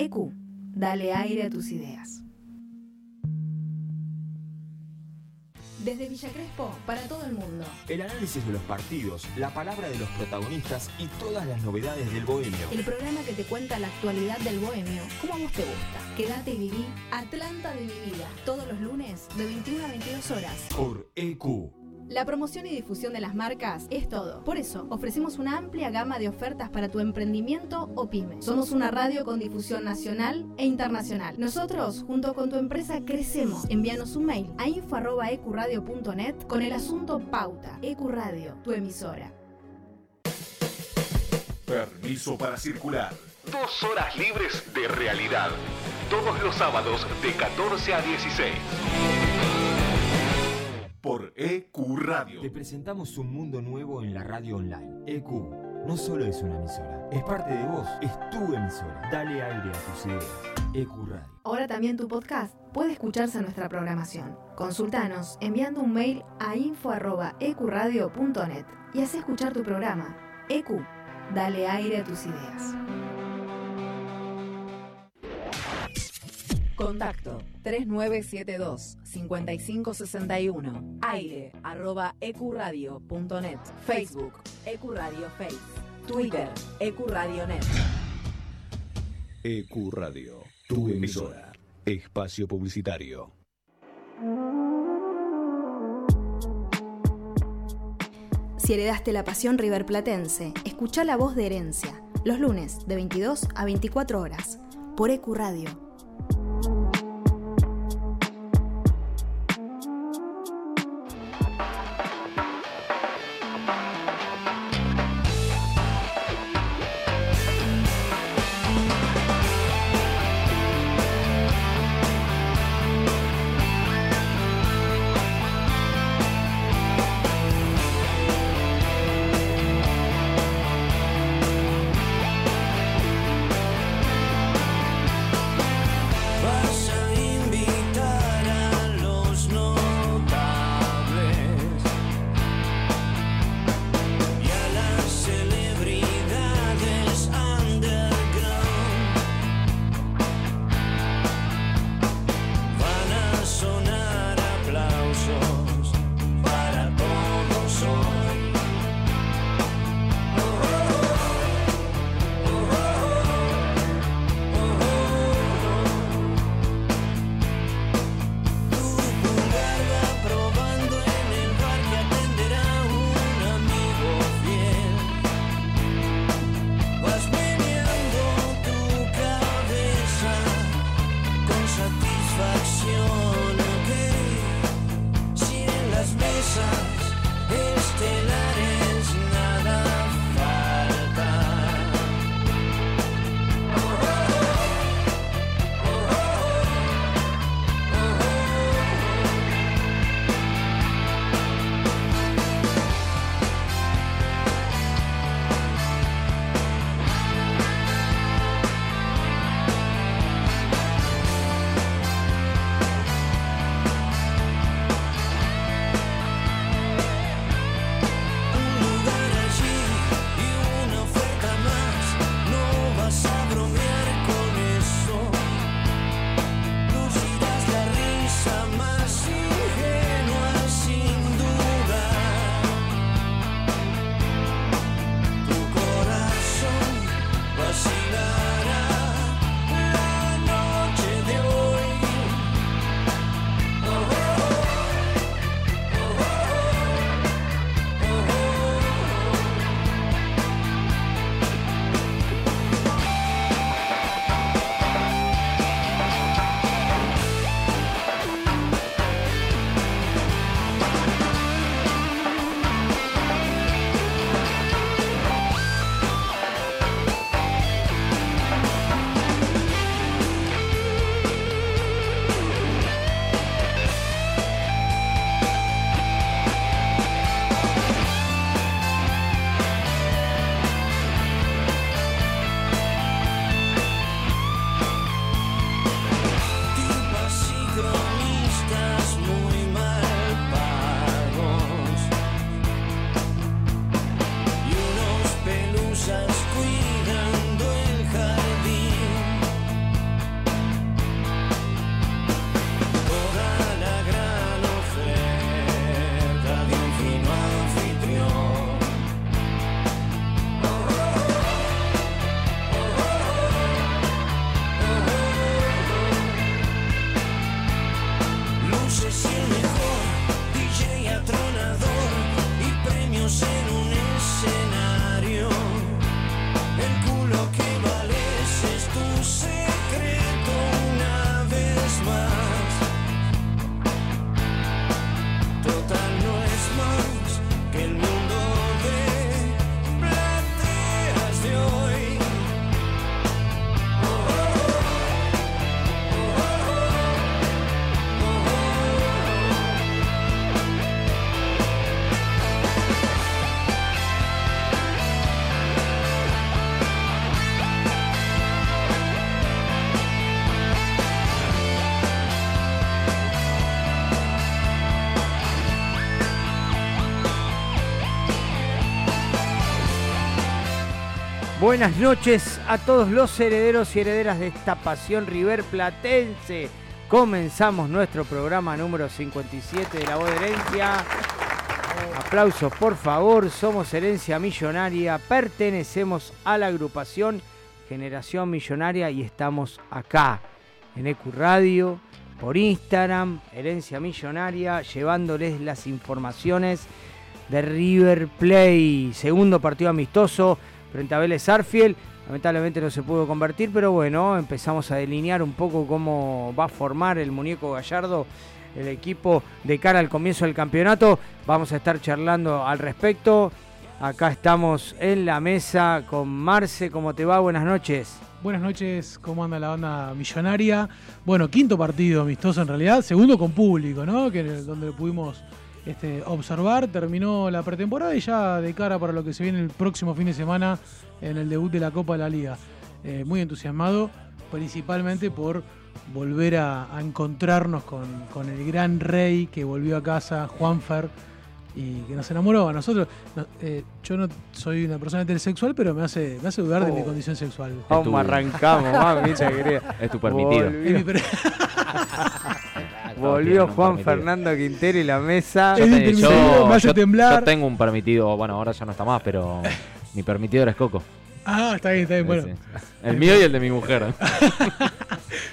EQ, dale aire a tus ideas. Desde Villa Crespo, para todo el mundo. El análisis de los partidos, la palabra de los protagonistas y todas las novedades del bohemio. El programa que te cuenta la actualidad del bohemio, como a vos te gusta. Quédate y viví Atlanta de mi vida, todos los lunes de 21 a 22 horas. Por EQ. La promoción y difusión de las marcas es todo. Por eso, ofrecemos una amplia gama de ofertas para tu emprendimiento o pyme. Somos una radio con difusión nacional e internacional. Nosotros, junto con tu empresa, crecemos. Envíanos un mail a info.ecuradio.net con el asunto Pauta. Ecuradio, tu emisora. Permiso para circular. Dos horas libres de realidad. Todos los sábados de 14 a 16 por EQ Radio. Te presentamos un mundo nuevo en la radio online. EQ no solo es una emisora, es parte de vos, es tu emisora. Dale aire a tus ideas. EQ Radio. Ahora también tu podcast puede escucharse en nuestra programación. Consultanos enviando un mail a info.ecuradio.net y haz escuchar tu programa. EQ, dale aire a tus ideas. Contacto 3972-5561. Aire arroba ecuradio.net. Facebook Ecuradio Face. Twitter Ecuradionet. Ecuradio, tu emisora. Espacio publicitario. Si heredaste la pasión riverplatense, escucha la voz de herencia. Los lunes de 22 a 24 horas. Por Ecuradio Buenas noches a todos los herederos y herederas de esta pasión River Platense. Comenzamos nuestro programa número 57 de la voz de herencia. Aplausos por favor, somos herencia millonaria, pertenecemos a la agrupación Generación Millonaria y estamos acá en EQ Radio, por Instagram, Herencia Millonaria, llevándoles las informaciones de River Play, segundo partido amistoso frente a Vélez Arfiel. Lamentablemente no se pudo convertir, pero bueno, empezamos a delinear un poco cómo va a formar el muñeco Gallardo el equipo de cara al comienzo del campeonato. Vamos a estar charlando al respecto. Acá estamos en la mesa con Marce. ¿Cómo te va? Buenas noches. Buenas noches, ¿cómo anda la banda millonaria? Bueno, quinto partido amistoso en realidad, segundo con público, ¿no? Que donde pudimos este, observar. Terminó la pretemporada y ya de cara para lo que se viene el próximo fin de semana en el debut de la Copa de la Liga. Eh, muy entusiasmado, principalmente por volver a, encontrarnos con, el gran rey que volvió a casa, Juanfer, y que nos enamoró a nosotros. Eh, yo no soy una persona heterosexual, pero me hace, me hace dudar de mi oh. condición sexual. ¿Cómo arrancamos, mami? es tu permitido. Volvió Juan Fernando Quintero y la mesa. Yo, me hace temblar. yo tengo un permitido, bueno, ahora ya no está más, pero mi permitido era Coco. Ah, está bien, está bien, bueno. El mío y el de mi mujer.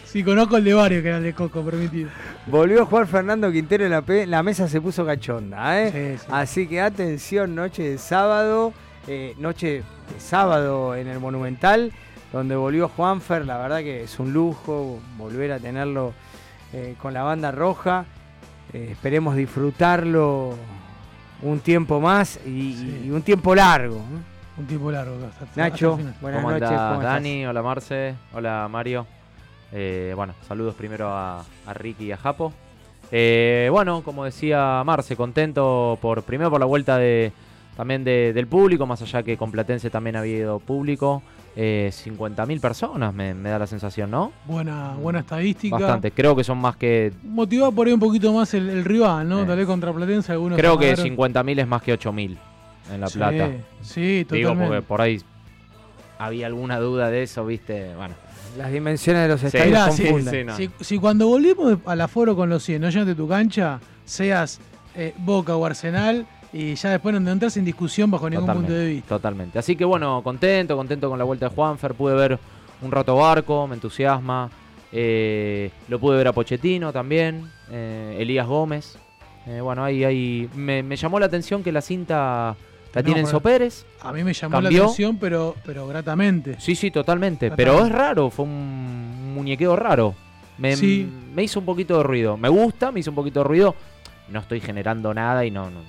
sí, conozco el de varios que era el de Coco, permitido. Volvió Juan Fernando Quintero y la, la mesa se puso cachonda, ¿eh? Así que atención, noche de sábado, eh, noche de sábado en el Monumental, donde volvió Juanfer, la verdad que es un lujo volver a tenerlo eh, con la banda roja. Eh, esperemos disfrutarlo un tiempo más y, un tiempo largo. Un tiempo largo. Nacho, buenas noches. Dani? Hola Marce. Hola Mario. Eh, bueno, saludos primero a, Ricky y a Japo. bueno, como decía Marce, contento por primero por la vuelta de también del público, más allá que con Platense también ha habido público eh, 50.000 personas, me, da la sensación, ¿no? Buena, buena estadística. Bastante, creo que son más que... Motivado por ahí un poquito más el, rival, ¿no? Tal vez contra Platense algunos... Creo que 50.000 es más que 8.000 en La Plata. Sí, totalmente. Digo, porque por ahí había alguna duda de eso, ¿viste? Bueno. Las dimensiones de los estadios sí, si, cuando volvimos al aforo con los 100, no llenas de tu cancha, seas eh, Boca o Arsenal y ya después no entras en discusión bajo ningún punto de vista. Totalmente. Así que bueno, contento, contento con la vuelta de Juanfer. Pude ver un rato barco, me entusiasma. Eh, lo pude ver a Pochettino también, eh, Elías Gómez. Eh, bueno, ahí, ahí me, llamó la atención que la cinta la tiene Enzo Pérez. A mí me llamó la atención, pero, pero gratamente. Sí, sí, totalmente. Pero es raro, fue un muñequeo raro. Me, me hizo un poquito de ruido. Me gusta, me hizo un poquito de ruido. No estoy generando nada y no, no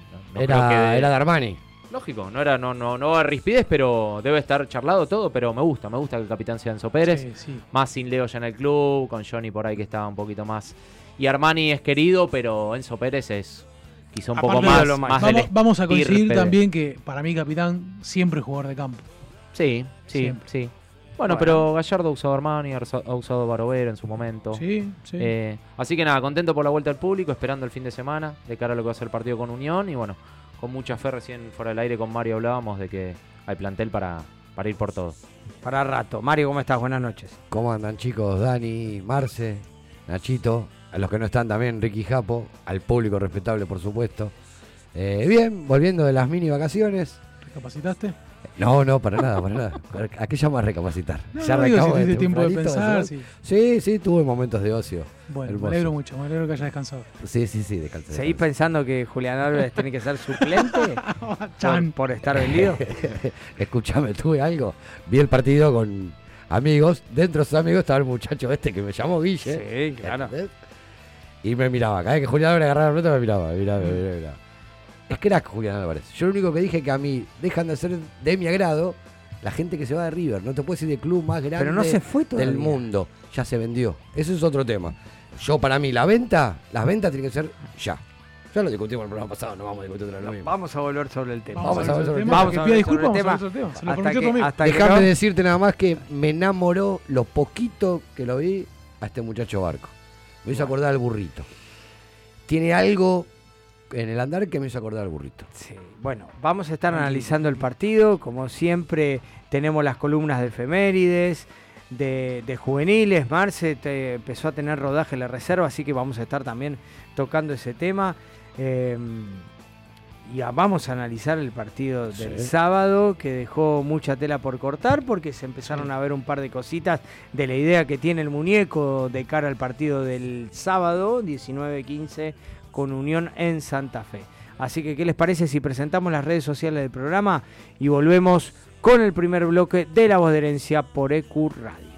era, de, era de Armani. Lógico, no era no no no a rispidez, pero debe estar charlado todo, pero me gusta, me gusta que el capitán sea Enzo Pérez. Más sin Leo ya en el club, con Johnny por ahí que estaba un poquito más. Y Armani es querido, pero Enzo Pérez es quizá un poco más, vamos, a coincidir también que para mí capitán siempre es jugador de campo. Sí, sí, sí. Bueno, pero Gallardo ha usado Armani, ha usado Barovero en su momento. Sí, sí. Eh, así que nada, contento por la vuelta al público, esperando el fin de semana, de cara a lo que va a ser el partido con Unión. Y bueno, con mucha fe, recién fuera del aire con Mario hablábamos de que hay plantel para, para ir por todo. Para rato. Mario, ¿cómo estás? Buenas noches. ¿Cómo andan chicos? Dani, Marce, Nachito, a los que no están también, Ricky Japo, al público respetable por supuesto. Eh, bien, volviendo de las mini vacaciones. ¿Recapacitaste? No, no, para nada, para nada. ¿A qué llama recapacitar? No, ya no, si tiempo de pensar. Sí. sí. sí, tuve momentos de ocio. Bueno, me alegro mucho, me alegro que hayas descansado. Sí, sí, sí, descansé. ¿Seguís pensando que Julián Álvarez tiene que ser suplente por, por, estar vendido? Escúchame, tuve algo. Vi el partido con amigos. Dentro de sus amigos estaba el muchacho este que me llamó Guille. Sí, claro. ¿entendés? Y me miraba. Cada vez que Julián Álvarez agarraba la pelota me miraba, me miraba, me miraba, me miraba. Es crack Julián Álvarez. Yo lo único que dije es que a mí dejan de ser de mi agrado la gente que se va de River. No te puedes ir del club más grande Pero no se fue todavía. del mundo. Ya se vendió. Eso es otro tema. Yo, para mí, la venta, las ventas tienen que ser ya. Ya lo discutimos en el programa pasado, no vamos a discutir otra vez lo mismo. Vamos a volver sobre el tema. Vamos a ver sobre el tema. Vamos que a pida ver sobre disculpas, el vamos a ver tema. sobre el tema. Se lo Hasta prometió que- no- decirte nada más que me enamoró lo poquito que lo vi a este muchacho Barco. Me hizo acordar al burrito. Tiene algo en el andar que me hizo acordar al burrito. Sí, bueno, vamos a estar analizando el partido. Como siempre, tenemos las columnas de efemérides, de, de juveniles. Marce te- empezó a tener rodaje en la reserva, así que vamos a estar también tocando ese tema. Eh, y vamos a analizar el partido del Sí. sábado, que dejó mucha tela por cortar, porque se empezaron a ver un par de cositas de la idea que tiene el muñeco de cara al partido del sábado, 19-15, con Unión en Santa Fe. Así que, ¿qué les parece si presentamos las redes sociales del programa y volvemos con el primer bloque de La Voz de Herencia por EQ Radio?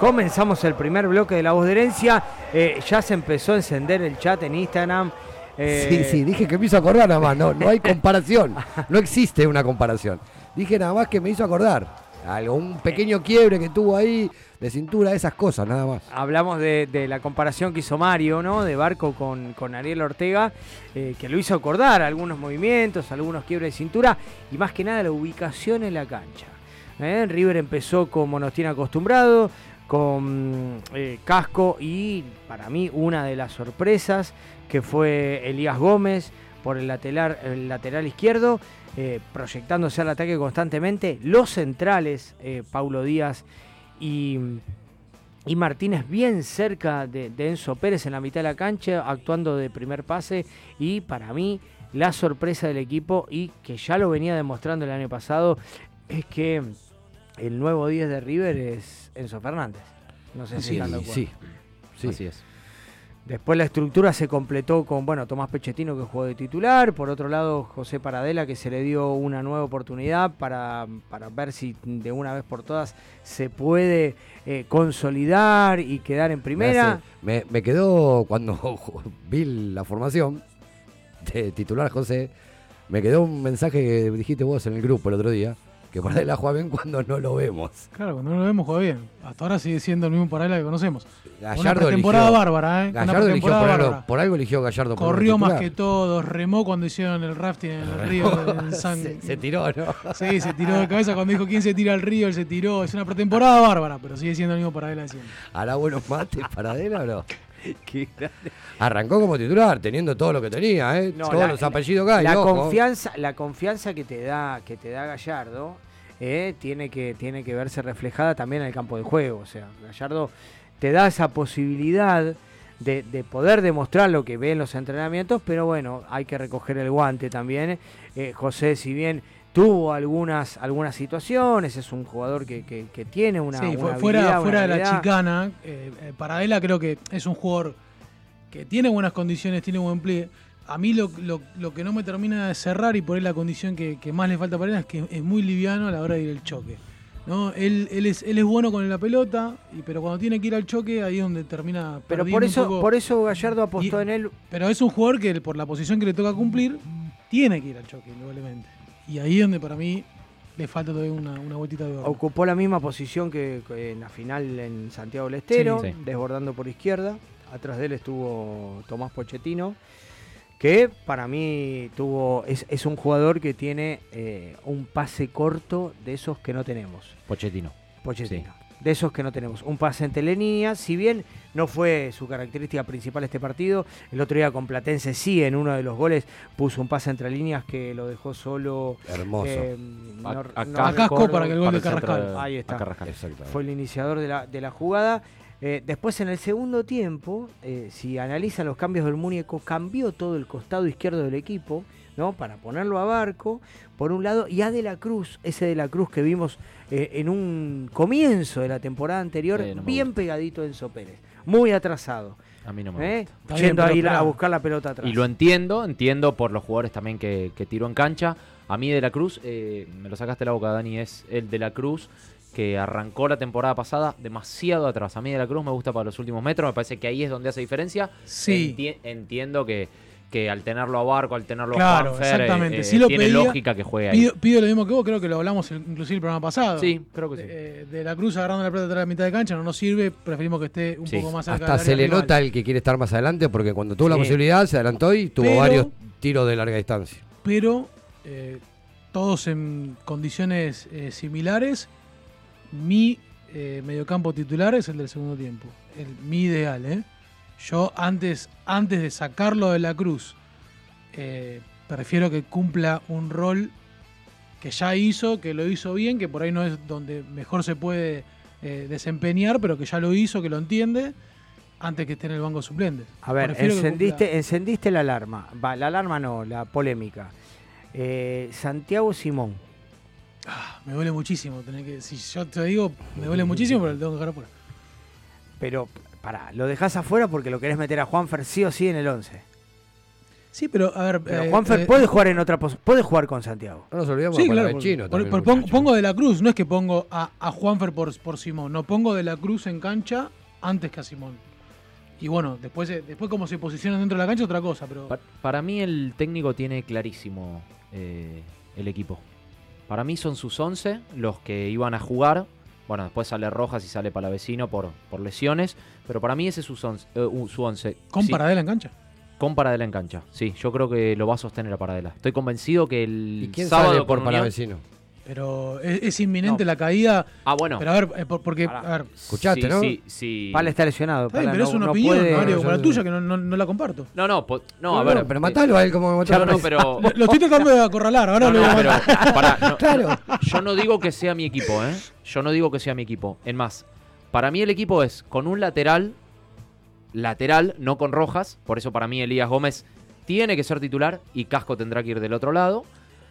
Comenzamos el primer bloque de La Voz de Herencia. Eh, ya se empezó a encender el chat en Instagram. Eh, Sí, sí, dije que me hizo acordar nada más, no, no hay comparación, no existe una comparación. Dije nada más que me hizo acordar, algo, un pequeño quiebre que tuvo ahí de cintura, esas cosas, nada más. Hablamos de, de la comparación que hizo Mario, ¿no? De Barco con, con Ariel Ortega, eh, que lo hizo acordar algunos movimientos, algunos quiebres de cintura y más que nada la ubicación en la cancha. ¿eh? River empezó como nos tiene acostumbrado, con eh, Casco y para mí una de las sorpresas que fue Elías Gómez por el lateral, el lateral izquierdo, eh, proyectándose al ataque constantemente. Los centrales, eh, Paulo Díaz y, y Martínez bien cerca de, de Enzo Pérez en la mitad de la cancha, actuando de primer pase. Y para mí, la sorpresa del equipo, y que ya lo venía demostrando el año pasado, es que el nuevo 10 de River es Enzo Fernández. No sé si Sí, están de acuerdo. sí, sí. Así es. Después la estructura se completó con, bueno, Tomás Pechetino que jugó de titular, por otro lado José Paradela que se le dio una nueva oportunidad para, para ver si de una vez por todas se puede eh, consolidar y quedar en Me, primera. hace- me- me quedó, cuando vi la formación de titular José, me quedó un mensaje que dijiste vos en el grupo el otro día, Que Paradela juega bien cuando no lo vemos. Claro, cuando no lo vemos juega bien. Hasta ahora sigue siendo el mismo Paradela que conocemos. Gallardo Una eligió- bárbara, ¿eh? Una Gallardo eligió por algo, por algo eligió Gallardo. Corrió más que todos, remó cuando hicieron el rafting en el río en San... se, se tiró, ¿no? Sí, se tiró de cabeza cuando dijo quién se tira al río, él se tiró. Es una pretemporada bárbara, pero sigue siendo el mismo Paradela de siempre. ¿Hará buenos mates Paradela o no? Qué. Arrancó como titular, teniendo todo lo que tenía, ¿eh? No, Todos la- los apellidos hay, la ojo. confianza la confianza que te da que te da Gallardo eh, tiene que tiene que verse reflejada también en el campo de juego o sea Gallardo te da esa posibilidad de, de poder demostrar lo que ve en los entrenamientos pero bueno hay que recoger el guante también Eh, José si bien tuvo algunas algunas situaciones es un jugador que, que- que tiene una, sí, una habilidad, fuera, una fuera de la chicana, eh, eh, Paradela creo que es un jugador que tiene buenas condiciones, tiene buen pliegue. A mí lo, lo- lo que no me termina de cerrar y por ahí la condición que, que más le falta a Paradela es que es muy liviano a la hora de ir al choque. ¿no? Él, él, es, él es bueno con la pelota, y, pero cuando tiene que ir al choque ahí es donde termina pero por un eso poco. por eso Gallardo apostó Y- en él Pero es un jugador que por la posición que le toca cumplir, tiene que ir al choque, indudablemente. Y ahí es donde para mí le falta todavía una, una vueltita de oro. Ocupó la misma posición que en la final en Santiago del Estero, Sí, sí. desbordando por izquierda. Atrás de él estuvo Tomás Pochettino, que para mí tuvo es, es un jugador que tiene eh, un pase corto de esos que no tenemos. Pochettino. Pochettino. De esos que no tenemos. Un pase entre líneas, si bien no fue su característica principal este partido, el otro día con Platense sí, en uno de los goles puso un pase entre líneas que lo dejó solo. Hermoso. eh, A- no- a no Casco recuerdo- para que el gol de Carrascal. Ahí está. a Carrascal. Exacto. fue el iniciador de la, de la jugada. Eh, después en el segundo tiempo, eh, si analizan los cambios del muñeco, cambió todo el costado izquierdo del equipo, ¿no? Para ponerlo a barco, por un lado, y a De la Cruz, ese De la Cruz que vimos eh, en un comienzo de la temporada anterior, Sí, no me bien gusta. pegadito Enzo Pérez, muy atrasado, A mí no me ¿eh? gusta. Está bien, yendo a ir a buscar la pelota atrás. Y lo entiendo, entiendo por los jugadores también que, que tiró en cancha. A mí de la Cruz, eh, me lo sacaste de la boca, Dani, es el de la Cruz que arrancó la temporada pasada demasiado atrás. A mí de la Cruz me gusta para los últimos metros, me parece que ahí es donde hace diferencia. Sí. Enti- entiendo que, que al tenerlo a Barco, al tenerlo Claro, a Juanfer, eh, exactamente. eh, Sí lo tiene pedía, lógica que juegue ahí. Pido, pido lo mismo que vos, creo que lo hablamos el- inclusive el programa pasado. Sí, creo que sí. De, de la Cruz agarrando la pelota atrás de la mitad de cancha no nos sirve, preferimos que esté un Sí. poco más cerca Hasta se le rival. nota el que quiere estar más adelante porque cuando tuvo la posibilidad se adelantó y tuvo Pero- varios tiros de larga distancia. Pero eh, todos en condiciones eh, similares, mi eh, mediocampo titular es el del segundo tiempo. El, mi ideal, ¿eh? Yo antes, antes de sacarlo de la cruz, eh, prefiero que cumpla un rol que ya hizo, que lo hizo bien, que por ahí no es donde mejor se puede eh, desempeñar, pero que ya lo hizo, que lo entiende, antes que esté en el banco de suplentes. A ver, Prefiero encendiste, encendiste la alarma. Va, la alarma no, la polémica. Eh, Santiago Simón. cumpla. Me duele muchísimo tener que. Si yo te digo, me duele muchísimo, pero lo tengo que dejar afuera. Pero, pará, lo dejás afuera porque lo querés meter a Juanfer sí o sí en el 11. Sí, pero a ver. Pero eh, Juanfer eh, puede jugar en otra posición. Puede jugar con Santiago. No nos olvidemos Sí, claro. por- chino por- también, por- pongo, de la Cruz, no es que pongo a, a Juanfer por, por Simón, no pongo de la Cruz en cancha antes que a Simón. Y bueno, después, eh, después cómo se posicionan dentro de la cancha otra cosa, pero. Pa- Para mí el técnico tiene clarísimo eh, el equipo. Para mí son sus 11 los que iban a jugar. Bueno, después sale Rojas y sale Palavecino por, por lesiones. Pero para mí ese es su 11. eh, uh, su 11. ¿Con Sí, Paradela en cancha? con Paradela en cancha. Sí, yo creo que lo va a sostener a Paradela. Estoy convencido que el ¿Y quién sábado sale por con para Unión- vecino? Pero es, es inminente No. la caída. Ah, bueno. Pero a ver, eh, por- porque. A ver, Escuchaste, Sí, ¿no? Sí, sí. Pala está lesionado. Pala pero no- es una no opinión, puede- Mario, no, como la tuya, que no, no, no la comparto. No, no, po- no, No, a ver. no, pero matalo a él como no, matalo no, a pero. Lo, estoy tratando de acorralar, ahora No, lo no, voy a pero no, Claro. Yo no digo que sea mi equipo, ¿eh? Yo no digo que sea mi equipo. En más, para mí el equipo es con un lateral, lateral, no con Rojas. Por eso para mí Elías Gómez tiene que ser titular y Casco tendrá que ir del otro lado.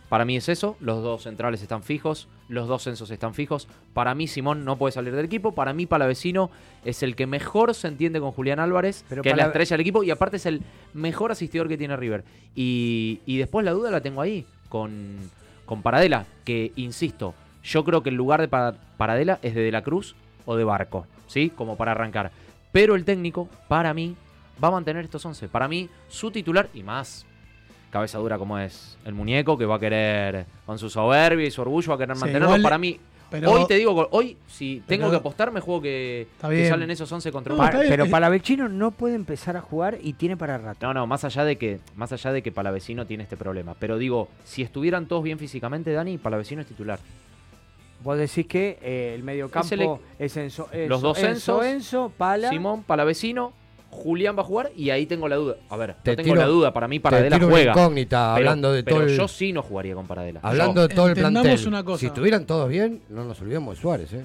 Para mí es eso, los dos centrales están fijos, los dos censos están fijos. Para mí Simón no puede salir del equipo, para mí Palavecino es el que mejor se entiende con Julián Álvarez, Pero que es la estrella del equipo y aparte es el mejor asistidor que tiene River. Y, y después la duda la tengo ahí con, con Paradela, que insisto, yo creo que el lugar de Pa- Paradela es de De la Cruz o de Barco, ¿sí? Como para arrancar. Pero el técnico, para mí, va a mantener estos 11. Para mí, su titular y más cabeza dura como es el muñeco, que va a querer, con su soberbia y su orgullo, va a querer Sí, mantenerlo. igual- Para mí, Pero, hoy te digo, hoy si tengo pero- que apostar, me juego que, salen esos 11 contra No, bien, pero Palavecino no puede empezar a jugar y tiene para rato. No, no, más allá de que, más allá de que Palavecino tiene este problema. Pero digo, si estuvieran todos bien físicamente, Dani, Palavecino es titular. Vos decís que eh, el mediocampo Es es, Enzo, Los dos Enzo, Enzos, Enzo, Pala. Simón, Palavecino, Julián va a jugar y ahí tengo la duda. A ver, Te no tengo tiro- la duda, para mí Te Paradela una juega. incógnita Pero- hablando de pero todo el, yo sí no jugaría con Paradela. hablando de todo el plantel. una cosa. Si estuvieran todos bien, no nos olvidemos de Suárez, ¿eh?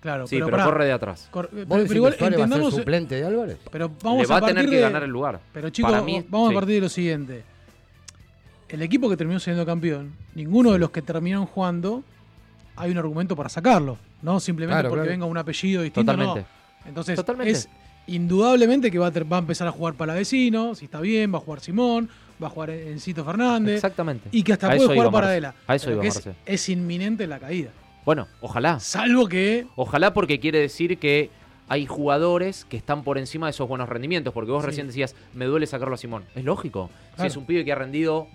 claro, sí, pero, corre de atrás. cor- pero, ¿Vos decís pero igual que Suárez va a ser entendamos. suplente de Álvarez? Pero vamos Le va a a tener partir que de- ganar el lugar. Pero chicos, Para mí, vamos sí. a partir de lo siguiente. El equipo que terminó siendo campeón, ninguno de los que terminaron jugando, hay un argumento para sacarlo. No simplemente Claro, porque claro. venga un apellido distinto. no. Totalmente. Entonces, Totalmente. es indudablemente que va a, ter- va a empezar a jugar Palavecino, si está bien, va a jugar Simón, va a jugar Encito Fernández. Exactamente. Y que hasta A puede jugar iba. Paradela. A eso iba, que es, es inminente la caída. Bueno, ojalá. Salvo que. Ojalá porque quiere decir que hay jugadores que están por encima de esos buenos rendimientos. Porque vos Sí. recién decías, me duele sacarlo a Simón. Es lógico. Si es un pibe que ha rendido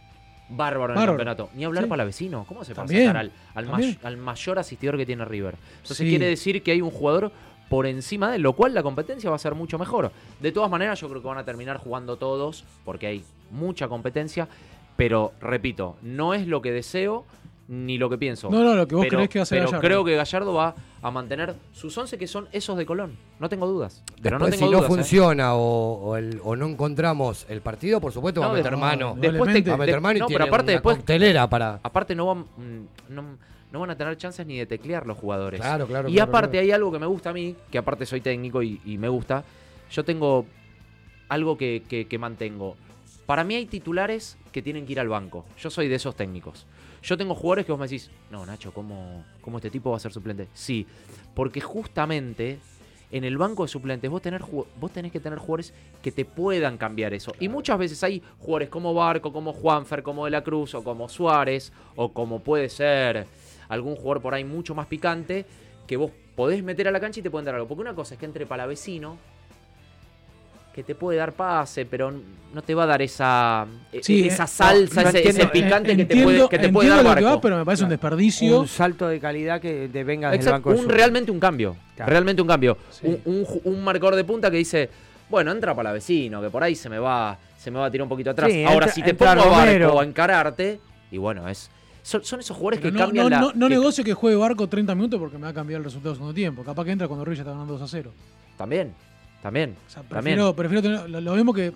bárbaro en el Bárbaro. campeonato. Ni hablar Sí. para vecino. ¿Cómo se También. sacar al, al, También. may- al mayor asistidor que tiene River? Entonces Sí. quiere decir que hay un jugador por encima de él, lo cual la competencia va a ser mucho mejor. De todas maneras, yo creo que van a terminar jugando todos, porque hay mucha competencia. Pero, repito, no es lo que deseo ni lo que pienso. No, no, lo que vos pero, creés que va a ser pero Gallardo. creo que Gallardo va a mantener sus 11 que son esos de Colón. No tengo dudas. Pero Después, no tengo si no ¿eh? funciona o, o el- o no encontramos el partido, por supuesto, va No, a meter mano. no, Después te, va a meter mano y no, tiene pero aparte una después, coctelera para... aparte no van, no, no van a tener chances ni de teclear los jugadores. Claro, claro. y claro, aparte claro. hay algo que me gusta a mí, que aparte soy técnico y, y me gusta. Yo tengo algo que, que- que mantengo. Para mí hay titulares que tienen que ir al banco. Yo soy de esos técnicos. Yo tengo jugadores que vos me decís, no, Nacho, ¿cómo, cómo este tipo va a ser suplente? Sí, porque justamente en el banco de suplentes vos, tener, vos tenés que tener jugadores que te puedan cambiar eso. Y muchas veces hay jugadores como Barco, como Juanfer, como De la Cruz, o como Suárez, o como puede ser algún jugador por ahí mucho más picante, que vos podés meter a la cancha y te pueden dar algo. Porque una cosa es que entre Palavecino, que te puede dar pase, pero no te va a dar esa, e- Sí, esa eh, salsa, no, ese, entiendo, ese picante Eh, que te puede, que te puede entiendo dar lo que Barco. va, pero me parece un desperdicio. Un salto de calidad que te venga del Exacto, banco de un, realmente un cambio. Claro. Realmente un cambio. Sí. Un, un marcador de punta que dice, bueno, entra para vecino, que por ahí se me va, se me va a tirar un poquito atrás. Sí, Ahora, entra- si te pongo a barco a encararte, y bueno, es. Son, son esos jugadores Pero que no, cambian no, la. no, no que- negocio que juegue Barco 30 minutos porque me va a cambiar el resultado segundo tiempo. Capaz que entra cuando Ruiz ya está ganando 2 a 0. También, también. O sea, También. prefiero, tener, lo, lo mismo que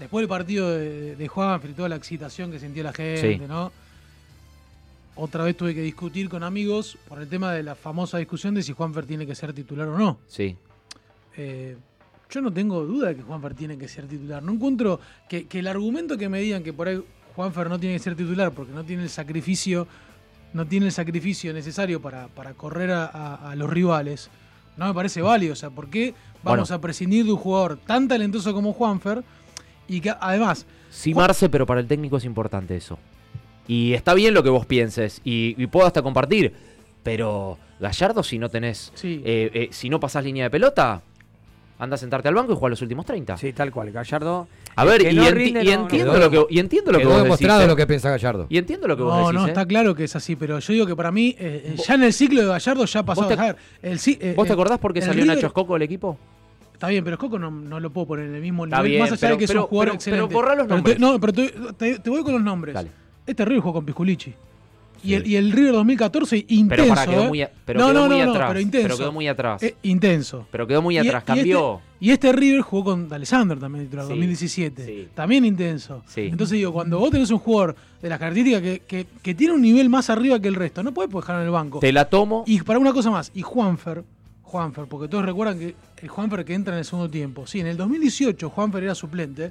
después del partido de, de Juanfer y toda la excitación que sentía la gente, Sí. ¿no? Otra vez tuve que discutir con amigos por el tema de la famosa discusión de si Juanfer tiene que ser titular o no. Sí. Eh, yo no tengo duda de que Juanfer tiene que ser titular. No encuentro que, que el argumento que me digan que por ahí Juanfer no tiene que ser titular porque no tiene el sacrificio, no tiene el sacrificio necesario para, para correr a, a- a los rivales, no me parece válido. O sea, ¿por qué vamos Bueno. a prescindir de un jugador tan talentoso como Juanfer? Y que además, Sí, Marce, pero para el técnico es importante eso. Y está bien lo que vos pienses, y, y puedo hasta compartir, pero Gallardo, si no tenés. sí, eh, eh, si no pasás línea de pelota, anda a sentarte al banco y juega los últimos 30. Sí, tal cual. Gallardo. A ver, y, no enti- rinde, y no- entiendo Quedó- lo que, y entiendo lo que vos demostrado decís. ¿eh? lo que piensa Gallardo. Y entiendo lo que vos no, decís. no, ¿eh? está claro que es así, pero yo digo que para mí, eh, eh, ya en el ciclo de Gallardo ya pasó ¿Vos te- a dejar. El, eh, ¿Vos te acordás por qué salió River- Nacho Escoco del equipo? Está bien, pero Escoco no, no lo puedo poner en el mismo Está nivel, bien, más allá pero- de que es pero- un jugador pero- excelente. pero borrá los te- nombres. no, pero te, te- te voy con los nombres. Dale. Este River jugó con Pisculichi. Y, Sí. el, y el River 2014, intenso. Pero para, quedó ¿eh? muy, a- pero No, quedó no, muy no, no, atrás. pero intenso. quedó muy atrás. Eh, intenso. pero quedó muy atrás. y Cambió. Y este River jugó con Alessandro también, titular, Sí, 2017. sí. También intenso. Entonces digo, cuando vos tenés un jugador de las características que, que- que tiene un nivel más arriba que el resto, no puedes dejarlo en el banco. Te la tomo. Y para una cosa más, y Juanfer, Juanfer, porque todos recuerdan que el Juanfer que entra en el segundo tiempo. Sí, en el 2018 Juanfer era suplente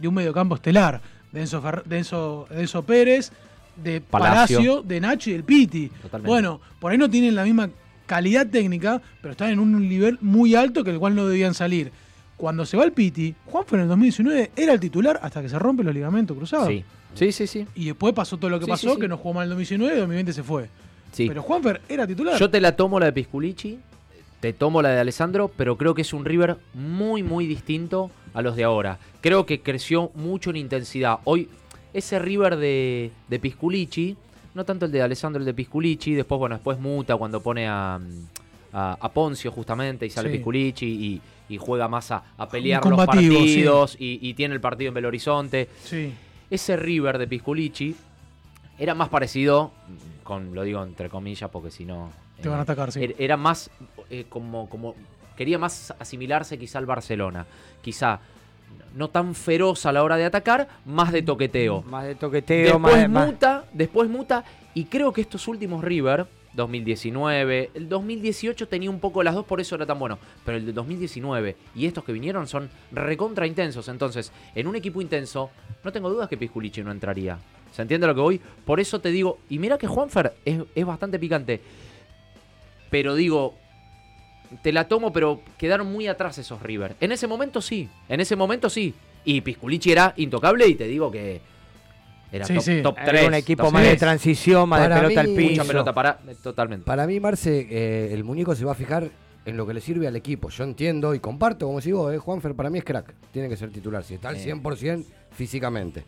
de un mediocampo estelar, de Enzo, Fer- de Enzo- de Enzo Pérez, de Palacio. Palacio, de Nacho y del Piti. Totalmente. Bueno, por ahí no tienen la misma calidad técnica, pero están en un nivel muy alto que el cual no debían salir. Cuando se va el Piti, Juanfer en el 2019 era el titular hasta que se rompe los ligamentos cruzados. Sí. Sí, sí, sí. Y después pasó todo lo que Sí, pasó, sí, que no jugó mal en el 2019 y en 2020 se fue. sí. Pero Juanfer era titular. Yo te la tomo la de Pisculichi, te tomo la de Alessandro, pero creo que es un River muy, muy distinto a los de ahora. Creo que creció mucho en intensidad. Hoy ese River de, de Pisculici, no tanto el de Alessandro, el de Pisculici, después, bueno, después muta cuando pone a, a, a Poncio justamente y sale Sí. Pisculici y, y juega más a, a pelear los partidos y, y tiene el partido en Belo Horizonte. Sí. Ese River de Pisculici era más parecido, con lo digo entre comillas porque si no... Te van a eh, atacar, sí. er- Era más eh, como, como... Quería más asimilarse quizá al Barcelona. Quizá no tan feroz a la hora de atacar, más de toqueteo. Más de toqueteo, más, Después más- muta, después muta, y creo que estos últimos River, 2019, el 2018 tenía un poco las dos, por eso era tan bueno, pero el de 2019 y estos que vinieron son recontra intensos, entonces, en un equipo intenso, no tengo dudas que Pisculici no entraría. ¿Se entiende lo que voy? Por eso te digo, y mira que Juanfer es, es bastante picante, pero digo, te la tomo, pero quedaron muy atrás esos River. En ese momento sí, en ese momento sí. Y Pisculici era intocable y te digo que era Sí, top, sí. top Era 3. un equipo top más de tres. transición, más Para de pelota mí, al piso. Mucha pelota para. Totalmente. Para mí, Marce, eh, el muñeco se va a fijar en lo que le sirve al equipo. Yo entiendo y comparto, como si vos, eh, Juanfer, para mí es crack. Tiene que ser titular, si está al Sí. 100% físicamente.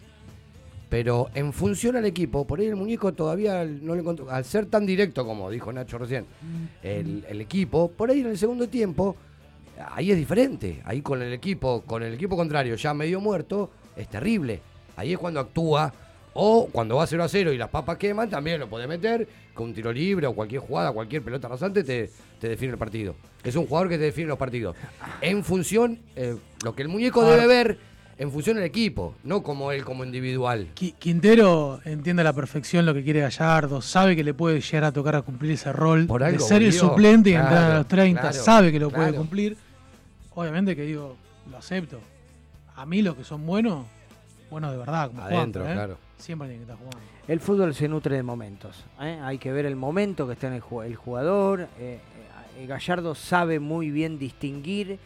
Pero en función al equipo, por ahí el muñeco todavía no le encontró. Al ser tan directo, como dijo Nacho recién, el, el equipo, por ahí en el segundo tiempo, ahí es diferente. Ahí con el equipo, con el equipo contrario ya medio muerto, es terrible. Ahí es cuando actúa. O cuando va 0 a 0 y las papas queman, también lo puede meter con un tiro libre o cualquier jugada, cualquier pelota rasante te, te define el partido. Es un jugador que te define los partidos. En función, eh, lo que el muñeco debe ver, en función del equipo, no como él como individual. Qui- Quintero entiende a la perfección lo que quiere Gallardo, sabe que le puede llegar a tocar a cumplir ese rol Por de ser el suplente y entrar a Claro, los 30, claro, sabe que lo puede claro. cumplir. Obviamente que digo, lo acepto. A mí los que son buenos, buenos de verdad, como Adentro, ¿eh? claro. Siempre tienen que estar jugando. El fútbol se nutre de momentos. ¿eh? Hay que ver el momento que está en el, ju- el jugador. eh, Gallardo sabe muy bien distinguir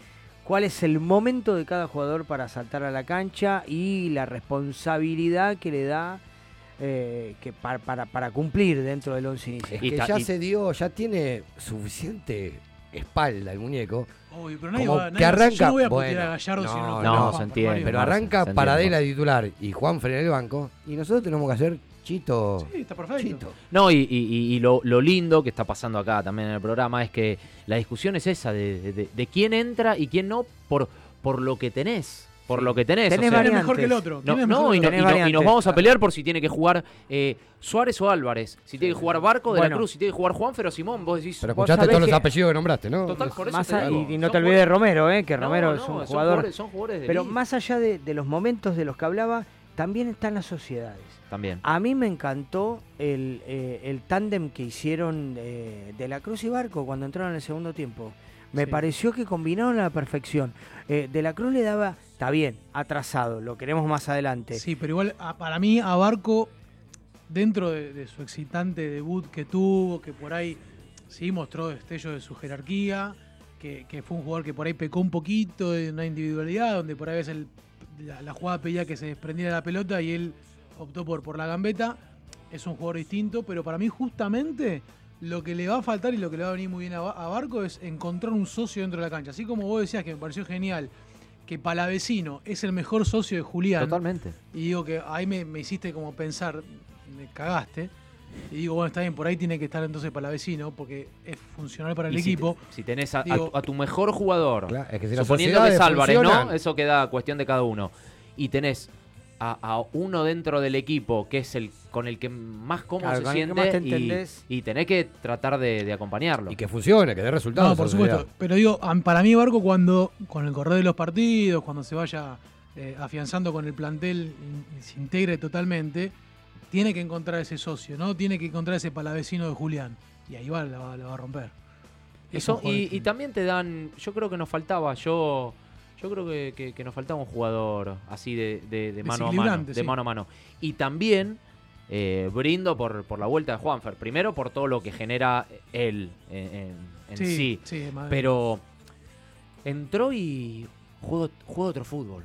cuál es el momento de cada jugador para saltar a la cancha y la responsabilidad que le da eh, que para, para, para cumplir dentro del once inicial. Es que ya y- se dio, ya tiene suficiente espalda el muñeco. Uy, pero nadie Como va, que nadie- arranca- Yo no voy a bueno, a Gallardo si no, no, no, se entiende. Pero arranca Paradela titular y Juanfer en el banco. Y nosotros tenemos que hacer Chito. Sí, está perfecto. Chito. No, y, y- y- lo, lo lindo que está pasando acá también en el programa es que la discusión es esa de, de- de quién entra y quién no por, por lo que tenés. Por lo que tenés. Tenés o sea, ¿Quién es variantes. mejor que el otro? No, ¿Quién es no, y, no- y no- y nos vamos a pelear por si tiene que jugar eh, Suárez o Álvarez, si tiene que jugar Barco de Bueno. la Cruz, si tiene que jugar Juanfer o Simón, vos decís. Pero escuchaste todos los que- apellidos que nombraste, ¿no? Total, por eso Más a- y, y no Son te olvides de Romero, eh, que Romero no, es un son jugador. jugadores- son jugadores de Pero más allá de, de los momentos de los que hablaba, también están las sociedades. También. A mí me encantó el, eh, el tándem que hicieron eh, de la Cruz y Barco cuando entraron en el segundo tiempo. Me Sí. pareció que combinaron a la perfección. Eh, de la Cruz le daba, está bien, atrasado, lo queremos más adelante. Sí, pero igual a- para mí a Barco, dentro de, de su excitante debut que tuvo, que por ahí sí mostró destellos de su jerarquía, que, que fue un jugador que por ahí pecó un poquito de una individualidad, donde por ahí ves el, la, la jugada pedía que se desprendiera la pelota y él optó por, por la gambeta. Es un jugador distinto, pero para mí justamente lo que le va a faltar y lo que le va a venir muy bien a, Ba- a Barco es encontrar un socio dentro de la cancha. Así como vos decías que me pareció genial que Palavecino es el mejor socio de Julián. Totalmente. Y digo que ahí me, me hiciste como pensar, me cagaste. Y digo, bueno, está bien, por ahí tiene que estar entonces Palavecino, porque es funcional para el Y si equipo. te- Si, tenés a, Digo- tu, a tu mejor jugador, Claro, es que si suponiendo que es Álvarez, ¿no? Eso queda cuestión de cada uno. Y tenés a, a uno dentro del equipo que es el con el que más cómodo Claro, se siente más te y, entendés. y tenés que tratar de, de acompañarlo. Y que funcione, que dé resultados. No, por supuesto. Pero digo, am- para mí Barco cuando, con el correr de los partidos, cuando se vaya eh, afianzando con el plantel se integre totalmente, tiene que encontrar ese socio, ¿no? Tiene que encontrar ese palavecino de Julián. Y ahí va, la, va- la va a romper. Es Eso, y, y también te dan, yo creo que nos faltaba, yo yo creo que, que- que nos faltaba un jugador así de, de- de mano a mano. De sí. mano a mano. Y también eh, brindo por, por la vuelta de Juanfer. Primero por todo lo que genera él en, en- en sí. sí, madre. Pero entró y juega, juega otro fútbol.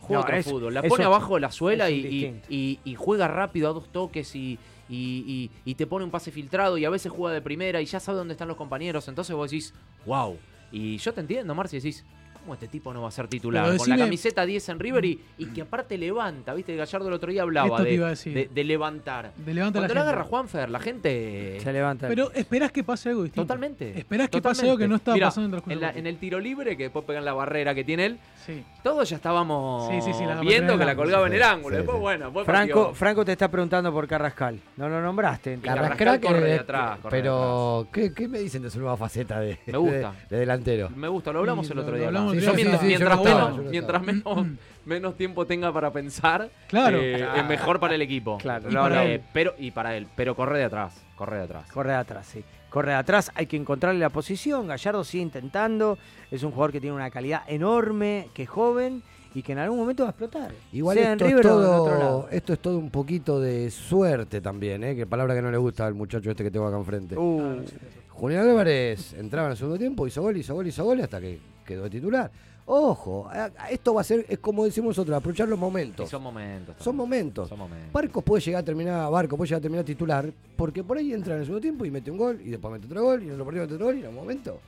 Juega No, otro es- fútbol. La eso pone abajo de la suela y, un y- distinto. y- y juega rápido a dos toques y, y- y- y te pone un pase filtrado y a veces juega de primera y ya sabe dónde están los compañeros. Entonces vos decís, wow. Y yo te entiendo, Marci, decís, ¿cómo este tipo no va a ser titular? Pero Con la camiseta 10 en River y, y que aparte levanta, ¿viste? Gallardo el otro día hablaba de, levantar. De levanta Cuando la la gente. agarra Juanfer, la gente... Se levanta. Pero esperás que pase algo distinto. Totalmente. Esperás que pase algo que no estaba Mirá, pasando en en, la- en el tiro libre, que después pegan la barrera que tiene él, Sí. todos ya estábamos Sí, sí, sí, la viendo que la colgaba en el ángulo. sí, después, sí. bueno, después Franco. Franco te está preguntando por Carrascal. No lo nombraste. Carrascal Carrascal corre de atrás, corre de Pero, ¿qué, qué me dicen de su nueva faceta de, Me gusta. de, de delantero? Me gusta, lo hablamos Sí, el otro lo día. Yo mientras, menos, mientras menos, menos tiempo tenga para pensar, Claro. eh, es mejor para el equipo. Claro, Y para él. pero, y para él, pero corre de atrás, corre de atrás. Corre de atrás, sí. Corre de atrás, hay que encontrarle la posición. Gallardo sigue intentando. Es un jugador que tiene una calidad enorme, que es joven y que en algún momento va a explotar. Igual esto es, River o en otro todo, lado. esto es todo un poquito de suerte también, ¿eh? que palabra que no le gusta al muchacho este que tengo acá enfrente. Uh, Julián Álvarez entraba en el segundo tiempo, hizo gol, hizo gol, hizo gol hasta que quedó de titular. Ojo, esto va a ser, es como decimos nosotros, aprovechar los Y momentos. son momentos. Son también. momentos. Son momentos. Barcos puede llegar a terminar, Barco puede llegar a terminar titular, porque por ahí entra en el segundo tiempo y mete un gol, y después mete otro gol, y en otro partido mete otro gol, y en un momento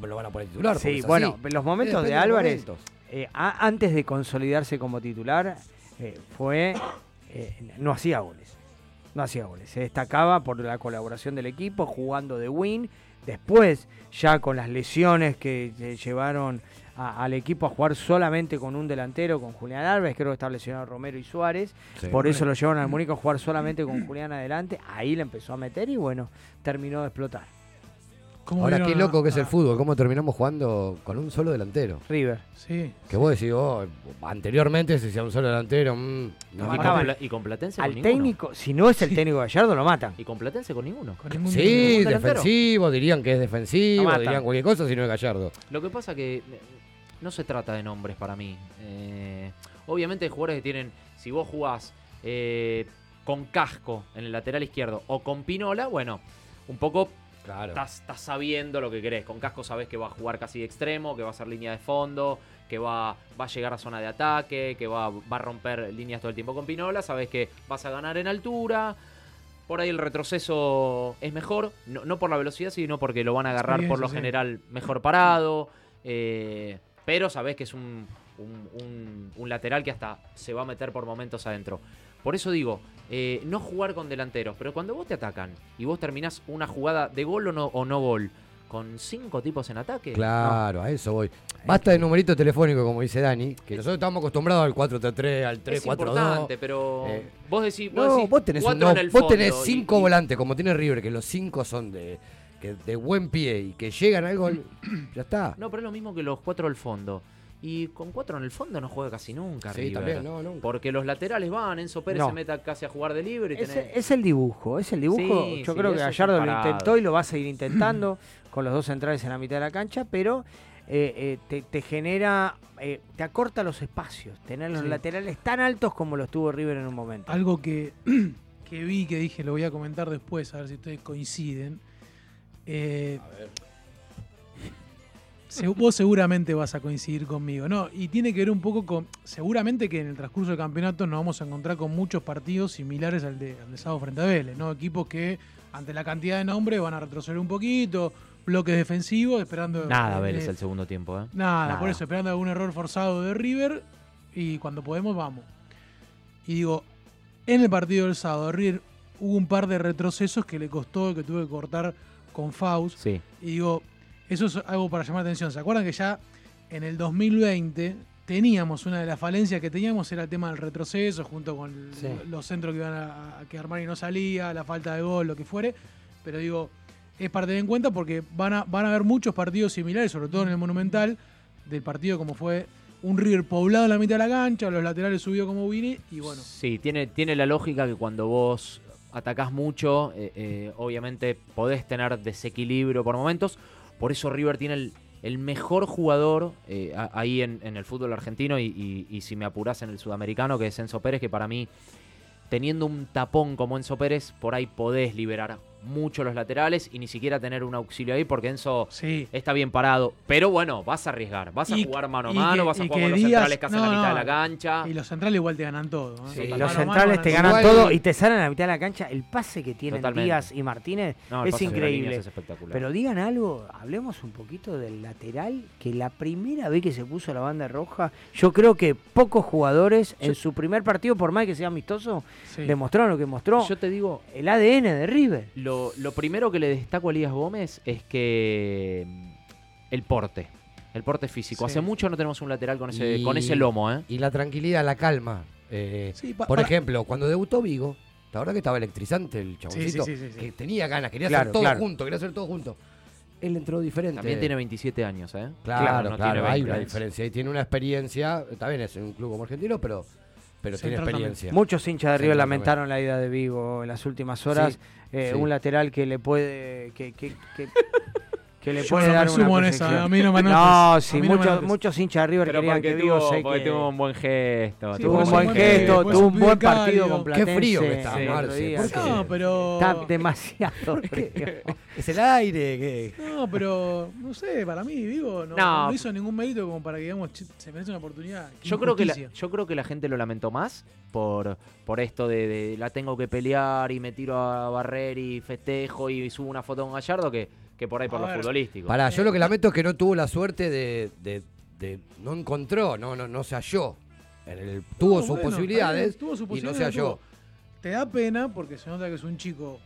lo, lo van a poner titular. sí, bueno, así. los momentos de Álvarez, momentos. eh, a- antes de consolidarse como titular, eh, fue. eh, no hacía goles. No hacía goles. Se destacaba por la colaboración del equipo, jugando de win. Después, ya con las lesiones que llevaron a- al equipo a jugar solamente con un delantero, con Julián Álvarez, creo que estaba lesionado Romero y Suárez. Sí. Por eso lo llevaron al Mónico a jugar solamente con Julián adelante. Ahí le empezó a meter y bueno, terminó de explotar. ¿Cómo Ahora qué loco que es el fútbol, cómo terminamos jugando con un solo delantero. River. Sí. Que vos decís, oh, anteriormente se hacía un solo delantero. mm, no, Y con, y con Platense con Al ninguno. técnico, si no es el técnico Gallardo, lo matan. Y con Platense con ninguno. Con ningún Sí, ningún defensivo, dirían que es defensivo, dirían cualquier cosa si no es Gallardo. Lo que pasa que eh, no se trata de nombres para mí. Eh, obviamente hay jugadores que tienen, si vos jugás eh, con casco en el lateral izquierdo o con Pinola, bueno, un poco Claro. estás, estás sabiendo lo que querés. Con casco sabés que va a jugar casi de extremo, que va a ser línea de fondo, que va, va a llegar a zona de ataque, que va, va a romper líneas todo el tiempo con Pinola. Sabés que vas a ganar en altura. Por ahí el retroceso es mejor, no, no por la velocidad, sino porque lo van a agarrar por lo sí. general mejor parado. eh, pero sabés que es un, un- un- un lateral que hasta se va a meter por momentos adentro. Por eso digo, eh, no jugar con delanteros, pero cuando vos te atacan y vos terminás una jugada de gol o no, o no gol, con cinco tipos en ataque, Claro, a eso voy. Basta de numerito telefónico, como dice Dani, que nosotros estamos acostumbrados al 4-3-3, al es 3-4-2. importante, pero Eh, vos decís, vos No, decís vos tenés, un- no, en el vos tenés cinco y- volantes, como tiene River, que los cinco son de, que de buen pie y que llegan al gol, ya está. No, pero es lo mismo que los cuatro al fondo. Y con cuatro en el fondo no juega casi nunca sí, River. también, no, nunca. Porque los laterales van, Enzo Pérez No. se meta casi a jugar de libre y Es, tenés- es el dibujo, es el dibujo. Sí, Yo sí, creo que Gallardo lo intentó y lo va a seguir intentando con los dos centrales en la mitad de la cancha, pero eh, eh, te, te genera, eh, te acorta los espacios, tener los Sí. laterales tan altos como los tuvo River en un momento. Algo que, que vi, que dije, lo voy a comentar después, a ver si ustedes coinciden. Eh, se- vos seguramente vas a coincidir conmigo, ¿no? Y tiene que ver un poco con. Seguramente que en el transcurso del campeonato nos vamos a encontrar con muchos partidos similares al de, al de sábado frente a Vélez, ¿no? Equipos que, ante la cantidad de nombres, van a retroceder un poquito, bloques defensivos, esperando. Nada, eh, Vélez eh, el segundo tiempo, ¿eh? Nada, Nada. por eso, esperando algún error forzado de River y cuando podemos vamos. Y digo, en el partido del sábado, River hubo un par de retrocesos que le costó, que tuve que cortar con Faust. Sí. Y digo, eso es algo para llamar la atención. ¿Se acuerdan que ya en el 2020 teníamos una de las falencias que teníamos era el tema del retroceso, junto con Sí. los centros que iban a, a que Armani no salía, la falta de gol, lo que fuere. Pero digo, es para tener en cuenta porque van a, van a haber muchos partidos similares, sobre todo en el Monumental, del partido como fue un River poblado en la mitad de la cancha, los laterales subió como Vini, y bueno, Sí, tiene, tiene la lógica que cuando vos atacás mucho, eh, eh, obviamente podés tener desequilibrio por momentos. Por eso River tiene el, mejor jugador eh, ahí en, el fútbol argentino y, si me apurás en el sudamericano, que es Enzo Pérez, que para mí, teniendo un tapón como Enzo Pérez, por ahí podés liberar mucho los laterales y ni siquiera tener un auxilio ahí porque Enzo Sí. está bien parado. Pero bueno, vas a arriesgar, vas a Y- jugar mano a y mano, que- vas a y jugar que con los centrales casi a la no, mitad de la cancha. Y los centrales igual te ganan todo. ¿no? Sí, a Los centrales te ganan Igual- todo y te salen a la mitad de la cancha. El pase que tienen Totalmente. Díaz y Martínez es increíble. es espectacular. Pero digan algo, hablemos un poquito del lateral, que la primera vez que se puso la banda roja, yo creo que pocos jugadores en su primer partido, por más que sea amistoso, Sí. demostraron lo que mostró Yo te digo, el ADN de River. lo, lo primero que le destaco a Elías Gómez es que mm, el porte. El porte físico. Sí. Hace mucho no tenemos un lateral con ese, Y- con ese lomo, ¿eh? Y la tranquilidad, la calma. Eh, Sí, pa- por para- ejemplo, cuando debutó Vigo, la verdad que estaba electrizante el chaboncito. sí, sí, sí. Que tenía ganas, quería Claro, hacer todo claro. junto, quería hacer todo junto. Él entró diferente. También tiene 27 años, ¿eh? Claro, no claro, tiene hay 20. una diferencia. Y tiene una experiencia, también es un club como argentino, pero, pero tiene experiencia. Muchos hinchas de River lamentaron la ida de Vigo en las últimas horas. Sí, Eh, sí. Un lateral que le puede. que, que, que, que le puede no me dar una en esa, proyección. a mí no me. No, sí, no muchos, muchos hinchas de River Pero querían que tuvo, se porque quede. tuvo un buen gesto. Sí, Tuvo un buen gesto, tuvo un buen partido con Qué Platense. frío que está, el otro Marce, día, ¿por sí. qué? No, pero. Está demasiado frío. Es el aire. Que... No, pero no sé, para mí, Vigo no, No. no hizo ningún mérito como para que digamos, "Che, se merece una oportunidad. Qué Yo creo, que la, injusticia". yo creo que la gente lo lamentó más por, por esto de, de la tengo que pelear y me tiro a barrer y festejo y subo una foto con Gallardo que, que por ahí por A lo ver. futbolístico. Pará, yo lo que lamento es que no tuvo la suerte de. de- de- no encontró, no, no, no se halló. En el- tuvo No, sus bueno, posibilidades tuvo sus y no se posibilidades, halló. Te da pena porque se nota que es un chico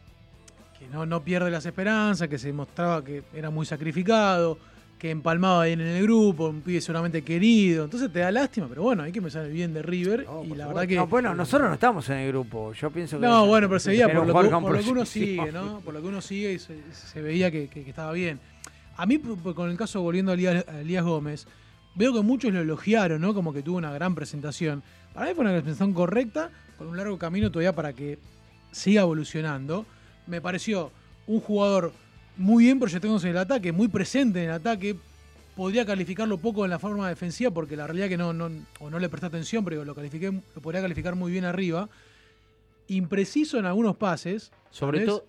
que no, no pierde las esperanzas, que se mostraba que era muy sacrificado, que empalmaba bien en el grupo, un pibe seguramente querido. Entonces te da lástima, pero bueno, hay que pensar el bien de River. No, y la verdad que. No, bueno, nosotros no estamos en el grupo. Yo pienso que. No, bueno, pero se veía por lo, que, jugador con por lo que uno sigue, ¿no? Por lo que uno sigue y se, se veía que, que- que estaba bien. A mí, con el caso, volviendo a Elías, a Elías Gómez, veo que muchos lo elogiaron, ¿no? Como que tuvo una gran presentación. Para mí fue una presentación correcta, con un largo camino todavía para que siga evolucionando. Me pareció un jugador muy bien proyectándose en el ataque, muy presente en el ataque. Podría calificarlo poco en la forma defensiva porque la realidad que no, no, o no le presté atención, pero lo califiqué, lo podría calificar muy bien arriba. Impreciso en algunos pases. Sobre todo.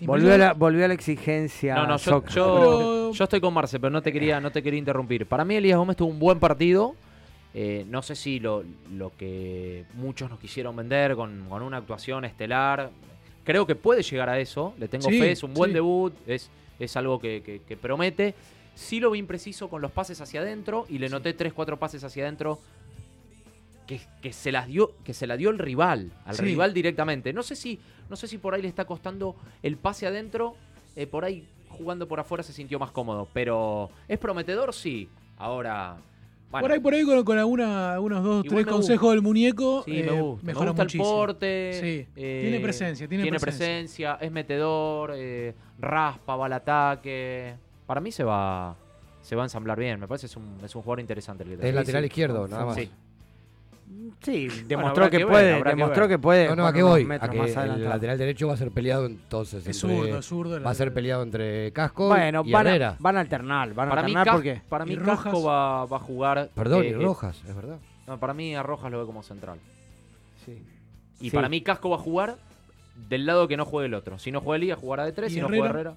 Volvió a, la, volvió a la exigencia. No, no, yo, yo estoy con Marce, pero no te quería, no te quería interrumpir. Para mí Elías Gómez tuvo un buen partido. Eh, no sé si lo, lo que muchos nos quisieron vender con, con una actuación estelar. Creo que puede llegar a eso. Le tengo Sí, fe, es un buen sí. debut, es, es algo que, que- que promete. Sí lo vi impreciso con los pases hacia adentro y le noté tres, cuatro pases hacia adentro que, que se las dio, que se la dio el rival, al rival directamente. No sé si, no sé si por ahí le está costando el pase adentro, eh, por ahí jugando por afuera se sintió más cómodo, pero es prometedor, sí. Ahora, bueno, por ahí, por ahí, con, con alguna, algunos dos, Igual tres me consejos del muñeco, sí, eh, me gusta. Me mejora gusta el porte. Sí, eh, tiene presencia, tiene presencia. presencia, es metedor, eh, raspa, va al ataque. Para mí se va, se va a ensamblar bien. Me parece es un, es un jugador interesante. El que Es lateral Sí, izquierdo, nada más. Sí. Sí, demostró que, puede, demostró que puede. No, no, ¿a qué voy? A que más el lateral derecho va a ser peleado entonces. Es entre- zurdo, es zurdo. Va a ser peleado entre Casco Bueno, y van Herrera. a, van a alternar, van a Para mí, alternar porque para mí Casco va, va a jugar. Perdón, eh, y eh, Rojas, es verdad. no, para mí a Rojas lo ve como central. sí. Y Sí. para mí Casco va a jugar del lado que no juegue el otro. Si no juega Elías, jugará de tres. ¿Y Si no juega Herrera.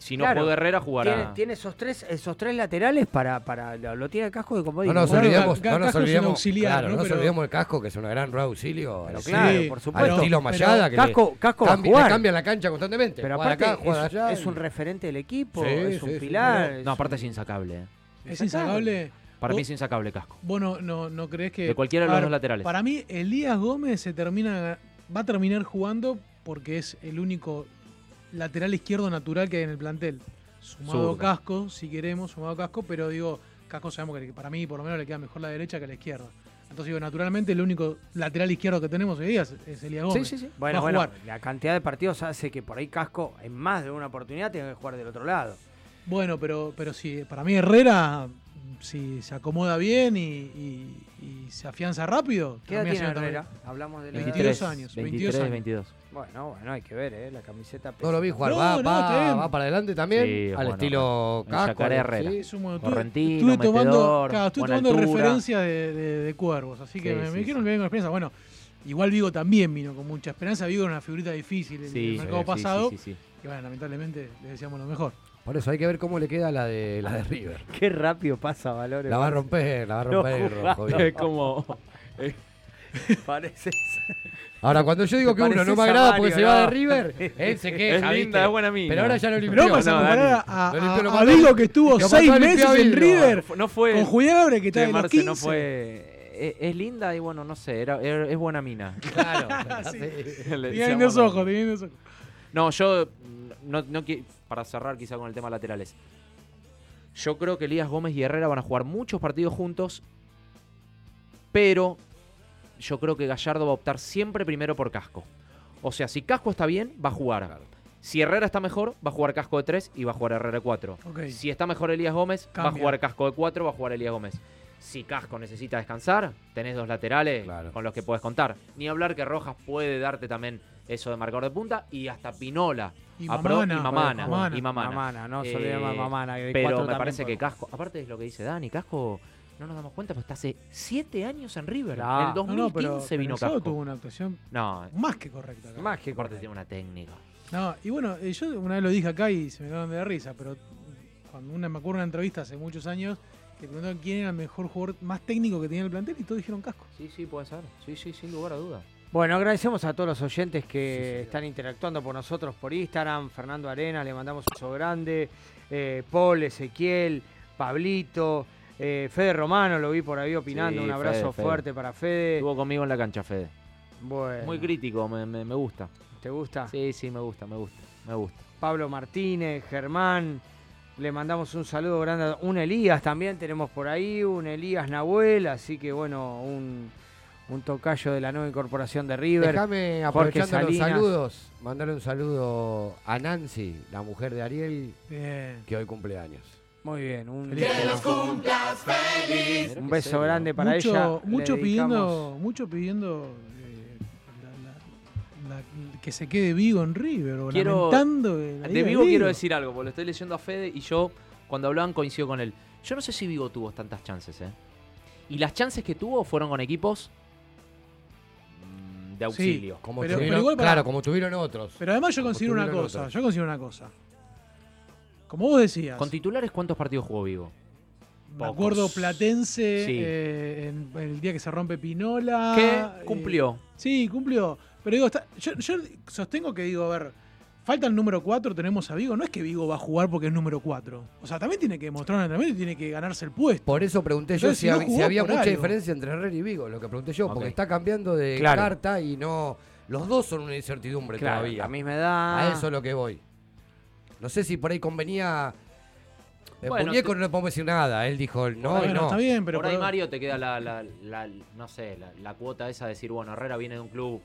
Si no Claro. juega Herrera, jugará. tiene esos tres esos tres laterales para para lo, lo tiene el casco de como No nos olvidemos, no nos olvidemos, auxiliar, claro, ¿no? no nos olvidemos el casco, que es un gran ru- auxilio. Pero al- claro, Sí, por al supuesto. estilo pero- Mayada, que Casco, casco va a cambia, jugar. le cambian la cancha constantemente. Pero aparte acá, es, allá. es un referente del equipo, Sí, es un sí, pilar. es No, aparte es insacable. eh. Es insacable. Para mí es insacable Casco. Vos no, no, no crees que. De cualquiera de los dos laterales. Para mí, Elías Gómez se termina, va a terminar jugando porque es el único lateral izquierdo natural que hay en el plantel. Sumado casco, si queremos, sumado casco, pero digo, casco sabemos que para mí por lo menos le queda mejor la derecha que la izquierda. Entonces digo, naturalmente el único lateral izquierdo que tenemos hoy día es, es Elías Gómez. Sí, sí, sí. Bueno, bueno, la cantidad de partidos hace que por ahí Casco en más de una oportunidad tenga que jugar del otro lado. Bueno, pero, pero sí, para mí Herrera, si se acomoda bien y, y- y se afianza rápido. ¿Qué edad tiene Herrera? también- Hablamos de la 22 edad. años, 23, 22 años. 22. Bueno, bueno, hay que ver, ¿eh? La camiseta No lo vi jugar, No, va, no, va, bien. va para adelante también, Sí, al bueno, estilo el casco. Yacaré Herrera. sí. Es un Correntino, estuve tomando, metedor, claro, estuve buena tomando altura. referencia de, de- de cuervos, así que Sí, me, me sí, dijeron sí. que vengo con experiencia. Bueno, igual Vigo también vino con mucha esperanza. Vigo era una figurita difícil el, Sí, el mercado sí, pasado. sí, sí, sí. Y bueno, lamentablemente les deseamos lo mejor. Por eso hay que ver cómo le queda la de la de River. Qué rápido pasa Valores. La va a romper, la va a No, romper. Rojo, Es como. Parece. Ahora, cuando yo digo que uno no pareces me agrada porque se va de. River, él se queja. Es linda, es buena mina. Pero ahora ya lo limpió. No, Dani. a, Lo limpió, lo a, Vigo que estuvo seis meses en. River No fue. con Julián Álvarez que está en los Marce, 15. no fue. Es, es linda y bueno, no sé, era, es buena mina. Claro. Sí. Tiene a- ojos, tiene ojos. No, yo. No, no para cerrar quizá con el tema laterales. Yo creo que Elías Gómez y Herrera van a jugar muchos partidos juntos. Pero yo creo que Gallardo va a optar siempre primero por Casco. O sea, si Casco está bien, va a jugar. Si Herrera está mejor, va a jugar Casco de 3 y va a jugar Herrera de 4. Ok. Si está mejor Elías Gómez, va a jugar Casco de 4, va a jugar Elías Gómez. Si Casco necesita descansar, tenés dos laterales Claro. con los que puedes contar. Ni hablar que Rojas puede darte también eso de marcador de punta y hasta Pinola. Y Mamana. y Mamana, Mamana. y Mamana. Mamana, no se Eh, Mamana. de Pero me parece que Casco, aparte es lo que dice Dani, Casco no nos damos cuenta, pero está hace 7 años en River. Claro. En el No, 2015 no, pero, pero vino Casco. tuvo una actuación No, más que correcta. acá. Más que aparte correcto. tiene una técnica. No, y bueno, eh, yo una vez lo dije acá y se me quedaron de risa, pero cuando una, me acuerdo de una entrevista hace muchos años que preguntaron quién era el mejor jugador más técnico que tenía el plantel y todos dijeron casco. Sí, sí, puede ser. Sí, sí, sin lugar a duda. Bueno, agradecemos a todos los oyentes que Sí, sí, están interactuando por nosotros por Instagram. Fernando Arena, le mandamos un beso grande. Eh, Paul, Ezequiel, Pablito, eh, Fede Romano, lo vi por ahí opinando. Sí, un abrazo Fede, Fede. fuerte para Fede. Estuvo conmigo en la cancha, Fede. Bueno, Muy crítico, me, me- me gusta. ¿Te gusta? Sí, sí, me gusta, me gusta, me gusta. Pablo Martínez, Germán. Le mandamos un saludo grande. a- Un Elías también tenemos por ahí, un Elías Nahuel, así que bueno, un, un tocayo de la nueva incorporación de River. Déjame, aprovechando los saludos, mandarle un saludo a Nancy, la mujer de Ariel, Bien. que hoy cumple años. Muy bien, un, Feliz un beso grande para mucho, ella. Le Mucho dedicamos- pidiendo, mucho pidiendo eh, la- la- la- que se quede Vigo en River Quiero- lamentando la De Vigo quiero decir algo, porque lo estoy leyendo a Fede y yo, cuando hablaban, coincido con él. Yo no sé si Vigo tuvo tantas chances, ¿eh? Y las chances que tuvo fueron con equipos mm, de auxilio. Como Pero- tuvieron, pero igual para- claro, como tuvieron otros. Pero además yo considero una cosa, otros. yo considero una cosa. Como vos decías, Con titulares, ¿cuántos partidos jugó Vigo? me pocos. acuerdo Platense Sí. eh, en, en el día que se rompe Pinola. ¿Qué? eh, Cumplió. sí, cumplió. Pero digo, está- yo, yo sostengo que digo, a ver, falta el número 4, tenemos a Vigo. No es que Vigo va a jugar porque es número 4. O sea, también tiene que demostrar un entrenamiento y tiene que ganarse el puesto. Por eso pregunté yo Entonces, si, si no hab- si jugó había mucha algo. diferencia entre Herrera y Vigo, lo que pregunté yo, porque está cambiando de Claro. carta y no. Los dos son una incertidumbre Claro, todavía. la misma edad. A eso es lo que voy. No sé si por ahí convenía. El Bueno, muñeco te- no le podemos decir nada. Él dijo no y no. está bien, pero Por ahí, por- Mario, te queda la, la- la- no sé, la, la cuota esa de decir, bueno, Herrera viene de un club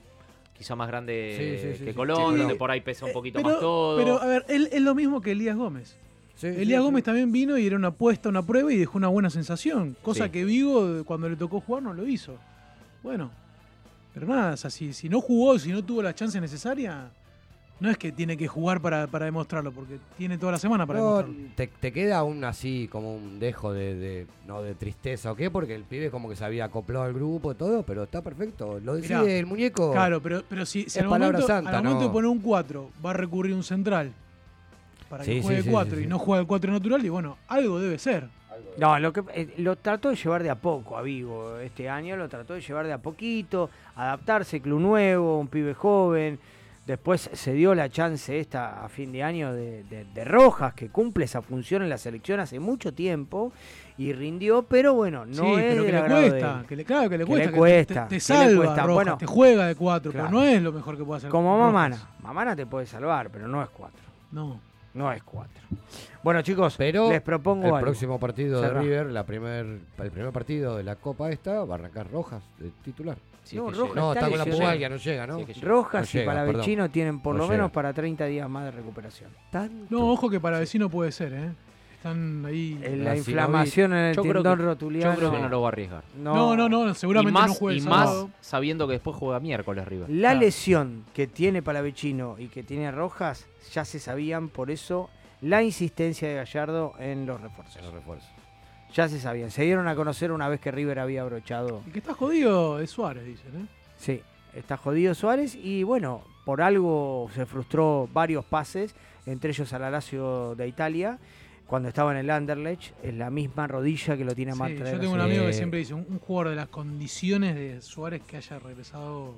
quizá más grande Sí, sí, sí, que. Colón, Sí. donde por ahí pesa un Eh, poquito pero, más todo. Pero, a ver, él es lo mismo que Elías Gómez. Elías sí. Gómez también vino y era una apuesta, una prueba y dejó una buena sensación. Cosa Sí. que Vigo, cuando le tocó jugar, no lo hizo. Bueno, pero nada, o sea, si, si no jugó, si no tuvo la chance necesaria, no es que tiene que jugar para, para demostrarlo, porque tiene toda la semana para No, demostrarlo. te, te queda aún así como un dejo de, de- no de tristeza o qué, porque el pibe como que se había acoplado al grupo y todo, pero está perfecto. Lo decide Mirá, el muñeco. Claro, pero, pero si, si Es al, palabra momento, santa, al momento no. de poner un 4 va a recurrir un central para que Sí, juegue sí, 4 sí, y sí. no juega el 4 natural, y bueno, algo debe ser. No, lo que eh, lo trató de llevar de a poco a Vigo este año, lo trató de llevar de a poquito, adaptarse, club nuevo, un pibe joven. Después se dio la chance esta a fin de año de, de- de Rojas, que cumple esa función en la selección hace mucho tiempo y rindió, pero bueno, no sí, es pero que le cuesta, que le, claro, que le Que cuesta. le que cuesta, te, te que le salva, cuesta. Rojas, Bueno, te juega de 4, claro. pero no es lo mejor que puede hacer. Como. Mamana. Mamana te puede salvar, pero no es cuatro. No. No es cuatro. Bueno, chicos, Pero les propongo el algo. próximo partido Cerrá. de River, la primer, el primer partido de la Copa esta, va a arrancar Rojas de titular. Sí, No, es que Rojas llega. No, está está con la pubalgia, no llega, ¿no? Sí, que llega. Rojas No y llega, Palavecino tienen por No lo menos llega. para 30 días más de recuperación. Tanto. No, ojo que para vecino puede ser, ¿eh? Están ahí. La inflamación en el Yo creo tendón que- rotuliano. Yo creo que no lo va a arriesgar. No, no, no, seguramente y más, no juega y el más sábado. sabiendo que después juega miércoles River. La Claro. lesión que tiene Palavecino y que tiene Rojas ya se sabían, por eso la insistencia de Gallardo en los refuerzos. En los refuerzos. Ya se sabían. Se dieron a conocer una vez que River había abrochado. El que está jodido es Suárez, dicen, ¿eh? Sí, está jodido Suárez y bueno, por algo se frustró varios pases, entre ellos al Lazio de Italia, cuando estaba en el Anderlecht, es la misma rodilla que lo tiene Sí, yo tengo un amigo que siempre dice, un, un jugador de las condiciones de Suárez que haya regresado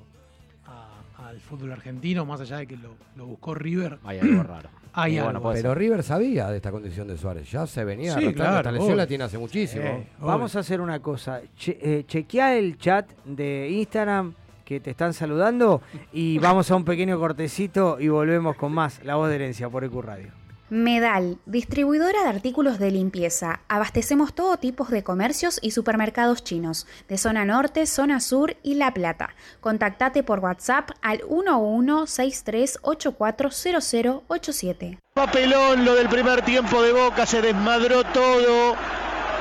al fútbol argentino, más allá de que lo, lo buscó River, Hay algo raro. hay Y algo. bueno, puede Pero River sabía de esta condición de Suárez. Ya se venía Sí, claro, Esta lesión obvio. la tiene hace muchísimo. Eh, vamos a hacer una cosa. Che, eh, chequea el chat de Instagram que te están saludando y vamos a un pequeño cortecito y volvemos con más La Voz de Herencia por EQ Radio. Medal, distribuidora de artículos de limpieza. Abastecemos todo tipo de comercios y supermercados chinos, de zona norte, zona sur y La Plata. Contactate por WhatsApp al 1163840087. Papelón, lo del primer tiempo de Boca, se desmadró todo.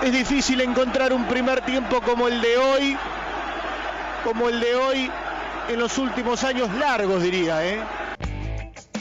Es difícil encontrar un primer tiempo como el de hoy, como el de hoy en los últimos años largos, diría, ¿eh?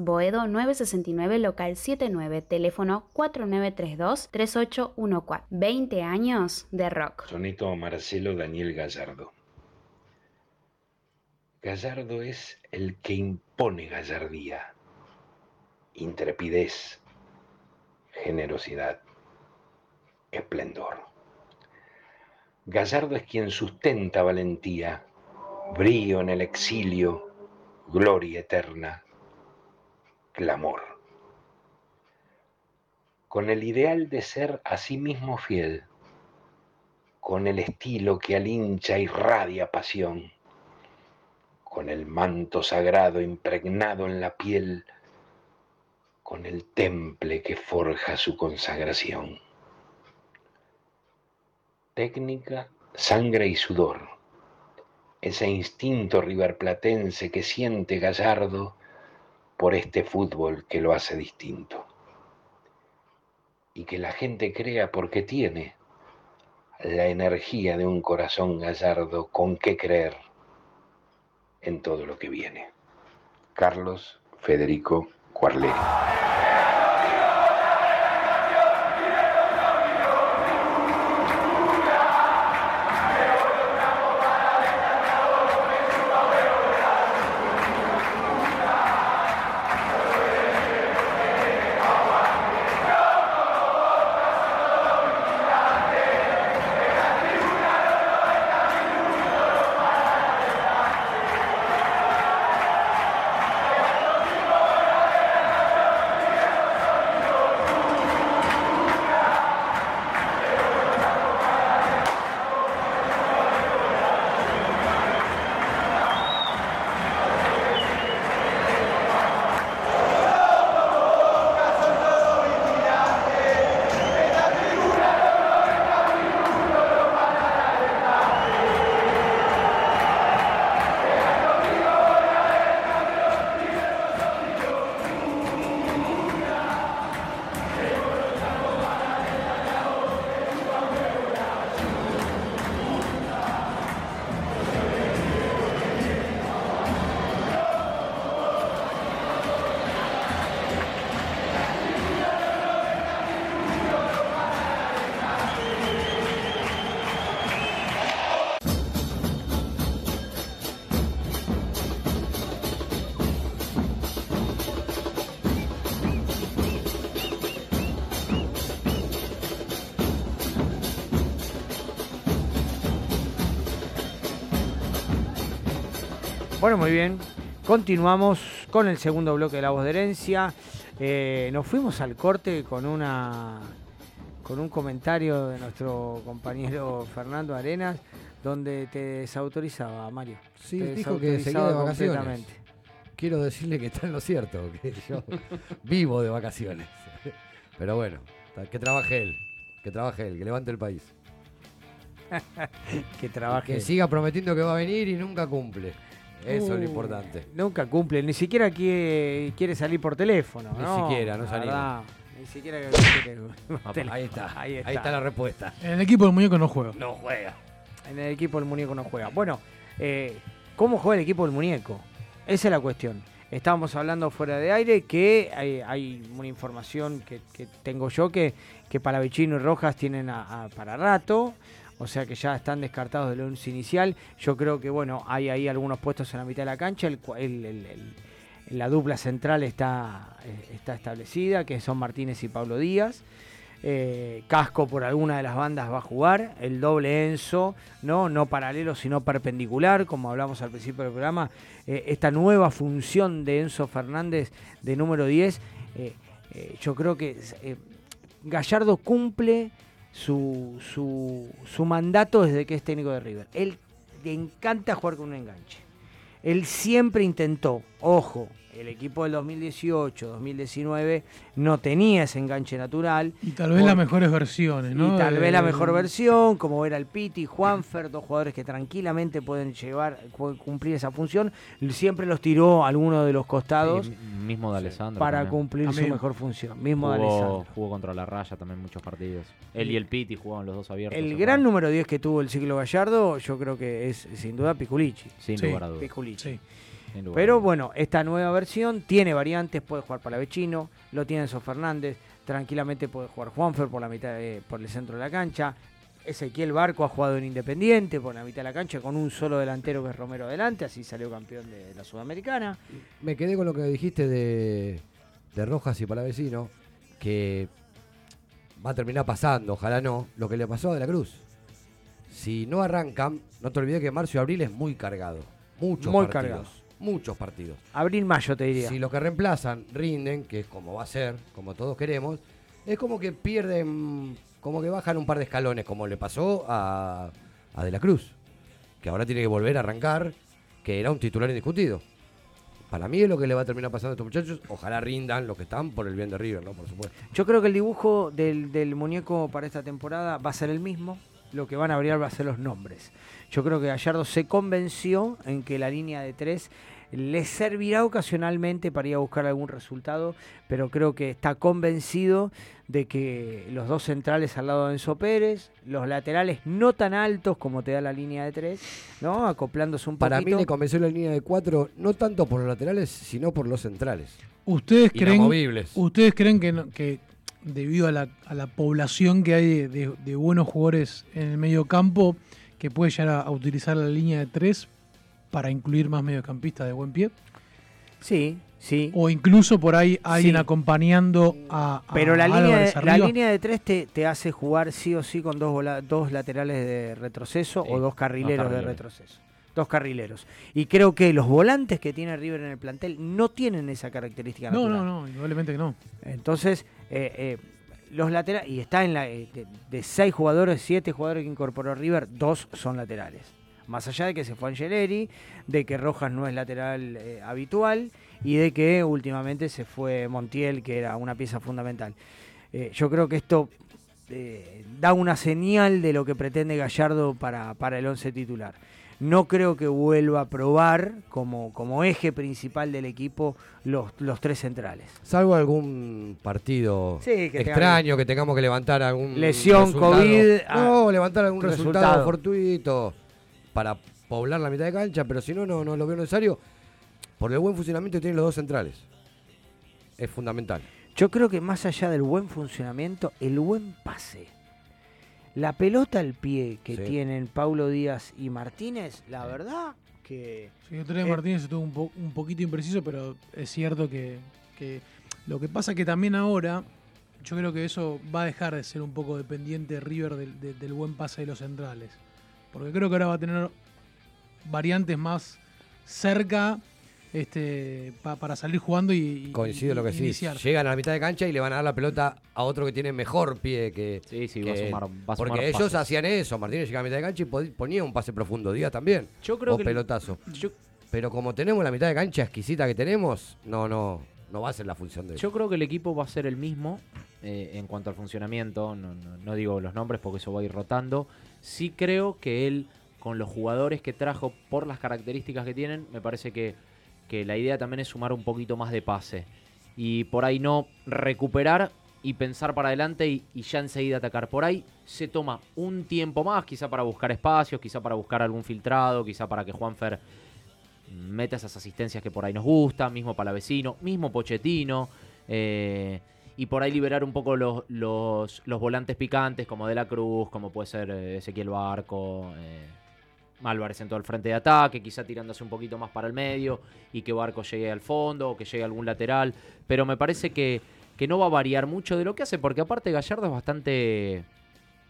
Boedo 969 local 79, teléfono 4932-3814. 20 años de rock. Soneto a Marcelo Daniel Gallardo. Gallardo es el que impone gallardía, intrepidez, generosidad, esplendor. Gallardo es quien sustenta valentía, brío en el exilio, gloria eterna, clamor. Con el ideal de ser a sí mismo fiel, con el estilo que al hincha irradia pasión, con el manto sagrado impregnado en la piel, con el temple que forja su consagración. Técnica, sangre y sudor, ese instinto riverplatense que siente Gallardo por este fútbol que lo hace distinto. Y que la gente crea porque tiene la energía de un corazón gallardo con que creer en todo lo que viene. Carlos Federico Cuarleri. Bueno, muy bien. Continuamos con el segundo bloque de La Voz de Herencia. Eh, nos fuimos al corte con una con un comentario de nuestro compañero Fernando Arenas, donde te desautorizaba, Mario. Sí, Te dijo que seguía de vacaciones. Quiero decirle que está en lo cierto, que yo vivo de vacaciones. Pero bueno, que trabaje él, que trabaje él, que levante el país. que trabaje. Que siga prometiendo que va a venir y nunca cumple. Eso es lo importante. Nunca cumple, ni siquiera quiere, quiere salir por teléfono. Ni ¿no? siquiera, no salimos. verdad, Ni siquiera quiere- Ahí está, Ahí está. ahí está la respuesta. En el equipo del muñeco no juego. No juega. En el equipo del muñeco no juega. Bueno, eh, ¿cómo juega el equipo del muñeco? Esa es la cuestión. Estábamos hablando fuera de aire que hay, hay una información que, que tengo yo que, que Palavicino y Rojas tienen a- a- para rato. O sea que ya están descartados del once inicial. Yo creo que bueno, hay ahí algunos puestos en la mitad de la cancha. El, la dupla central está, eh, está establecida, que son Martínez y Pablo Díaz. Eh, Casco por alguna de las bandas va a jugar, el doble Enzo, no, no paralelo sino perpendicular, como hablamos al principio del programa, Eh, esta nueva función de Enzo Fernández de número 10, eh, eh, yo creo que Gallardo cumple su, su, su mandato desde que es técnico de River. Él le encanta jugar con un enganche. Él siempre intentó, ojo, el equipo del 2018, 2019 no tenía ese enganche natural. Y tal vez las mejores versiones, ¿no? y tal vez la mejor versión, como era el Piti, Juanfer, dos jugadores que tranquilamente pueden llevar, cumplir esa función. Siempre los tiró a alguno de los costados Sí, mismo de Alessandro. para también. cumplir su mejor función. Mismo de Jugó, Alessandro. jugó contra la raya también muchos partidos. Él y el Piti jugaban los dos abiertos. El gran número 10 que tuvo el ciclo Gallardo, yo creo que es sin duda Piculici. Sin Sí. lugar a dudas. Piculici. Sí. Pero bueno, esta nueva versión tiene variantes, puede jugar Palavecino, lo tiene Enzo Fernández, tranquilamente puede jugar Juanfer por la mitad de- por el centro de la cancha. Ezequiel Barco ha jugado en Independiente por la mitad de la cancha con un solo delantero que es Romero adelante, así salió campeón de la Sudamericana. Me quedé con lo que dijiste de, de Rojas y Palavecino, que va a terminar pasando, ojalá no, lo que le pasó a De la Cruz. Si no arrancan, no te olvides que marzo y abril es muy cargado. Muchos Muy partidos. cargado. Muchos partidos. Abril-mayo te diría. Si los que reemplazan rinden, que es como va a ser, como todos queremos, es como que pierden, como que bajan un par de escalones, como le pasó a, a De la Cruz, que ahora tiene que volver a arrancar, que era un titular indiscutido. Para mí es lo que le va a terminar pasando a estos muchachos. Ojalá rindan los que están por el bien de River, ¿no? Por supuesto. Yo creo que el dibujo del, del muñeco para esta temporada va a ser el mismo. Lo que van a variar va a ser los nombres. Yo creo que Gallardo se convenció en que la línea de tres le servirá ocasionalmente para ir a buscar algún resultado, pero creo que está convencido de que los dos centrales al lado de Enzo Pérez, los laterales no tan altos como te da la línea de tres, ¿no? Acoplándose un Para mí poquito. le convenció la línea de cuatro, no tanto por los laterales, sino por los centrales. ¿Ustedes creen, Inamovibles. ¿ustedes creen que, no- que debido a la, a la población que hay de, de- de buenos jugadores en el medio campo, que puede llegar a, a utilizar la línea de tres para incluir más mediocampistas de buen pie? Sí, sí. O incluso por ahí alguien Sí. acompañando a, a Pero la línea, de, la línea de tres te, te hace jugar sí o sí con dos, vola- dos laterales de retroceso Sí, o dos carrileros dos de retroceso. Dos carrileros. Y creo que los volantes que tiene River en el plantel no tienen esa característica No, natural. no, no, indudablemente que no. Entonces, eh, eh, los laterales, y está en la eh, de, seis jugadores, siete jugadores que incorporó River, dos son laterales. Más allá de que se fue Angeleri, de que Rojas no es lateral eh, habitual y de que últimamente se fue Montiel, que era una pieza fundamental. Eh, yo creo que esto eh, da una señal de lo que pretende Gallardo para, para el once titular. No creo que vuelva a probar como, como eje principal del equipo los, los tres centrales. Salvo algún partido Sí, que tenga- extraño, que tengamos que levantar algún Lesión, resultado. COVID, ah, No, levantar algún resultado, resultado. fortuito para poblar la mitad de cancha, pero si no, no, no lo veo necesario. Por el buen funcionamiento que tienen los dos centrales. Es fundamental. Yo creo que más allá del buen funcionamiento, el buen pase. La pelota al pie que Sí. tienen Paulo Díaz y Martínez, la verdad que... Sí, el Eh, Martínez estuvo un, po- un poquito impreciso, pero es cierto que, que lo que pasa que también ahora, yo creo que eso va a dejar de ser un poco dependiente River del, de- del buen pase de los centrales. Porque creo que ahora va a tener variantes más cerca este, pa- para salir jugando y, Coincido y- lo que sí. iniciar. Llegan a la mitad de cancha y le van a dar la pelota a otro que tiene mejor pie que. Sí, sí, que va a sumar, va a Porque sumar ellos pases. hacían eso. Martínez llegaba a mitad de cancha y ponía un pase profundo. Díaz también. Yo creo o que pelotazo. yo, Pero como tenemos la mitad de cancha exquisita que tenemos, no, no, no va a ser la función de yo creo que el equipo va a ser el mismo eh, en cuanto al funcionamiento. No, no- no digo los nombres porque eso va a ir rotando. Sí creo que él con los jugadores que trajo por las características que tienen, me parece que, que la idea también es sumar un poquito más de pase. Y por ahí no recuperar y pensar para adelante y, ya enseguida atacar. Por ahí se toma un tiempo más, quizá para buscar espacios, quizá para buscar algún filtrado, quizá para que Juanfer meta esas asistencias que por ahí nos gusta, mismo Palavecino, mismo Pochettino. eh, y por ahí liberar un poco los, los, los volantes picantes como De la Cruz, como puede ser eh, Ezequiel Barco, eh, Álvarez en todo el frente de ataque, quizá tirándose un poquito más para el medio y que Barco llegue al fondo o que llegue a algún lateral. Pero me parece que, que no va a variar mucho de lo que hace, porque aparte Gallardo es bastante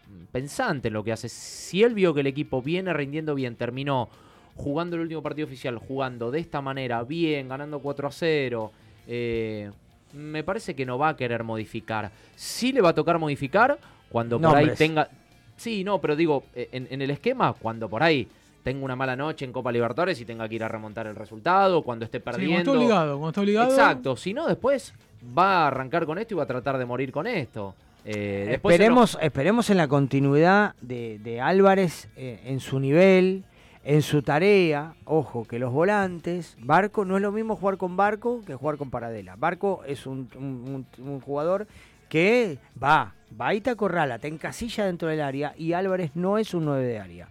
mm, pensante en lo que hace. Si él vio que el equipo viene rindiendo bien, terminó jugando el último partido oficial, jugando de esta manera, bien, ganando 4 a 0, eh, me parece que no va a querer modificar. Sí le va a tocar modificar cuando por ahí tenga... Sí, no, pero digo, eh, en, en el esquema, cuando por ahí tenga una mala noche en Copa Libertadores y tenga que ir a remontar el resultado, cuando esté Sí, cuando perdiendo. está obligado, cuando está obligado. Exacto, si no, después va a arrancar con esto y va a tratar de morir con esto. Eh, Esperemos, esperemos en la continuidad de, de Álvarez eh, en su nivel, en su tarea. Ojo, que los volantes, Barco, no es lo mismo jugar con Barco que jugar con Paradela. Barco es un, un- un- un jugador que va, va y te acorrala, te encasilla dentro del área y Álvarez no es un 9 de área.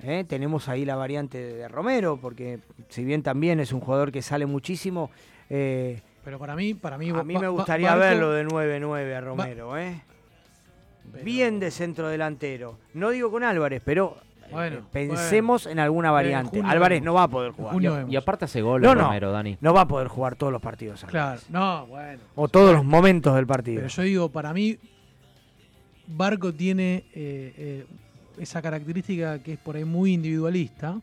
Eh, Tenemos ahí la variante de Romero, porque si bien también es un jugador que sale muchísimo, eh, Pero para mí, para mí, a mí va- me va- gustaría Barco- verlo de 9-9 a Romero, ¿eh? Pero- Bien de centro delantero. No digo con Álvarez, pero eh, Bueno, pensemos en alguna variante. junio Álvarez no va a poder jugar. junio Y, aparte hace gol No, no. Romero, Dani. No va a poder jugar todos los partidos. Álvarez. Claro, no, bueno. O todos los momentos del partido. Pero yo digo, para mí, Barco tiene eh, eh, esa característica que es por ahí muy individualista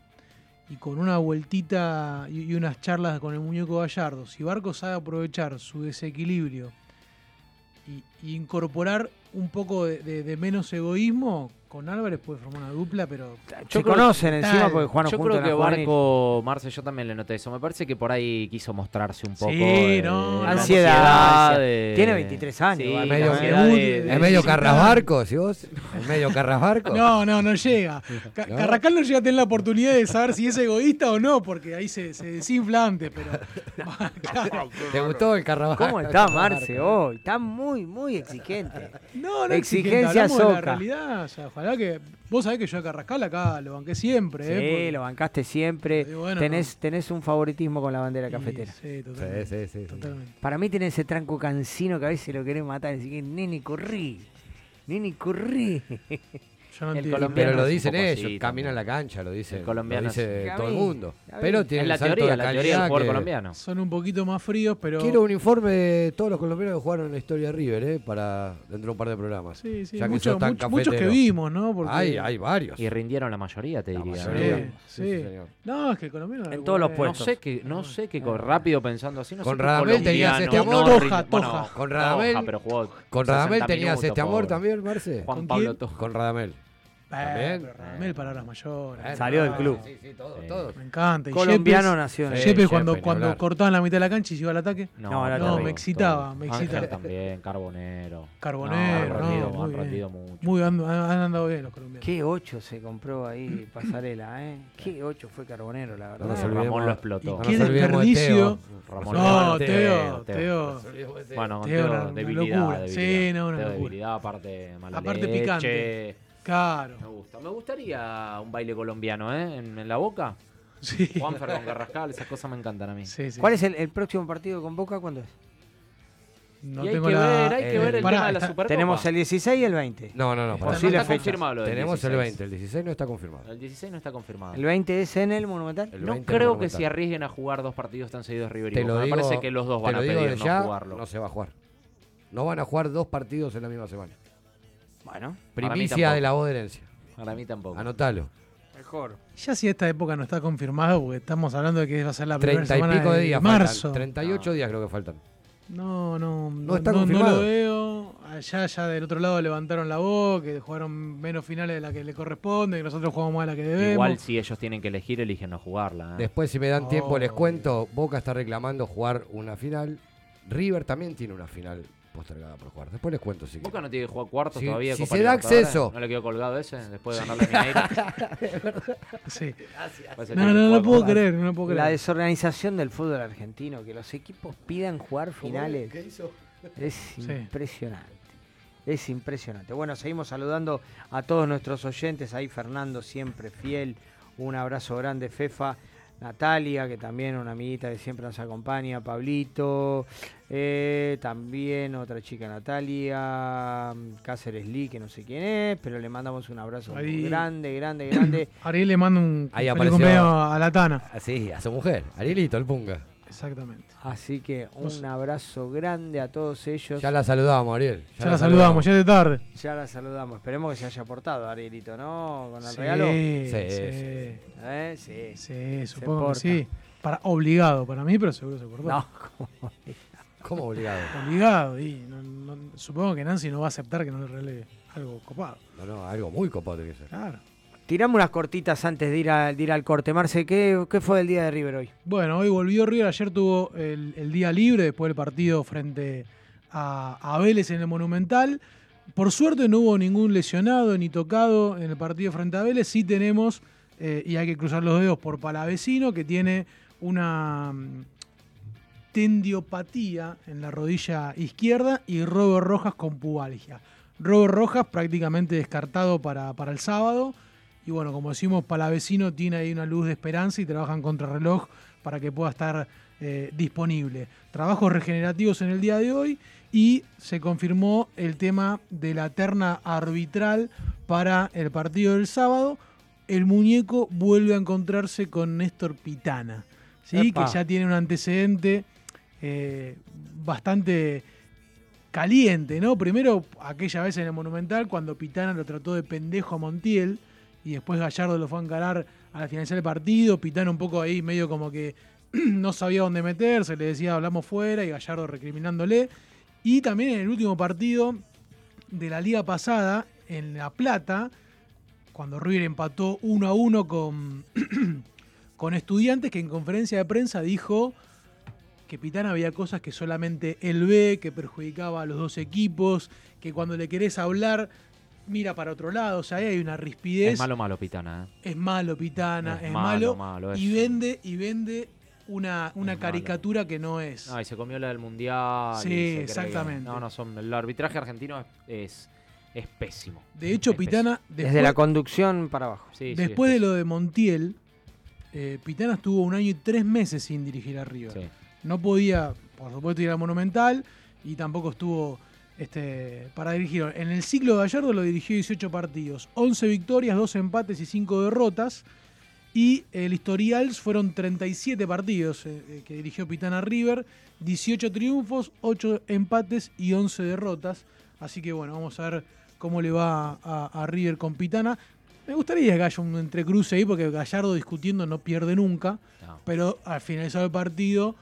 y con una vueltita y, unas charlas con el muñeco Gallardo. Si Barco sabe aprovechar su desequilibrio y, y incorporar un poco de, de- de menos egoísmo, con Álvarez puede formar una dupla, pero Se creo- conocen encima Tal. porque jugaron Yo creo que. Barco, Marce, yo también le noté eso. Me parece que por ahí quiso mostrarse un poco. Sí, eh, no, Ansiedad. de- Tiene 23 años, Sí, la medio- de- de- ¿Es de- medio de- carrasbarco, si vos? ¿Es medio carrasbarco? No, no, no llega. Ca- ¿No? Carrascal no llega a tener la oportunidad de saber si es egoísta o no, porque ahí se, se desinfla antes, pero. ¿Te gustó el carrasbarco? ¿Cómo está Marce hoy? Está muy, muy exigente. No, no Exigencia exigente, hablamos de la soca. realidad. O sea, ojalá que. Vos sabés que yo a Carrascal acá lo banqué siempre, Sí, ¿eh? Porque- lo bancaste siempre. Bueno, tenés, tenés un favoritismo con la bandera cafetera. Sí, Sí, totalmente. sí, sí. sí. totalmente. Para mí tiene ese tranco cansino que a veces lo querés matar. Así que, nene, corrí. Nene, corrí. Yo no El colombiano Pero lo dicen ellos, así caminan también. la cancha, lo dice, El colombiano lo dice todo el mundo. Pero tiene En la teoría, de la teoría del jugador que- colombiano. Son un poquito más fríos, pero. Quiero un informe de todos los colombianos que jugaron en la historia de River, ¿eh? Para dentro de un par de programas. Sí, sí, Ya que muchos, sos tan muchos- muchos que vimos, ¿no? Porque- Hay, hay varios. Y rindieron la mayoría, te La diría. mayoría. ¿eh? Sí, Sí, sí. señor. No, es que el colombiano. En todos los bueno. No puestos. sé qué, no sé qué, co- rápido pensando así, no Con Radamel tenías este amor. Toja, Toja. Con Radamel- Toja, pero jugó Con 60 Radamel tenías este amor también, Marce. Juan ¿Con Pablo? Toja. Con Radamel. También. pero Radamel palabras mayores. Salió del no, club. Sí, sí, todos, Sí. todos. Me encanta. Y Colombiano Yepes- nació en Sí, Yepes Yepes, cuando, cuando cortaban la mitad de la cancha y se iba al ataque. No, era No, terrible. me excitaba, me Ángel excitaba. también, Carbonero. Carbonero, No, han no, rendido, muy han rendido mucho. Muy han, andado bien los colombianos. Qué 8 se compró ahí Pasarela, ¿eh? Qué 8 fue Carbonero, la No verdad. nos Ramón lo explotó. Y No qué desperdicio. Ramón No, Teo, Teo. Teo. Bueno, con Teo, debilidad. Sí, no, una locura. debilidad, aparte mala Aparte picante. Claro. Me gusta. Me gustaría un baile colombiano, ¿eh? En, en la boca. Sí. Juanfer con Carrascal, esas cosas me encantan a mí. Sí, sí. ¿Cuál es el, el próximo partido con Boca? ¿Cuándo es? No y hay tengo que la. ver, hay que eh, ver el pará, tema de la está- Supercopa. Tenemos el 16 y el 20. No, no, no. No está confirmado lo del Tenemos el 16. 20, el 16 no está confirmado. El 16 no está confirmado. ¿El 20 es en el Monumental? El no 20 creo que se arriesguen a jugar dos partidos tan seguidos River y Te Boca. lo Me digo, parece que los dos van a pedir no ya, jugarlo. No se va a jugar. No van a jugar dos partidos en la misma semana. Bueno, Para mí Primicia tampoco. de la voz de herencia. Para mí tampoco. Anotalo. mejor. Ya si esta época no está confirmado, porque estamos hablando de que va a ser la primera Treinta y semana pico de días marzo. faltan. 38 días creo que faltan. No, no, no, está no- no confirmado. lo veo. Allá ya del otro lado levantaron la voz, que jugaron menos finales de la que le corresponde, que nosotros jugamos más de la que debemos. Igual si ellos tienen que elegir, eligen no jugarla. ¿eh? Después, si me dan tiempo, les Oh. cuento. Boca está reclamando jugar una final. River también tiene una final postergada por jugar. Después les cuento si Boca no tiene que jugar cuartos Si- todavía. si Copa se da Libertadores? acceso. ¿No le quedó colgado ese después de ganarle a Mineiro? Sí. Parece No, que no, no lo puedo creer, no lo puedo La creer. desorganización del fútbol argentino, que los equipos pidan jugar finales, ¿Qué hizo? es Sí. impresionante. Es impresionante. Bueno, seguimos saludando a todos nuestros oyentes. Ahí Fernando, siempre fiel. Un abrazo grande, Fefa. Natalia, que también una amiguita que siempre nos acompaña. Pablito. eh, también otra chica, Natalia. Cáceres Lee, que no sé quién es, pero le mandamos un abrazo Ahí. grande, grande, grande. Ariel le manda un Ahí feliz apareció- cumpleaños a la Tana. Así, a su mujer, Arielito, el punga. Exactamente. Así que un abrazo grande a todos ellos. Ya la saludamos, Ariel. Ya, la saludamos, ya es de tarde. Ya la saludamos. Esperemos que se haya portado Arielito, ¿no? Con el Sí, regalo. sí, Sí, ¿Eh? Sí. sí, supongo que sí. Para, obligado para mí, pero seguro se acordó. No, ¿cómo? ¿Cómo obligado? Obligado, y no- no- supongo que Nancy no va a aceptar que no le regale algo copado. No, no, algo muy copado tiene que ser. Claro. Tiramos unas cortitas antes de ir, al corte. Marce, ¿qué, ¿qué fue el día de River hoy? Bueno, hoy volvió River, ayer tuvo el, día libre después del partido frente a, a Vélez en el Monumental. Por suerte no hubo ningún lesionado ni tocado en el partido frente a Vélez. Sí tenemos, eh, y hay que cruzar los dedos por Palavecino, que tiene una mm, tendiopatía en la rodilla izquierda y Robert Rojas con pubalgia. Robert Rojas prácticamente descartado para el sábado. Y bueno, como decimos, Palavecino tiene ahí una luz de esperanza y trabajan contra reloj para que pueda estar eh, disponible. Trabajos regenerativos en el día de hoy y se confirmó el tema de la terna arbitral para el partido del sábado. El muñeco vuelve a encontrarse con Néstor Pitana, ¿sí? Epa. que ya tiene un antecedente eh, bastante caliente, ¿no? Primero, aquella vez en el Monumental, cuando Pitana lo trató de pendejo a Montiel, y después Gallardo lo fue a encarar al finalizar el partido, Pitana un poco ahí medio como que no sabía dónde meterse, le decía hablamos fuera, y Gallardo recriminándole. Y también en el último partido de la liga pasada, en La Plata, cuando River empató 1 a 1 con, con estudiantes, que en conferencia de prensa dijo que Pitana había cosas que solamente él ve, que perjudicaba a los dos equipos, que cuando le querés hablar, mira para otro lado. O sea, ahí hay una rispidez. Es malo, malo, Pitana. ¿eh? Es malo, Pitana, Es es, malo, malo. malo, es- y vende, y vende una, una malo. caricatura que no es. No, y se comió la del mundial. y Sí, exactamente. No, no, son, el arbitraje argentino es, es, es pésimo. De hecho, Es Pitana, Desde la conducción para abajo. Sí, sí, es después de lo de Montiel, eh, Pitana estuvo un año y tres meses sin dirigir a River. Sí. No podía, por supuesto, ir al Monumental y tampoco estuvo este, para dirigir. En el ciclo de Gallardo lo dirigió 18 partidos, 11 victorias, 2 empates y 5 derrotas. Y el historial fueron 37 partidos eh, eh, que dirigió Pitana River, 18 triunfos, 8 empates y 11 derrotas. Así que bueno, vamos a ver cómo le va a, a River con Pitana. Me gustaría que haya un entrecruce ahí porque Gallardo discutiendo no pierde nunca, No. pero al finalizar el partido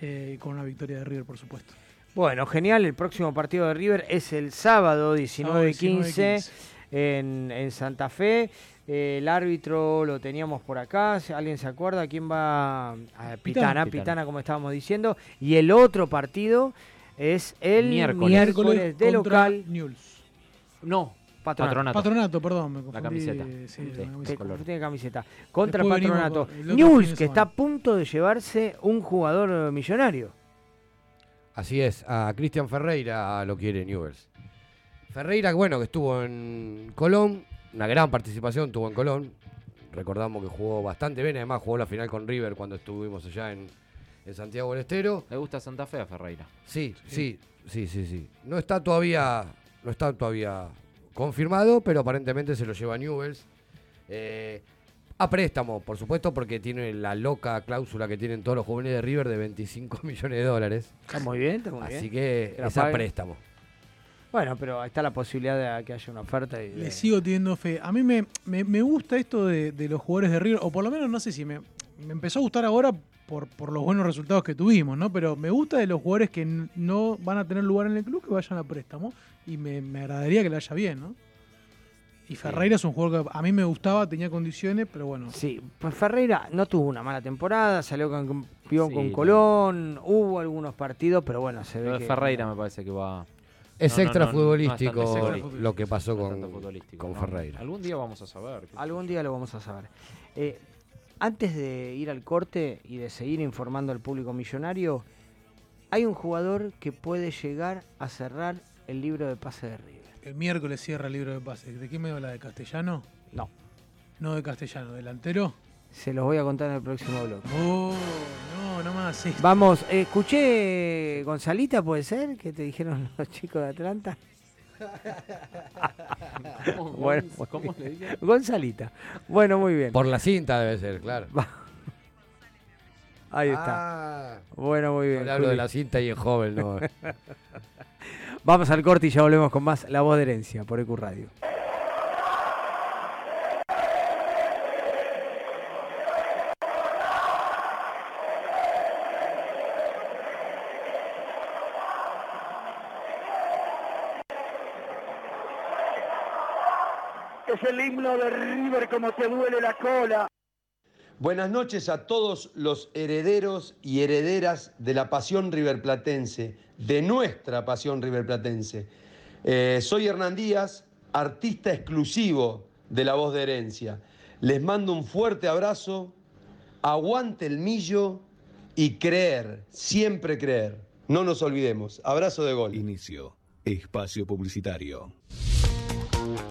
eh, con una victoria de River, por supuesto. Bueno, genial. El próximo partido de River es el sábado 19 Sábado 15 19-15. en, en Santa Fe. Eh, el árbitro lo teníamos por acá. ¿Alguien se acuerda quién va? a Pitana, Pitana, Pitana. como estábamos diciendo. Y el otro partido es el Miércoles. miércoles, de local. Newell's. No, Patronato. Patronato. Perdón, me confundí. La camiseta. sí, Sí. la camiseta. tiene camiseta. Contra Después Patronato. News, que está a punto de llevarse un jugador millonario. Así es, a Cristian Ferreira lo quiere Newells. Ferreira, bueno, que estuvo en Colón, una gran participación tuvo en Colón. Recordamos que jugó bastante bien, además jugó la final con River cuando estuvimos allá en, en Santiago del Estero. Le gusta Santa Fe a Ferreira. Sí, sí, sí, sí, sí. No está todavía, no está todavía confirmado, pero aparentemente se lo lleva Newells. Eh, a préstamo, por supuesto, porque tiene la loca cláusula que tienen todos los jóvenes de River de 25 millones de dólares. Está muy bien, está muy Así bien. que Que es a préstamo. Bueno, pero está la posibilidad de que haya una oferta. Y de- Le sigo teniendo fe. A mí me, me, me gusta esto de, de los jugadores de River, o por lo menos no sé si me, me empezó a gustar ahora por, por los buenos resultados que tuvimos, ¿no? Pero me gusta de los jugadores que no van a tener lugar en el club que vayan a préstamo. Y me, me agradaría que le haya bien, ¿no? Y Ferreira es un jugador que a mí me gustaba, tenía condiciones, pero bueno. Sí, pues Ferreira no tuvo una mala temporada, salió con- campeón Sí, con Colón, hubo algunos partidos, pero bueno, se ve de que... Ferreira me parece que va. Es No, extra no, no, no es tanto futbolístico lo que pasó con, con no. Ferreira. Algún día vamos a saber. Algún día lo vamos a saber. Eh, antes de ir al corte y de seguir informando al público millonario, hay un jugador que puede llegar a cerrar el libro de pase de River. El miércoles cierra el libro de pases. ¿De qué me habla? ¿De castellano? No. No de castellano, delantero. Se los voy a contar en el próximo blog. Oh, no, no más. Sí. Vamos, escuché Gonzalita, ¿puede ser? Que te dijeron los chicos de Atlanta. ¿Cómo, Bueno, Gonz- ¿Cómo le dije? Gonzalita. Bueno, muy bien. Por la cinta debe ser, claro. Ahí está. Ah, Bueno, muy bien. hablo de la cinta y en joven, no. Vamos al corte y ya volvemos con más La Voz de Herencia por EQ Radio. Es el himno de River como te duele la cola. Buenas noches a todos los herederos y herederas de la pasión riverplatense, de nuestra pasión riverplatense. Eh, soy Hernán Díaz, artista exclusivo de La Voz de Herencia. Les mando un fuerte abrazo, aguante el millo y creer, siempre creer. No nos olvidemos. Abrazo de gol. Inicio. Espacio publicitario.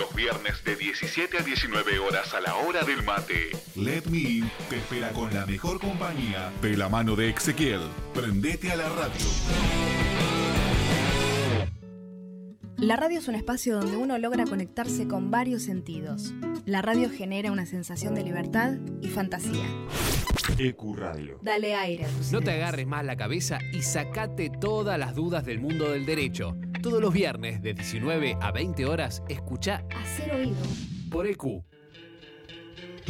Los viernes de 17 a 19 horas a la hora del mate. Let Me In te espera con la mejor compañía de la mano de Ezequiel. Prendete a la radio. La radio es un espacio donde uno logra conectarse con varios sentidos. La radio genera una sensación de libertad y fantasía. EQ Radio. Dale aire a tus No te ideas. agarres más la cabeza y sacate todas las dudas del mundo del derecho. Todos los viernes de 19 a 20 horas, escucha Hacer oído. por EQ.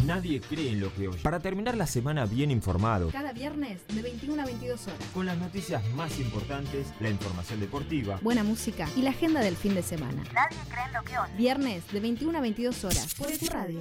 Nadie cree en lo que oye. Para terminar la semana bien informado, Cada viernes de 21 a 22 horas. con las noticias más importantes, la información deportiva, Buena música y la agenda del fin de semana. Nadie cree en lo que oye. Viernes de 21 a 22 horas por EQ Radio.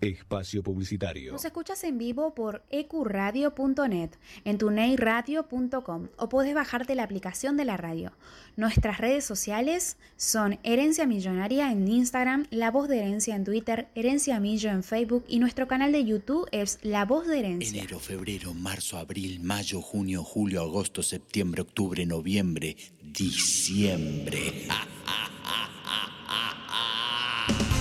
Espacio publicitario. Nos escuchas en vivo por ecuradio.net, en tuneiradio.com o podés bajarte la aplicación de la radio. Nuestras redes sociales son Herencia Millonaria en Instagram, La Voz de Herencia en Twitter, Herencia Millo en Facebook y nuestro canal de YouTube es La Voz de Herencia. Enero, febrero, marzo, abril, mayo, junio, julio, agosto, septiembre, octubre, noviembre, diciembre. Diciembre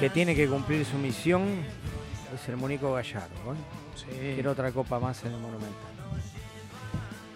que tiene que cumplir su misión es el Mónico Gallardo. ¿eh? Quiero otra copa más en el Monumental.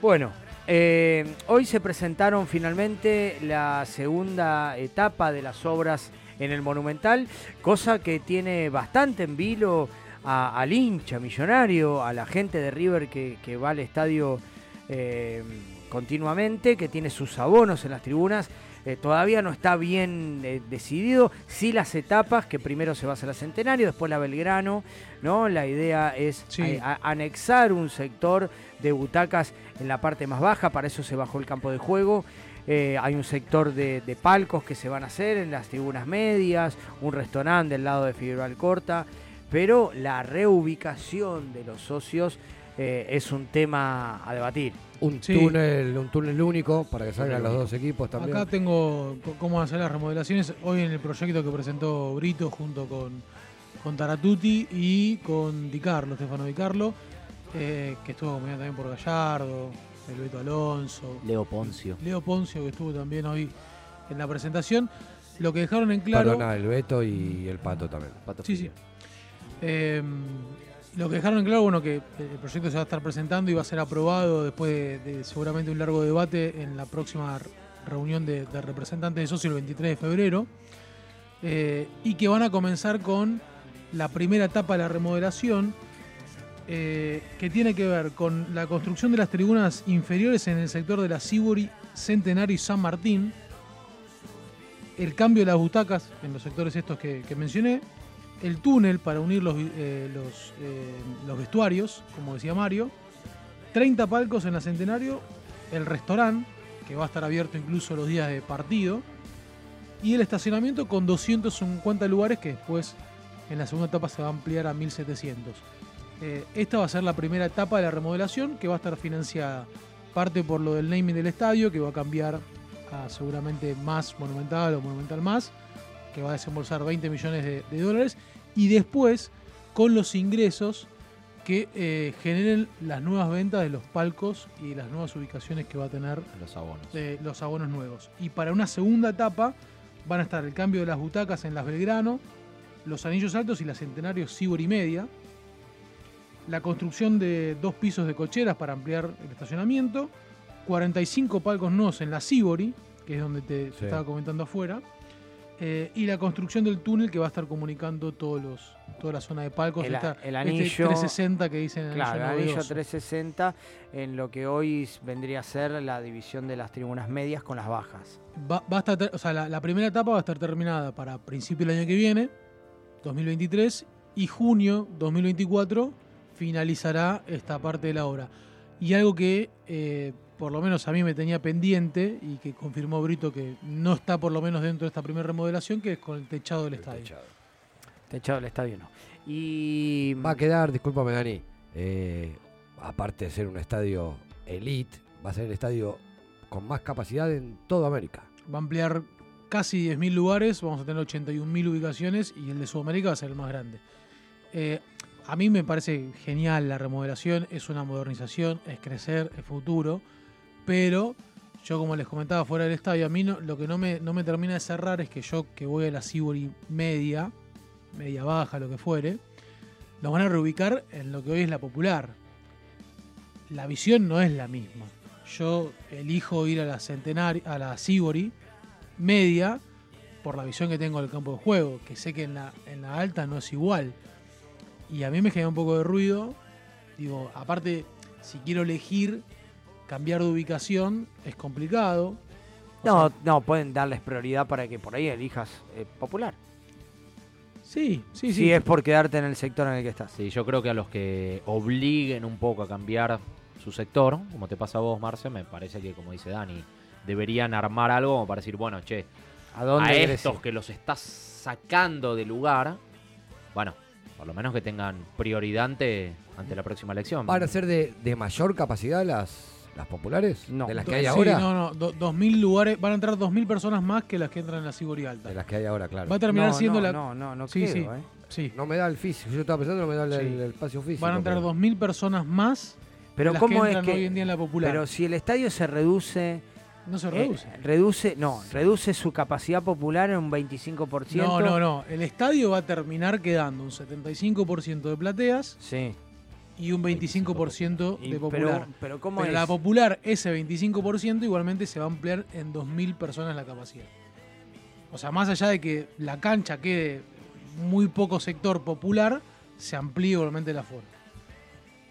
Bueno, eh, hoy se presentaron finalmente la segunda etapa de las obras en el Monumental, cosa que tiene bastante en vilo a- al hincha millonario, a la gente de River que, que va al estadio eh, continuamente, que tiene sus abonos en las tribunas. Eh, todavía no está bien eh, decidido. Sí las etapas, que primero se va a hacer la Centenario, después la Belgrano. ¿no? La idea es Sí. eh, a- anexar un sector de butacas en la parte más baja, para eso se bajó el campo de juego. Eh, hay un sector de, de palcos que se van a hacer en las tribunas medias, un restaurante del lado de Figueroa Corta, pero la reubicación de los socios eh, es un tema a debatir. Un Sí. túnel, un túnel único para que salgan los dos equipos también. Acá tengo cómo hacer las remodelaciones. Hoy en el proyecto que presentó Brito junto con, con Taratuti y con Di Carlo, Stefano Di Carlo, eh, que estuvo acompañado también por Gallardo, el Beto Alonso. Leo Poncio. Leo Poncio, que estuvo también hoy en la presentación. Lo que dejaron en claro. Perdona, el Beto y el Pato también. Sí, sí. Eh, lo que dejaron en claro, bueno, que el proyecto se va a estar presentando y va a ser aprobado después de, seguramente un largo debate en la próxima reunión de, representantes de socios el 23 de febrero. eh, y que van a comenzar con la primera etapa de la remodelación, eh, que tiene que ver con la construcción de las tribunas inferiores en el sector de la Sibori, Centenario y San Martín, el cambio de las butacas en los sectores estos que mencioné, el túnel para unir los, eh, eh, los vestuarios, como decía Mario, 30 palcos en la Centenario, el restaurante, que va a estar abierto incluso los días de partido, y el estacionamiento con 250 lugares que después en la segunda etapa se va a ampliar a 1700. Eh, esta va a ser la primera etapa de la remodelación que va a estar financiada parte por lo del naming del estadio, que va a cambiar a seguramente más monumental o monumental más, que va a desembolsar 20 millones de, de dólares, y después con los ingresos que eh, generen las nuevas ventas de los palcos y las nuevas ubicaciones que va a tener Los abonos. de los abonos nuevos. Y para una segunda etapa van a estar el cambio de las butacas en las Belgrano, los anillos altos y la Centenario Sibori Media, la construcción de dos pisos de cocheras para ampliar el estacionamiento, 45 palcos nuevos en la Sibori, que es donde te, estaba comentando afuera, eh, y la construcción del túnel que va a estar comunicando todos los, toda la zona de palcos. El, esta- el este anillo 360 que dicen el Claro, el anillo anillo novedoso. 360 en lo que hoy vendría a ser la división de las tribunas medias con las bajas. Va, va a estar, o sea, la, la primera etapa va a estar terminada para principio del año que viene, 2023, y junio 2024 finalizará esta parte de la obra. Y algo que eh, por lo menos a mí me tenía pendiente y que confirmó Brito que no está por lo menos dentro de esta primera remodelación, que es con el techado del estadio. Techado del estadio no. Y Va a quedar, discúlpame Dani, eh, aparte de ser un estadio elite, va a ser el estadio con más capacidad en toda América. Va a ampliar casi 10.000 lugares, vamos a tener 81.000 ubicaciones y el de Sudamérica va a ser el más grande. Eh, a mí me parece genial la remodelación, es una modernización, es crecer, es futuro, pero yo como les comentaba fuera del estadio, a mí lo que no me, no me termina de cerrar es que yo que voy a la Sibori media, media baja, lo que fuere, nos van a reubicar en lo que hoy es la popular. La visión no es la misma. Yo elijo ir a la Centenario, a la Sibori media por la visión que tengo del campo de juego, que sé que en la, en la alta no es igual. Y a mí me genera un poco de ruido. Digo, aparte, si quiero elegir cambiar de ubicación, es complicado. no, no, pueden darles prioridad para que por ahí elijas eh, popular. Sí, sí, Si es por quedarte en el sector en el que estás. Sí, yo creo que a los que obliguen un poco a cambiar su sector, como te pasa a vos, Marce, me parece que, como dice Dani, deberían armar algo como para decir, bueno, che, ¿A dónde a estos que los estás sacando de lugar, bueno, por lo menos que tengan prioridad ante, ante la próxima elección. ¿Van a ser de, de mayor capacidad las, las populares? No. ¿De las que hay Sí, ahora? no, no, do- 2.000 lugares, van a entrar 2.000 personas más que las que entran en la Sibori alta. De las que hay ahora, claro. Va a terminar No, siendo no, la... no, no, no sí, creo, sí, eh. sí. No me da el físico. Yo estaba pensando, no me da el, Sí. el espacio físico. Van a entrar pero- 2.000 personas más Pero las ¿cómo que es entran que hoy en día en la popular. Pero si el estadio se reduce No se Eh, reduce. reduce, no, reduce su capacidad popular en un 25%. No, no, no. El estadio va a terminar quedando un 75% de plateas Sí. Y un 25% Y- de popular. pero ¿cómo Pero es? la popular, ese 25% igualmente se va a ampliar en 2.000 personas la capacidad. O sea, más allá de que la cancha quede muy poco sector popular, se amplía igualmente el aforo.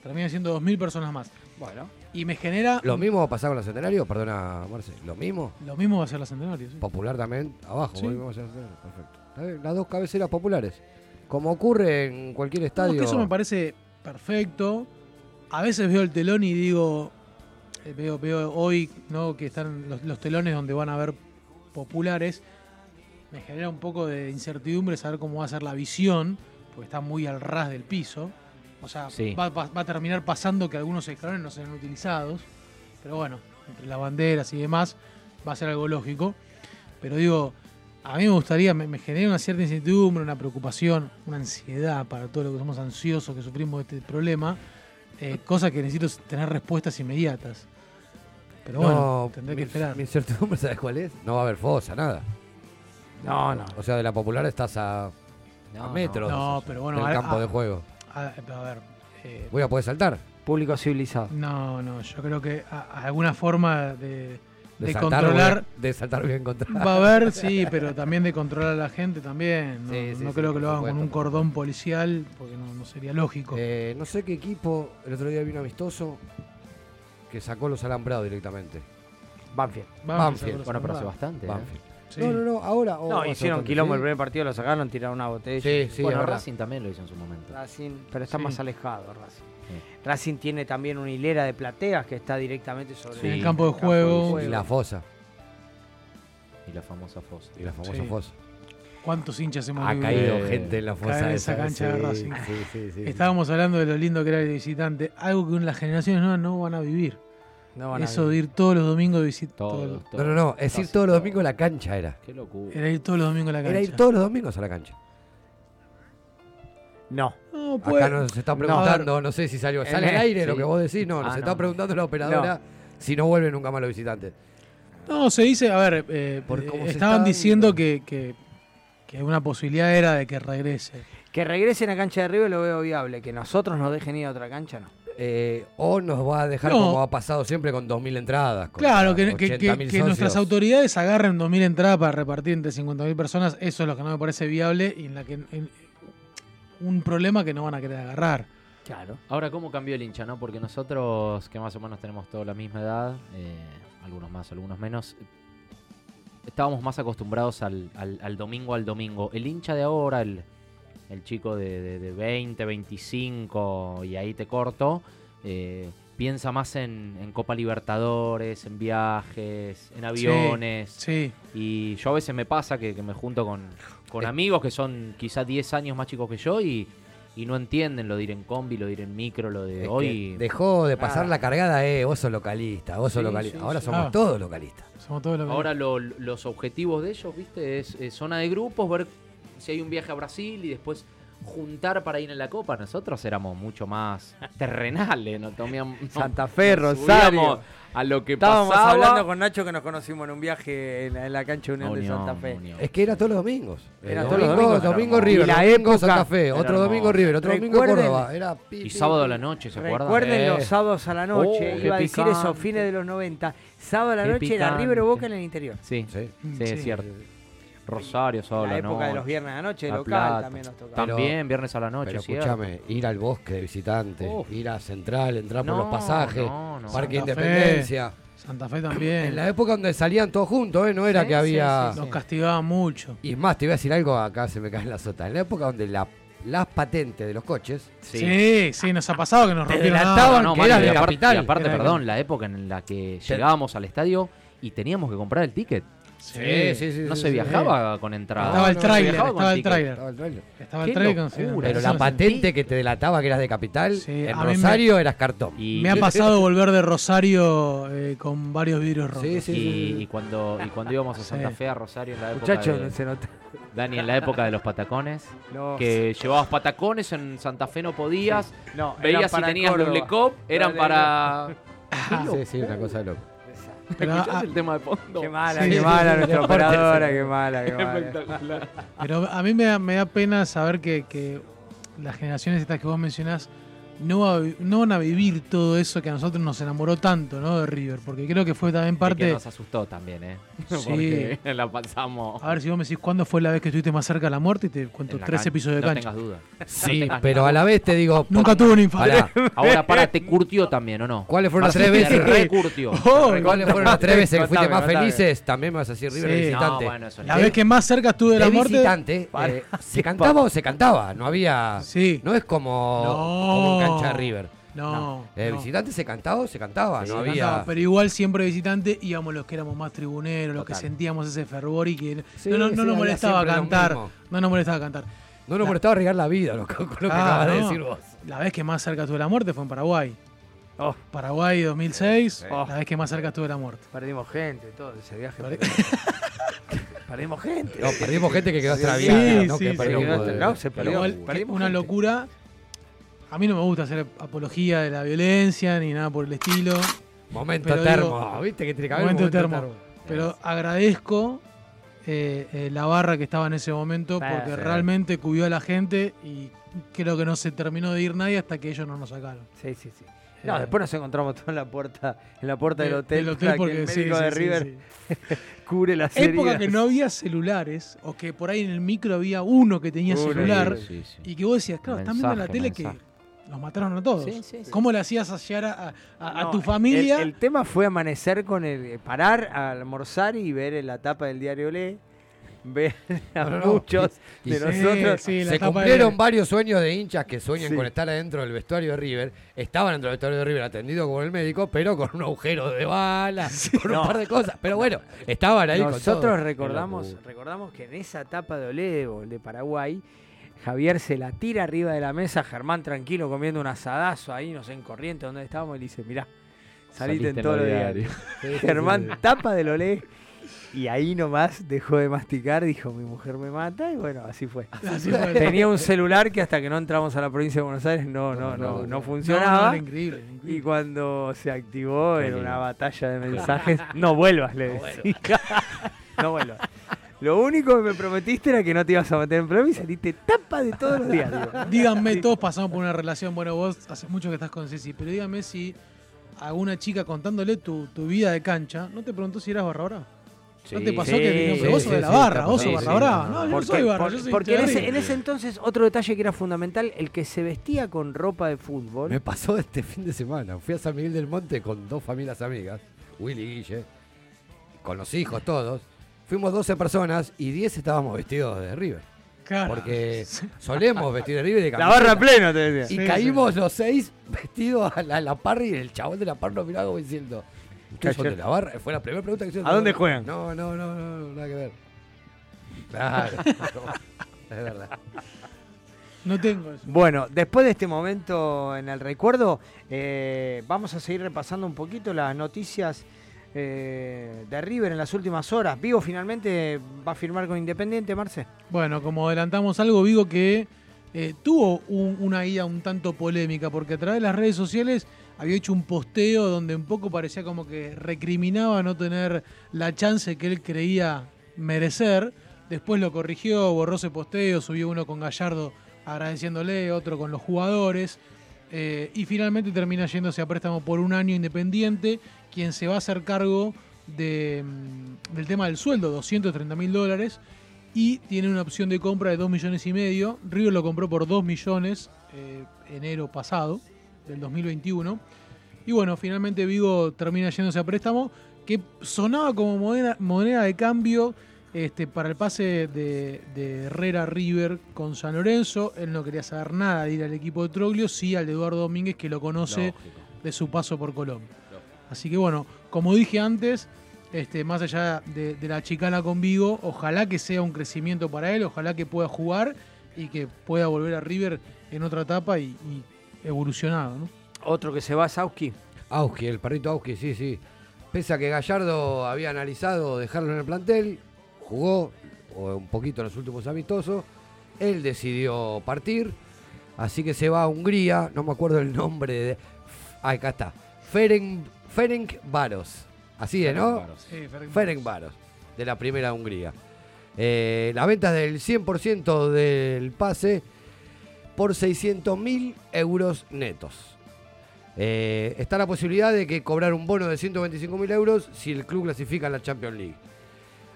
Termina siendo 2.000 personas más. Bueno. Y me genera... ¿Lo mismo va a pasar con los centenarios? Perdona, Marce. ¿Lo mismo? Lo mismo va a ser la Centenario, sí. Popular también, abajo. Sí. lo mismo va a ser centenario, Perfecto. Las dos cabeceras populares. Como ocurre en cualquier No, estadio. es que eso me parece perfecto. A veces veo el telón y digo, eh, veo, veo hoy ¿no? que están los, los telones donde van a haber populares. Me genera un poco de incertidumbre saber cómo va a ser la visión, porque está muy al ras del piso. O sea, Sí. va, va- va a terminar pasando que algunos escalones no serán utilizados. Pero bueno, entre las banderas y demás, va a ser algo lógico. Pero digo, a mí me gustaría, me, me genera una cierta incertidumbre, una preocupación, una ansiedad para todos los que somos ansiosos, que sufrimos este problema. eh, cosa que necesito es tener respuestas inmediatas. Pero bueno, No, tendré mi- que esperar. Mi incertidumbre, ¿sabes cuál es? No va a haber fosa, nada. No, no. O sea, de la popular estás a, a No, metros no, pero bueno, del a- campo a- de juego. A, a ver, eh, Voy a poder saltar. Público civilizado. no, no, yo creo que a- a alguna forma de, De, de saltar, controlar voy a- de saltar bien contra. Va a haber, sí, pero también de controlar a la gente también. No, Sí, sí, no sí, creo que lo hagan con un cordón policial, porque no, no sería lógico. Eh, no sé qué equipo, el otro día vino amistoso, que sacó los alambrados directamente. Banfield. Banfield. Bueno, pero hace bastante. ¿eh? Banfield. Sí. No, no, no, ahora. o No, hicieron quilombo sí. el primer partido, lo sacaron, tiraron una botella. Sí, sí, bueno. Racing también lo hizo en su momento. Racing, pero está Sí. más alejado Racing. Racing tiene también una hilera de plateas que está directamente sobre Sí, en el campo de juego. Y la fosa. Y la famosa fosa. Y la famosa Sí. fosa. ¿Cuántos hinchas hemos Ha visto caído Eh, gente en la fosa. caer en esa esa, cancha de sí, Racing? Sí, sí, sí. Estábamos hablando de lo lindo que era el visitante, algo que las generaciones nuevas no van a vivir. No van a Eso de vivir. ir todos los domingos de visita. Todo, No, no, no. Es ir todos los domingos a la cancha era. Qué locura. Era ir todos los domingos a la cancha. Era ir todos los domingos a la cancha. No. No, pues, Acá nos está no, preguntando, no sé si salió. ¿Sale al aire lo que vos decís? No, nos Ah, está no. preguntando la operadora si no vuelven nunca más los visitantes. No, se dice, a ver, eh, Por eh, cómo se estaban está diciendo que, que, que una posibilidad era de que regrese. Que regresen a cancha de River lo veo viable. Que nosotros nos dejen ir a otra cancha, no. Eh, o nos va a dejar No. como ha pasado siempre con 2.000 entradas. con Claro, que, que- 80.000 que- que nuestras autoridades agarren 2.000 entradas para repartir entre 50.000 personas, eso es lo que no me parece viable y en la que en- un problema que no van a querer agarrar. Claro. Ahora, ¿cómo cambió el hincha, no? Porque nosotros, que más o menos tenemos toda la misma edad, eh, algunos más, algunos menos, estábamos más acostumbrados al, al- al domingo al domingo. El hincha de ahora, el, el chico de, de- de 20, 25, y ahí te corto, eh, piensa más en, en Copa Libertadores, en viajes, en aviones. Sí, Y yo a veces me pasa que, que me junto con, con Eh. amigos que son quizás 10 años más chicos que yo y, y no entienden lo de ir en combi, lo de ir en micro, lo de Es hoy. Dejó de pasar Ah. la cargada, eh, vos sos localista, vos sos Sí, localista. sí, Ahora sí. somos Ah. todos localistas. somos todos los Ahora lo- los objetivos de ellos, viste, es, es zona de grupos, ver si hay un viaje a Brasil y después juntar para ir en la Copa. Nosotros éramos mucho más terrenales, no tomíamos Santa Fe, nos Rosario. A lo que Estábamos pasaba. hablando con Nacho que nos conocimos en un viaje en la, en la cancha Unión de Unión, Santa Fe. Unión. Es que era todos los domingos. Era todos los domingo, domingos, domingo River. Y la domingo época Santa Fe, otro domingo. River, otro domingo Córdoba. Era pi, Y sábado a la noche, ¿se acuerdan? Recuerden Eh. los sábados a la noche, Oh, iba a decir eso, fines de los 90. Sábado a la Qué noche era. River o Boca en el interior. Sí, sí, Sí. es cierto. Rosario, a la época de noche. los viernes a la noche, La local Plata. también nos tocaba. También, viernes a la noche, Pero escúchame, ir al bosque de visitante, Uf. ir a Central, entrar por No, los pasajes, no, no. Parque Santa Fe. Independencia. Santa Fe también. En la época donde salían todos juntos, ¿eh? no era Sí, que sí, había... sí, Nos castigaban mucho. Y es más, te iba a decir algo, acá se me cae en la sota. En la época donde la- las patentes de los coches Sí, sí, nos ha pasado que nos rompieron delataban No, que y de aparte, capital. y aparte, Era de perdón, la época en la que llegábamos al estadio y teníamos que comprar el ticket. Sí, sí, sí. No sí, se sí. viajaba con entrada. Estaba el No tráiler, viajaba con estaba el tráiler. Estaba el trailer. Estaba el Qué trailer con Pero la no patente que te delataba que eras de capital, Sí, en me- Rosario eras cartón. Y, Me ha pasado volver de Rosario eh, con varios vidrios rotos. Sí, sí, y, sí, sí. y cuando, y cuando íbamos a Santa Sí. Fe, a Rosario, en la época Muchachos, de, se nota. Dani, en la época de los patacones, No, que llevabas patacones, en Santa Fe no podías, no, veías si tenías Córdoba. los Lecop, eran para... Sí, sí, una cosa de loco. Pero, ¿Escuchás ah, el tema de fondo? Qué mala, Sí, qué sí, mala sí, nuestra sí. operadora, qué mala, qué mala. Espectacular. Pero a mí me da, me da pena saber que, que las generaciones estas que vos mencionás no, va no van a vivir todo eso que a nosotros nos enamoró tanto, ¿no? De River. Porque creo que fue también parte. que nos asustó también, ¿eh? Sí. Porque la pasamos. A ver si vos me decís cuándo fue la vez que estuviste más cerca de la muerte y te cuento tres cancha. episodios de no cancha. tengas duda. Sí, No tengas pero a la vez te digo. Nunca tuve un infarto. Ahora, para, te curtió también, ¿o no? ¿Cuáles fueron las tres te veces? recurtió. Oh, ¿Cuáles fueron las tres veces que fuiste más contame. felices? También me vas a decir River Sí. visitante. No, bueno, eso La no. vez que más cerca estuve de la muerte. visitante, Para. eh, ¿se cantaba o se cantaba? No había. Sí. No es como, No. cancha de River. No. De no. visitante se cantaba o se cantaba. Sí, no cantaba, había. pero igual siempre visitante íbamos los que éramos más tribuneros, los que sentíamos ese fervor y que Sí, no, no, sí, no nos molestaba cantar. No nos molestaba cantar. No nos La- molestaba arriesgar la vida, lo, que- lo que Ah, acabas de decir vos. La vez que más cerca estuve de la muerte fue en Paraguay. Oh. Paraguay 2006, Oh. la vez que más cerca estuve de la muerte. Perdimos gente, todo ese viaje. Pare- Perdimos gente. No, perdimos gente que quedó extraviada. sí, no, sí, que perdió se perdió. igual, perdimos una gente. locura. A mí no me gusta hacer apología de la violencia ni nada por el estilo. Momento Pero termo. digo- ¿Viste que tiene que haber Momento momento termo. Pero agradezco eh, eh, la barra que estaba en ese momento Sí, porque sí. realmente cubrió a la gente y creo que no se terminó de ir nadie hasta que ellos no nos sacaron. Sí, sí, sí. No, Eh, después nos encontramos todos en la puerta, en la puerta del de- hotel, del hotel para que porque el médico sí, de sí, River sí. cubre las Época heridas. que no había celulares o que por ahí en el micro había uno que tenía Uno, celular Sí, sí, sí. y que vos decías, claro, están viendo en la Mensaje, tele mensaje. que los mataron a todos. Sí, sí, sí. ¿Cómo le hacías hallar a, a- a No, tu familia? El, el tema fue amanecer con el. parar a almorzar y ver en la tapa del diario Le. Ver a No, muchos Y- de y- nosotros. Se cumplieron de- varios sueños de hinchas que sueñan Sí. con estar adentro del vestuario de River. Estaban dentro del vestuario de River atendidos como el médico, pero con un agujero de bala, con un par de cosas. Pero bueno, estaban ahí con Nosotros todo. recordamos, recordamos que en esa etapa de Olevo, de Paraguay, Javier se la tira arriba de la mesa, Germán tranquilo comiendo un asadazo ahí, no sé, en corriente donde estábamos, y le dice, mirá, saliste Saliste en todo lo diarios". diario. Germán tapa del Olé y ahí nomás dejó de masticar, dijo, mi mujer me mata, y bueno, así fue. Así fue. Tenía un celular que hasta que no entramos a la provincia de Buenos Aires no, no, no, no, no, no. funcionaba. No, no, era increíble, era increíble. Y cuando se activó era una batalla de mensajes. No vuelvas, le decía. no vuelvas. Lo único que me prometiste era que no te ibas a meter en problema y saliste tapa de todos los diarios. Díganme, todos pasamos por una relación. Bueno, vos hace mucho que estás con Ceci, pero dígame si alguna chica contándole tu, tu vida de cancha no te preguntó si eras barra brava. ¿No te pasó Sí, que dijo, pero sí, vos sos sí, de la sí, barra, vos sos barra Sí, brava? No, no, yo no Porque, soy barra, por- yo soy porque en, ese, en ese entonces otro detalle que era fundamental, el que se vestía con ropa de fútbol. Me pasó este fin de semana. Fui a San Miguel del Monte con dos familias amigas, Willy y Guille, con los hijos todos. Fuimos 12 personas y 10 estábamos vestidos de River. Claro. Porque solemos vestir de River y de La barra plena, te decía. Y Sí, caímos los seis vestidos a la, a la parra y el chabón de la parra nos miraba como diciendo, ¿ustedes son de la barra? Fue la primera pregunta que hicieron. ¿A dónde juegan? No, no, no, no, nada que ver. Claro, es verdad. No tengo eso. Bueno, después de este momento en el recuerdo, eh, vamos a seguir repasando un poquito las noticias eh, de River en las últimas horas. Vivo finalmente va a firmar con Independiente, Marce. Bueno, como adelantamos algo, Vigo que eh, tuvo un- una ida un tanto polémica, porque a través de las redes sociales había hecho un posteo donde un poco parecía como que recriminaba no tener la chance que él creía merecer. Después lo corrigió, borró ese posteo, subió uno con Gallardo agradeciéndole, otro con los jugadores. eh, y finalmente termina yéndose a préstamo por un año independiente, quien se va a hacer cargo de, mm, del tema del sueldo, 230 mil dólares, y tiene una opción de compra de 2 millones y medio. River lo compró por 2 millones eh, enero pasado, del 2021. Y bueno, finalmente Vigo termina yéndose a préstamo, que sonaba como moneda, moneda de cambio este, para el pase de, de Herrera River con San Lorenzo. Él no quería saber nada de ir al equipo de Troglio, sí al de Eduardo Domínguez, que lo conoce Lógico. de su paso por Colombia. Así que bueno, como dije antes, este, más allá de, de la chicana con Vigo, ojalá que sea un crecimiento para él, ojalá que pueda jugar y que pueda volver a River en otra etapa y, y evolucionado. ¿no? Otro que se va, Sauski. Auski, el perrito Auski, sí, sí. Pese a que Gallardo había analizado dejarlo en el plantel, jugó o un poquito en los últimos amistosos, él decidió partir, así que se va a Hungría, no me acuerdo el nombre de... Ah, acá está. Ferenc, Ferenc Varos. Así es, ¿no? Sí, Ferencváros. Ferencváros, de la primera Hungría. Eh, la venta es del 100% del pase por 600 mil euros netos. Eh, está la posibilidad de que cobrar un bono de 125 mil euros si el club clasifica en la Champions League.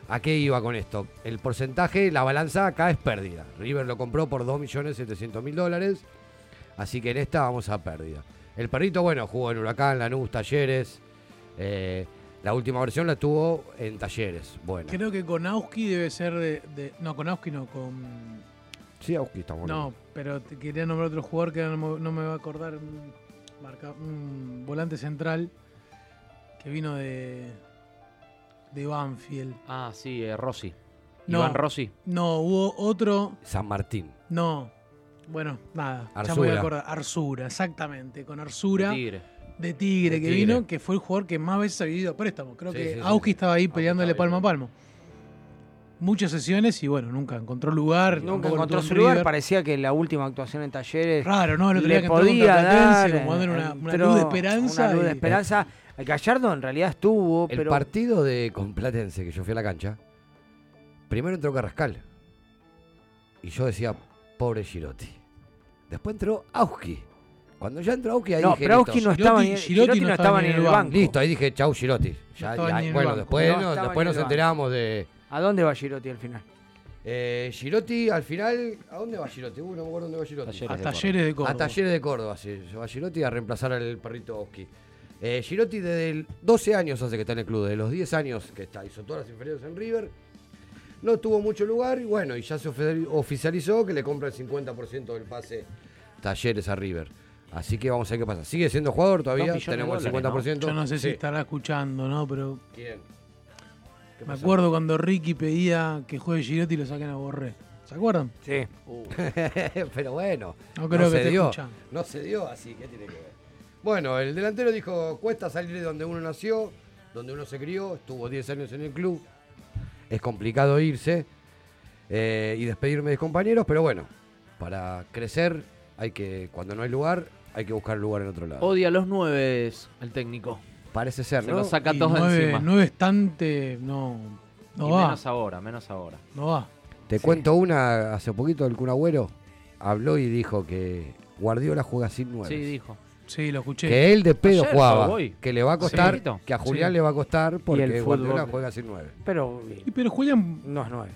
¿A qué iba con esto? El porcentaje, la balanza acá es pérdida. River lo compró por 2.700.000 dólares, así que en esta vamos a pérdida. El perrito, bueno, jugó en Huracán, Lanús, Talleres. eh, la última versión la tuvo en Talleres. Bueno, Creo que con Auski debe ser de, de- No, con Auski no, con. sí, Auski está bueno. No, pero te quería nombrar otro jugador que no, me- no me va a acordar. Un, marca, un volante central que vino de. de Banfield. Ah, sí, eh, Rossi. No. Iván Rossi. No, hubo otro. San Martín. No. Bueno, nada. Ya me voy Arzura. a acordar. Arzura, exactamente. Con Arzura. De Tigre. de Tigre De que Tigre. vino, que fue el jugador que más veces ha vivido a préstamo. Creo Sí, que sí, estaba ahí peleándole palmo a palmo. Muchas sesiones y bueno, nunca encontró lugar. Nunca encontró su lugar. River. Parecía que la última actuación en Talleres. Raro, ¿no? El otro día le que podía dar. como dar una- una entró luz de esperanza Una luz de y- esperanza. Gallardo en realidad estuvo, El pero. partido de con Platense que yo fui a la cancha, primero entró Carrascal. Y yo decía, pobre Girotti. Después entró Auski. Cuando ya entró Auski, ahí No, dije, pero Auski no estaba ni, Girotti no estaba ni en el banco. Listo, ahí dije, chau Girotti. Ya- bueno, después, No nos, después nos enteramos de... ¿A dónde va Girotti al final? Eh, Girotti, al final, ¿a dónde va Girotti? Uh, no me acuerdo dónde va Girotti. Talleres A de Córdoba. Talleres de Córdoba. A Talleres de Córdoba, sí. Se va Girotti a reemplazar al perrito Auski. Eh, Girotti desde el 12 años hace que está en el club, de los 10 años que está, hizo todas las inferiores en River. No tuvo mucho lugar y bueno, y ya se oficializó que le compra el 50% del pase Talleres a River. Así que vamos a ver qué pasa. Sigue siendo jugador todavía, tenemos el dólares, 50%. Yo no sé si estará escuchando, ¿no? Pero ¿Quién? ¿Qué me pasó? acuerdo cuando Ricky pedía que juegue Girotti y lo saquen a Borré. ¿Se acuerdan? Sí. Pero bueno, No creo que se dio. No se dio así, ¿qué tiene que ver? Bueno, el delantero dijo, cuesta salir de donde uno nació, donde uno se crió, estuvo 10 años en el club, es complicado irse eh, y despedirme de mis compañeros, pero bueno, para crecer hay que, cuando no hay lugar, hay que buscar lugar en otro lado. Odia a los nueve el técnico. Parece ser, Se ¿no? lo saca Y todos nueve, encima. nueve estante, no. No y va. menos ahora, menos ahora. No va. Te cuento una, hace poquito el Kun Agüero habló y dijo que Guardiola juega sin nueve. Sí, dijo. Sí, lo escuché. Que él de pedo Ayer jugaba. Que le va a costar, Sí. que a Julián Sí. le va a costar porque el Guardiola fútbol. juega sin nueve. Pero Y pero Julián. no es nueve.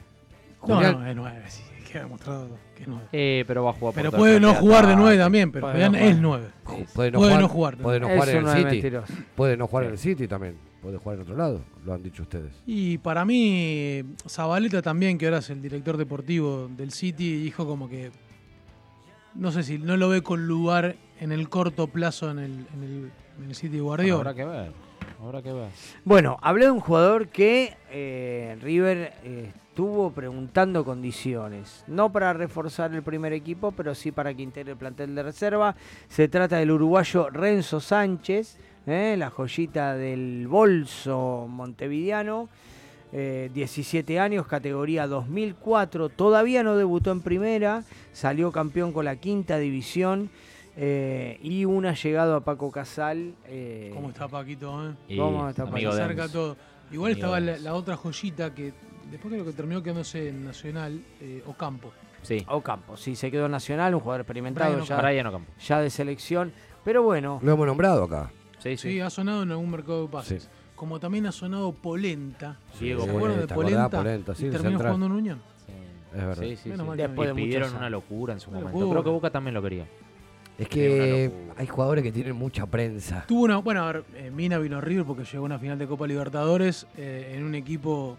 No, Julián- no, es nueve, sí, queda demostrado que es nueve. Eh, pero va a jugar por Pero puede no jugar de nueve también, pero Puede Julián no jugar. es nueve. Ju- Puede no Puede jugar, no jugar. Puede no Es jugar en uno el de City. mentiroso. Puede no jugar en el City también. Puede jugar en otro lado. Lo han dicho ustedes. Y para mí, Zabaleta también, que ahora es el director deportivo del City, dijo como que. No sé si no lo ve con lugar en el corto plazo en el, en el, en el City de Guardiola. Habrá que ver. Habrá que ver. Bueno, hablé de un jugador que eh, River eh, estuvo preguntando condiciones. No para reforzar el primer equipo, pero sí para que integre el plantel de reserva. Se trata del uruguayo Renzo Sánchez, eh, la joyita del bolso montevideano. eh, 17 años, categoría 2004. Todavía no debutó en primera. Salió campeón con la quinta división. Eh, y una llegado a Paco Casal. eh, ¿Cómo está Paquito? Eh? Y ¿Cómo está de acerca todo. Igual Amigo estaba de la, otra joyita que después creo que terminó quedándose en Nacional, eh, Ocampo. Sí. Ocampo, sí, se quedó nacional, un jugador experimentado Brian ya, Ocampo. Brian Ocampo. ya de selección. Pero bueno, Lo hemos nombrado acá. Sí, Sí, sí. ha sonado en algún mercado de pases. Sí. Como también ha sonado Polenta. Diego ¿Se Sí, acuerdan de. Polenta? Polenta, sí, y de terminó central. jugando en Unión. Sí. Es verdad. Sí, sí, Menos sí. mal que Después de pidieron una locura en su momento. Creo que Boca también lo quería. Es que hay jugadores que tienen mucha prensa. Tuvo una, bueno, a ver, eh, Mina vino a River porque llegó a una final de Copa Libertadores eh, en un equipo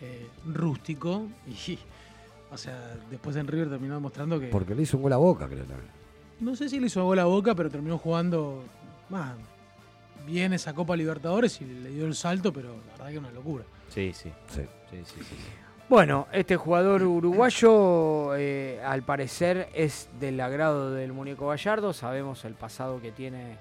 eh, rústico y, o sea, después en River terminó demostrando que, Porque le hizo un gol a boca, creo también. no sé si le hizo gol a boca, pero terminó jugando más bien esa Copa Libertadores y le dio el salto, pero la verdad que es una locura. Sí, sí. Sí. Sí, sí, sí, sí. Bueno, este jugador uruguayo eh, al parecer es del agrado del muñeco Gallardo. Sabemos el pasado que tiene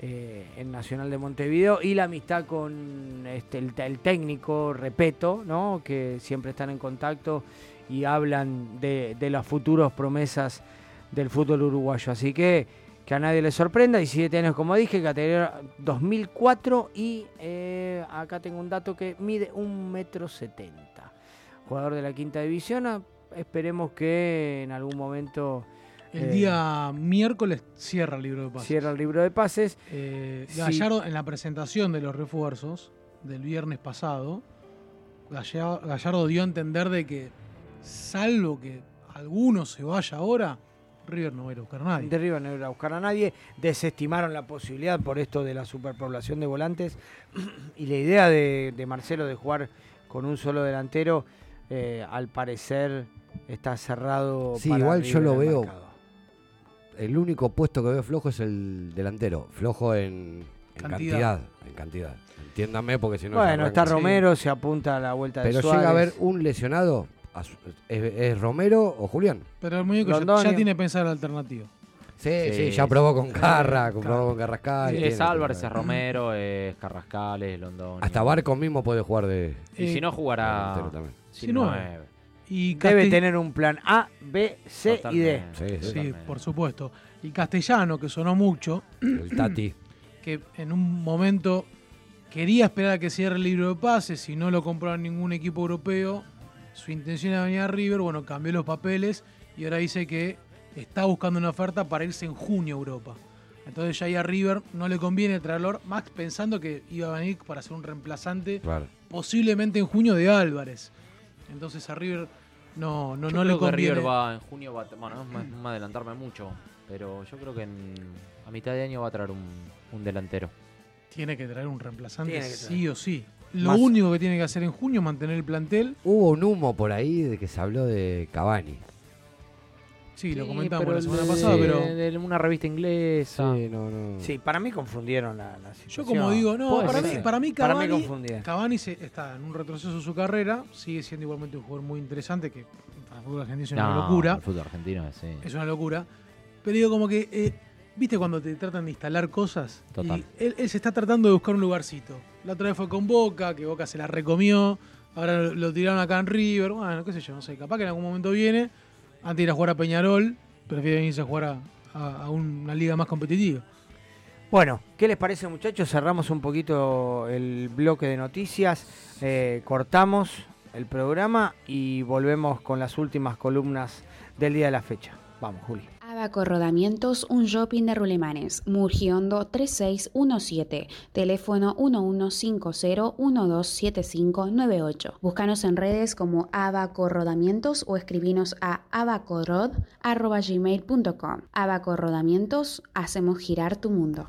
eh, en Nacional de Montevideo y la amistad con este, el, técnico Repeto, ¿no? que siempre están en contacto y hablan de, las futuras promesas del fútbol uruguayo. Así que que a nadie le sorprenda, 17 años como dije, categoría 2004 y eh, acá tengo un dato que mide 1,70 metro. Jugador de la quinta división, ah, esperemos que en algún momento... El eh, día miércoles cierra el libro de pases. Cierra el libro de pases. Eh, Sí. Gallardo, en la presentación de los refuerzos del viernes pasado, Gallardo, Gallardo dio a entender de que, salvo que alguno se vaya ahora, River no va a ir a buscar a nadie. De River no iba a buscar a nadie, desestimaron la posibilidad por esto de la superpoblación de volantes y la idea de, de Marcelo de jugar con un solo delantero, eh, al parecer está cerrado. Sí, para igual yo lo veo. mercado. El único puesto que veo flojo es el delantero. Flojo en, en Cantidad. cantidad. En cantidad. Entiéndame porque si no. Bueno, está. Romero, se apunta a la vuelta de Pero Suárez. llega a haber un lesionado. su- ¿Es, es Romero o Julián? Pero el muñeco ya, ya tiene pensada la alternativa. Sí, sí, Sí, ya probó con Carra, probó con Carrascal. es Álvarez, es Romero, es Carrascales, Londoño. Hasta Barco mismo puede jugar de. Y si no jugará. Delantero también. sin Sí, nueve. nueve. Y Debe Castell- tener un plan A, B, C y D. Sí, sí. Por supuesto. Y Castellano, que sonó mucho, El Tati. que en un momento quería esperar a que cierre el libro de pases, si no lo compraron ningún equipo europeo, su intención era venir a River, bueno, cambió los papeles y ahora dice que está buscando una oferta para irse en junio a Europa. Entonces ya ahí a River no le conviene traerlo, más pensando que iba a venir para ser un reemplazante Claro. posiblemente en junio de Álvarez. Entonces a River no, no, Yo no le creo que conviene. River va en junio, va a- bueno, no me- no me adelantarme mucho, pero yo creo que en- a mitad de año va a traer un, un delantero. Tiene que traer un reemplazante que sí o sí. Lo Más- único que tiene que hacer en junio es mantener el plantel. Hubo un humo por ahí de que se habló de Cavani. Sí, lo comentamos la semana de- pasada, pero de una revista inglesa. Sí, no, no. Sí, para mí confundieron la, la yo situación. como digo, no, para mí, para mí Para mí Cavani, confundieron. Cavani se- está en un retroceso de su carrera, sigue siendo igualmente un jugador muy interesante, que para el fútbol argentino es una No, locura, El fútbol argentino es, sí. es una locura, pero digo como que, eh, viste cuando te tratan de instalar cosas, Total. y él, él se está tratando de buscar un lugarcito. La otra vez fue con Boca, que Boca se la recomió, ahora lo, lo tiraron acá en River, bueno, qué sé yo, no sé, capaz que en algún momento viene, antes de ir a jugar a Peñarol, prefiere venirse a jugar a una liga más competitiva. Bueno, ¿qué les parece muchachos? Cerramos un poquito el bloque de noticias, eh, cortamos el programa y volvemos con las últimas columnas del día de la fecha. Vamos, Juli. Abaco Rodamientos, un shopping de Rulemanes, Murgiondo 3617, teléfono 1150-127598. Búscanos en redes como Abaco Rodamientos o escribinos a abacorod.gmail.com. Abaco Rodamientos, hacemos girar tu mundo.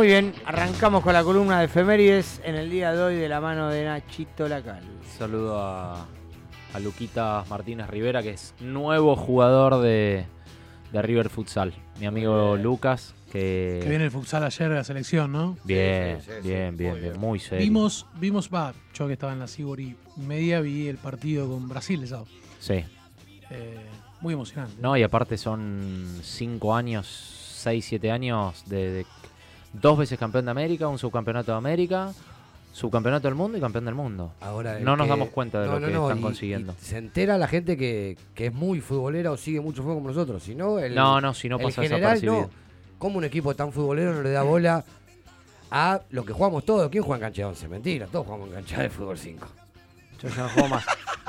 Muy bien, arrancamos con la columna de efemérides en el día de hoy de la mano de Nachito Lacal. Saludo a, a Luquita Martínez Rivera, que es nuevo jugador de, de River Futsal. Mi amigo Lucas, que... Que viene el futsal ayer de la selección, ¿no? Bien, bien, bien, bien, muy serio. Vimos, vimos, va, yo que estaba en la Sibori media, vi el partido con Brasil, ¿sabes? Sí. Eh, muy emocionante. No, y aparte son cinco años, seis, siete años de, de dos veces campeón de América, un subcampeonato de América, subcampeonato del mundo y campeón del mundo. Ahora, no nos que- damos cuenta de no, lo no, que no, están y- consiguiendo. y se entera la gente que, que es muy futbolera o sigue mucho fútbol como nosotros. Si no, el, No, no, si no pasa general, no. ¿Cómo un equipo tan futbolero no le da bola a lo que jugamos todos? ¿Quién juega en cancha de 11? Mentira, todos jugamos en cancha de fútbol 5. Yo ya no juego más.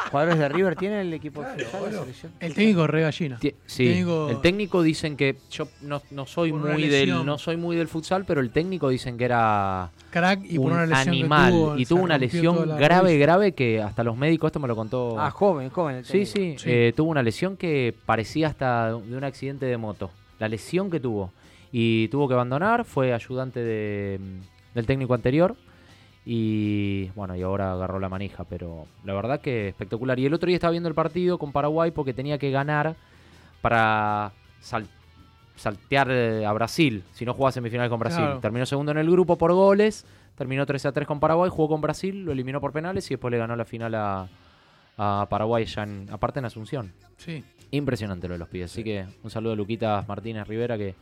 ¿Jugadores de River tiene el equipo de futsal, la selección? El técnico re gallina. Ti- Sí, Técnico- el técnico dicen que yo no, no soy Por una muy del lesión. no soy muy del futsal, pero el técnico dicen que era Crack y por un una lesión que animal tuvo, y se tuvo una rompió lesión la grave rodilla. grave que hasta los médicos esto me lo contó. Ah, joven, joven el Sí, técnico. sí, eh, tuvo una lesión que parecía hasta de un accidente de moto. La lesión que tuvo y tuvo que abandonar, fue ayudante de, del técnico anterior y bueno, y ahora agarró la manija, pero la verdad que espectacular. Y el otro día estaba viendo el partido con Paraguay porque tenía que ganar para sal- saltear eh, a Brasil, si no jugaba semifinal con Brasil. Claro. Terminó segundo en el grupo por goles, terminó 3 a 3 con Paraguay, jugó con Brasil, lo eliminó por penales y después le ganó la final a, a Paraguay ya en, aparte en Asunción. Sí. Impresionante lo de los pibes. Así que un saludo a Luquita Martínez Rivera que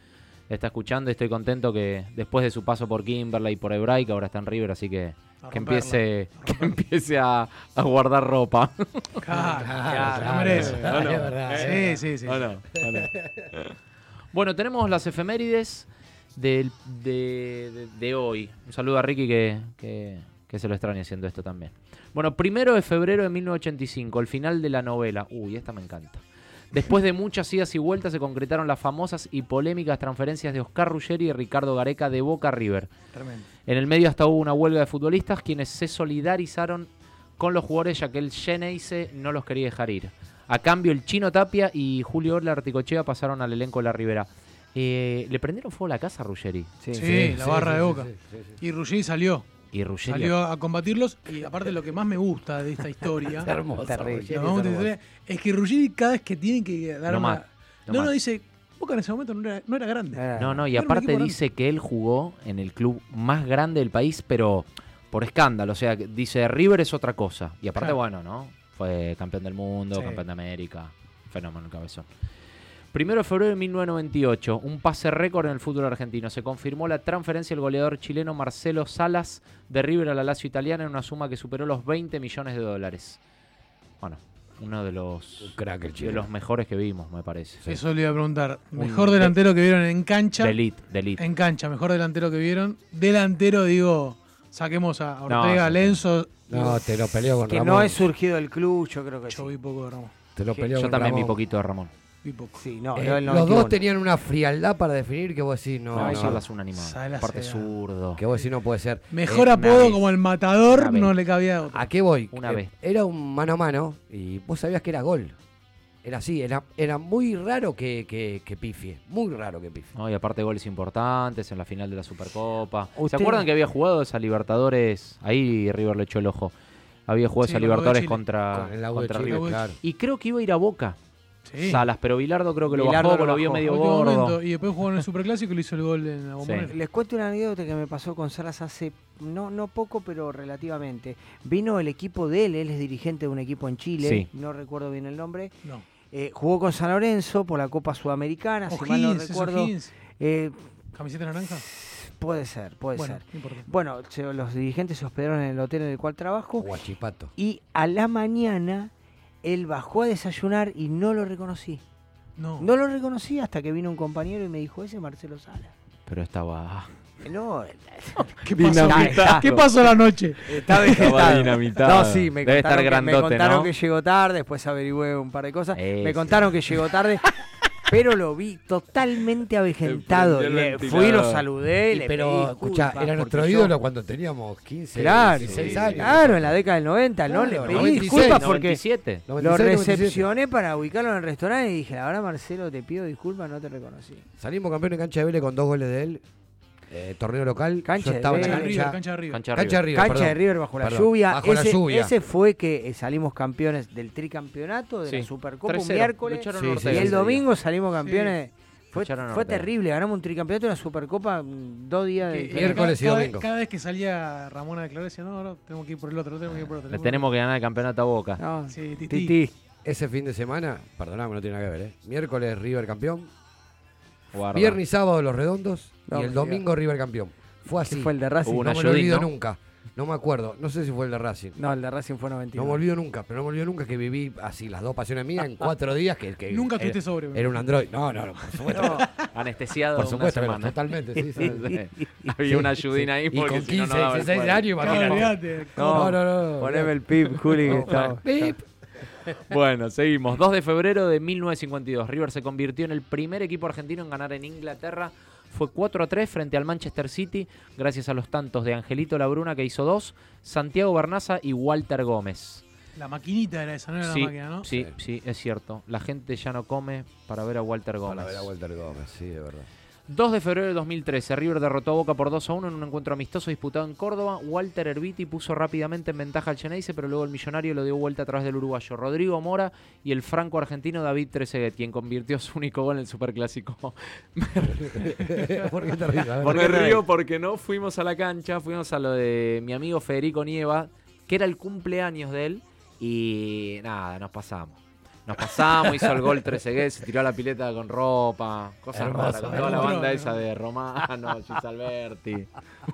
está escuchando y estoy contento que después de su paso por Kimberley y por Hebraica ahora está en River, así que A que romperla, empiece, que empiece a, a guardar ropa. Bueno, tenemos las efemérides del- de, de- de hoy. Un saludo a Ricky que, que- que se lo extraña haciendo esto también. Bueno, primero de febrero de 1985, el final de la novela. Uy, esta me encanta. Después de muchas idas y vueltas se concretaron las famosas y polémicas transferencias de Oscar Ruggeri y Ricardo Gareca de Boca a River. Tremendo. En el medio hasta hubo una huelga de futbolistas quienes se solidarizaron con los jugadores ya que el Geneise no los quería dejar ir. A cambio, el Chino Tapia y Julio Orla Articochea pasaron al elenco de la Ribera. Eh, ¿Le prendieron fuego a la casa a Ruggeri? Sí, la barra de boca. Y Ruggeri salió. Y Ruggeri... Salió a combatirlos y aparte lo que más me gusta de esta historia, Hermoso, historia, es que Ruggeri cada vez que tiene que dar No una... más, no no, no, más. dice, Boca en ese momento no era, no era grande. No, no, y Era aparte grande. dice que él jugó en el club más grande del país, pero por escándalo. O sea, que dice River es otra cosa. Y aparte, Claro. bueno, ¿no? Fue campeón del mundo, Sí. campeón de América. Fenómeno el cabezón. Primero de febrero de 1998, un pase récord en el fútbol argentino. Se confirmó la transferencia del goleador chileno Marcelo Salas de River a la Lazio italiana en una suma que superó los 20 millones de dólares. Bueno, uno de los, Un crack el de chileno. los mejores que vimos, me parece. Eso le iba a preguntar. Un Mejor de- delantero que vieron en cancha. De elite, de elite. En cancha, mejor delantero que vieron. Delantero, digo, saquemos a Ortega, sí. Lenzo. No, te lo peleo con Que Ramón. no es surgido del club, yo creo que Yo sí. vi poco de Ramos. Te lo que peleo Yo con también vi Ramón. poquito de Ramón. Sí, no, Eh, los 91. dos tenían una frialdad para definir que vos decís, no, No, no, Salas un animal. Salas Aparte era- zurdo. que vos decís no puede ser. Mejor Eh, apodo vez. como el matador no le cabía otro. ¿A qué voy? Una Eh, vez. Era un mano a mano y vos sabías que era gol. Era así, era, era muy raro que, que, que pifie. Muy raro que pifie. No, y aparte goles importantes en la final de la Supercopa. Usted- ¿Se acuerdan que había jugado esa Libertadores? Ahí River le echó el ojo. Había jugado Sí, esa Libertadores contra, Con el contra River. claro. Y creo que iba a ir a Boca. Sí. Salas, pero Bilardo creo que lo Bilardo bajó, lo lo vio medio gordo. momento, y después jugó en el Superclásico y le hizo el gol en la bombonera. Sí. Les cuento una anécdota que me pasó con Salas hace, no, no poco, pero relativamente. Vino el equipo de él, él es dirigente de un equipo en Chile, Sí. no recuerdo bien el nombre. No. Eh, jugó con San Lorenzo por la Copa Sudamericana, si mal no recuerdo. Eh, ¿Camiseta naranja? puede ser, puede bueno, ser. Bueno, los dirigentes se hospedaron en el hotel en el cual trabajo Guachipato. y a la mañana él bajó a desayunar y no lo reconocí. No. No lo reconocí hasta que vino un compañero y me dijo, ese es Marcelo Sala. Pero estaba. No, ¿Qué pasó? Dinamitado. ¿Qué pasó la noche? Está Estaba vegetado. dinamitado. No, sí, me Debe contaron, estar que, me contaron ¿no? que llegó tarde, después averigüé un par de cosas. me contaron que llegó tarde, pero lo vi totalmente avejentado. Le fui, lo saludé, Y le pero, escucha, era nuestro yo- ídolo cuando teníamos 15, Claro, 16 sí, años. Claro, en la década del 90, ¿no? Le pedí 96, disculpas porque 97. lo 96, 97. recepcioné para ubicarlo en el restaurante y dije, la verdad Marcelo, te pido disculpas, no te reconocí. Salimos campeón en cancha de Vélez con dos goles de él. Eh, torneo local. Cancha yo de en la River, cancha. cancha de River. Cancha de Cancha de River. River, Cancha de perdón. River bajo la Perdón, lluvia. bajo la ese, lluvia. ese fue que eh, salimos campeones del tricampeonato, de Sí, la Supercopa un 3-0, miércoles. Sí, Y el domingo salimos campeones. Fue, terrible, ganamos un tricampeonato y una Supercopa mm, dos días de. Miércoles y cada, domingo. Cada vez que salía Ramón a declarar, decía, no, no, tenemos que ir por el otro, tenemos que ir por el otro. Le tenemos que ganar el campeonato a Boca. No, Sí, Tití. Tití. Ese fin de semana, perdoname, no tiene nada que ver, ¿eh? Miércoles River campeón. Guarda. Viernes y sábado los redondos. No, y el domingo River campeón. Fue así. ¿Qué fue el de Racing? Hubo una no me lo olvido ¿no? nunca. No me acuerdo. No sé si fue el de Racing. No, el de Racing fue 91. No me olvido nunca, pero no me olvido nunca que viví así las dos pasiones mías en cuatro días. Que, que Nunca era- estuviste sobrio. Era un Android. No, no, no, por supuesto. No, Anestesiado Por una supuesto, pero semana. totalmente, sí, sí. Sí. Había una ayudina ahí Y porque con si no, 15, no daba el 16 cuadro. años, imagínate. No, no, no. Poneme el pip, Juli, que No, estamos. pip. Bueno, seguimos. 2 de febrero de 1952. River se convirtió en el primer equipo argentino en ganar en Inglaterra. Fue 4 a 3 frente al Manchester City, gracias a los tantos de Angelito Labruna, que hizo dos, Santiago Bernaza y Walter Gómez. La maquinita era esa, no era Sí, la máquina, ¿no? sí, sí, es cierto. La gente ya no come para ver a Walter Gómez. Para ver a Walter Gómez, sí, de verdad. 2 de febrero de 2013, River derrotó a Boca por 2 a 1 en un encuentro amistoso disputado en Córdoba. Walter Herbiti puso rápidamente en ventaja al Geneise, pero luego el millonario lo dio vuelta a través del uruguayo Rodrigo Mora y el franco-argentino David Trezeguet, quien convirtió su único gol en el Superclásico. ¿Por qué te ríes? Río porque no fuimos a la cancha, fuimos a lo de mi amigo Federico Nieva, que era el cumpleaños de él, y nada, nos pasamos. Nos pasamos, hizo el gol Trezeguet, se tiró a la pileta con ropa, cosas raras, con toda la banda esa de Romano, Gisalberti.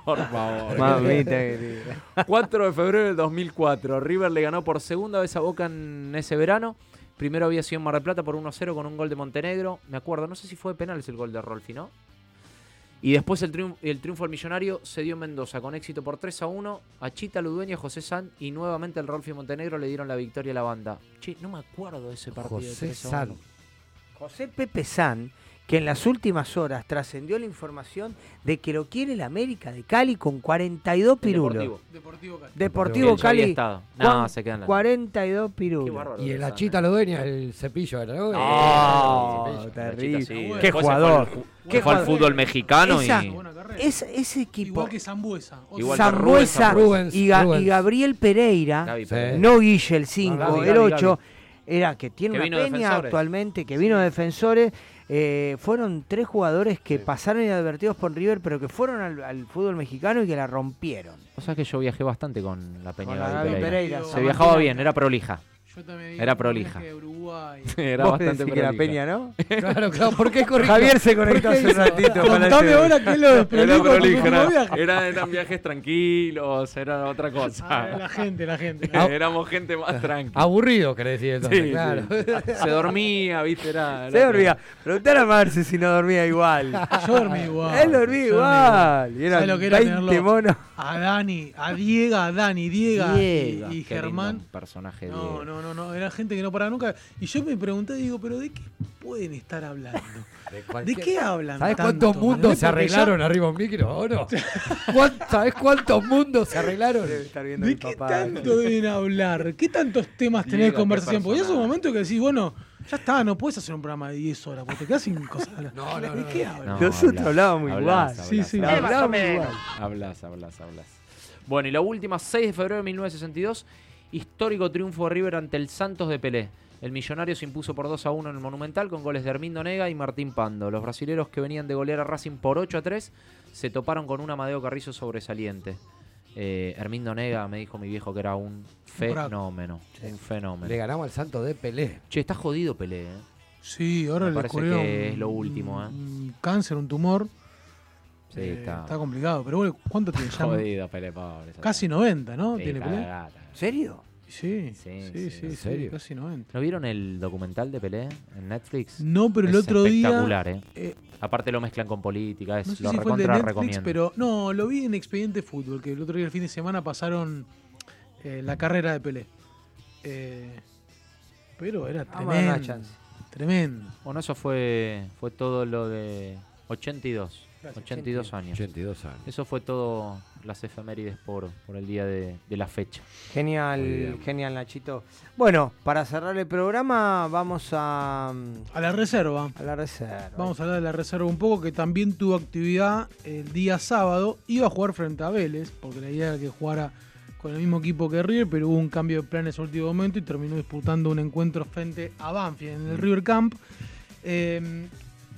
Por favor. Mamita querida. 4 de febrero del 2004. River le ganó por segunda vez a Boca en ese verano. Primero había sido en Mar del Plata por 1-0 con un gol de Montenegro. Me acuerdo, no sé si fue de penales el gol de Rolfi, ¿no? Y después el triunfo, el triunfo del millonario se dio en Mendoza con éxito por 3 a 1. A Chita Ludueña, José San y nuevamente el Rolfi Montenegro le dieron la victoria a la banda. Che, no me acuerdo de ese partido. de José 3 a San. 1. José Pepe San, que en las últimas horas trascendió la información de que lo quiere el América de Cali con 42 El pirulos. Deportivo. Deportivo Cali. Deportivo Que Cali. No, se quedan la- 42 Qué pirulos. Y de el San, Achita eh. lo dueña, el cepillo era, ¿no? Oh, El terrible. La chica, sí. Qué jugador. Qué fue al jugador. fútbol mexicano Esa- y. Carrera. Ese, equipo, Igual que Zambuesa. que Rubens, y, Ga- Rubens. y Gabriel Pereira, Sí. No Guille el 5, Gaby, el Gaby, 8, era que tiene Que una peña Defensores. actualmente, que vino de defensores. Eh, fueron tres jugadores que pasaron inadvertidos por River, pero que fueron al, al fútbol mexicano y que la rompieron. O sea que yo viajé bastante con la Peña Con la Gaby Gaby Pereira. Pereira, Se viajaba bien, era prolija. Yo también Era prolija. Uruguay. Era Vos bastante decís que la prolija. peña, ¿no? Claro, claro, ¿por qué corrijo? Javier se conectó hace un ratito. Contame ahora qué es lo Era prolija, último era- viaje. era- eran viajes tranquilos, era otra Ah, cosa. la gente, la gente. Ah, Éramos gente más tranquila. Aburrido, querés decir entonces, Sí, claro. sí. Se dormía, viste, era. Se dormía. Preguntar a Marce si no dormía igual. Yo dormí igual. Él dormía igual. Y eran ¿Sabes lo que era 20 tenerlo? monos. A Dani, a Diego, a Dani, Diego y- Diego. y, Qué lindo Germán. personaje No, Diego. no, no, no, era gente que no paraba nunca. Y yo me pregunté, digo, ¿pero de qué pueden estar hablando? ¿De cualquier- qué hablan? ¿Sabes tanto? cuántos mundos se ya- arreglaron arriba un micro? ¿O no? ¿Cuán- ¿Sabes cuántos mundos se arreglaron? ¿De qué tanto deben hablar? ¿Qué tantos temas tenés de qué conversación? Porque ya es un momento que decís, bueno, ya está, no puedes hacer un programa de 10 horas, porque te quedas sin cosas. No, no, ¿De no, qué no. hablan? No, Nosotros hablas, hablábamos hablas, igual. hablas, Sí, sí. hablas. Hablábamos igual. Hablas, hablas, hablas. Bueno, y la última, 6 de febrero de 1962, histórico triunfo de River ante el Santos de Pelé. El millonario se impuso por 2 a 1 en el Monumental con goles de Hermindo Nega y Martín Pando. Los brasileros que venían de golear a Racing por 8 a 3 se toparon con un Amadeo Carrizo sobresaliente. Eh, Hermindo Nega me dijo mi viejo que era un fenómeno. Un fenómeno. Le ganamos al santo de Pelé. Che, está jodido Pelé, ¿eh? Sí, ahora Me le parece que es lo último, ¿eh? un cáncer, un tumor. Sí, Eh, está, complicado, pero bueno, ¿cuánto tiene ya? jodido Pelé, pobre. Casi 90, ¿no? Sí, Tiene Pelé. ¿Serio? Sí, Sí, sí, sí, sí, ¿en sí, serio? casi 90. ¿No vieron el documental de Pelé en Netflix? No, pero el Es otro día. espectacular, ¿eh? eh, Aparte lo mezclan con política, es, no sé lo si fue el de recontra Netflix, recomiendo. pero no, lo vi en Expediente Fútbol, que el otro día, el fin de semana, pasaron eh, la carrera de Pelé. Eh, pero era Vamos a dar una tremendo. chance. Tremendo. Bueno, eso fue, fue todo lo de 82. 82 años. 82 años. Eso fue todo las efemérides por, por el día de, de la fecha. Genial, genial Nachito. Bueno, para cerrar el programa vamos a... A la reserva. A la reserva. Vamos a hablar de la reserva un poco, que también tuvo actividad el día sábado. Iba a jugar frente a Vélez, porque la idea era que jugara con el mismo equipo que River, pero hubo un cambio de planes al último momento y terminó disputando un encuentro frente a Banfield en el River Camp. Eh,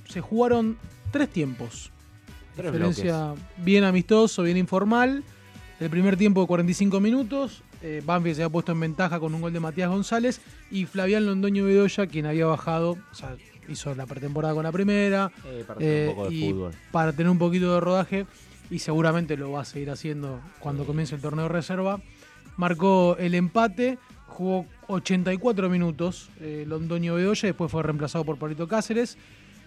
se jugaron tres tiempos. Tres Diferencia bien amistoso, bien informal. El primer tiempo de 45 minutos. eh, Banfield se había puesto en ventaja con un gol de Matías González. Y Flavián Londoño Bedoya, quien había bajado, o sea, hizo la pretemporada con la primera. Eh, para hacer un poco de y fútbol. Para tener un poquito de rodaje. Y seguramente lo va a seguir haciendo cuando comience el torneo de reserva. Marcó el empate. Jugó 84 minutos eh, Londoño Bedoya. Después fue reemplazado por Pablito Cáceres.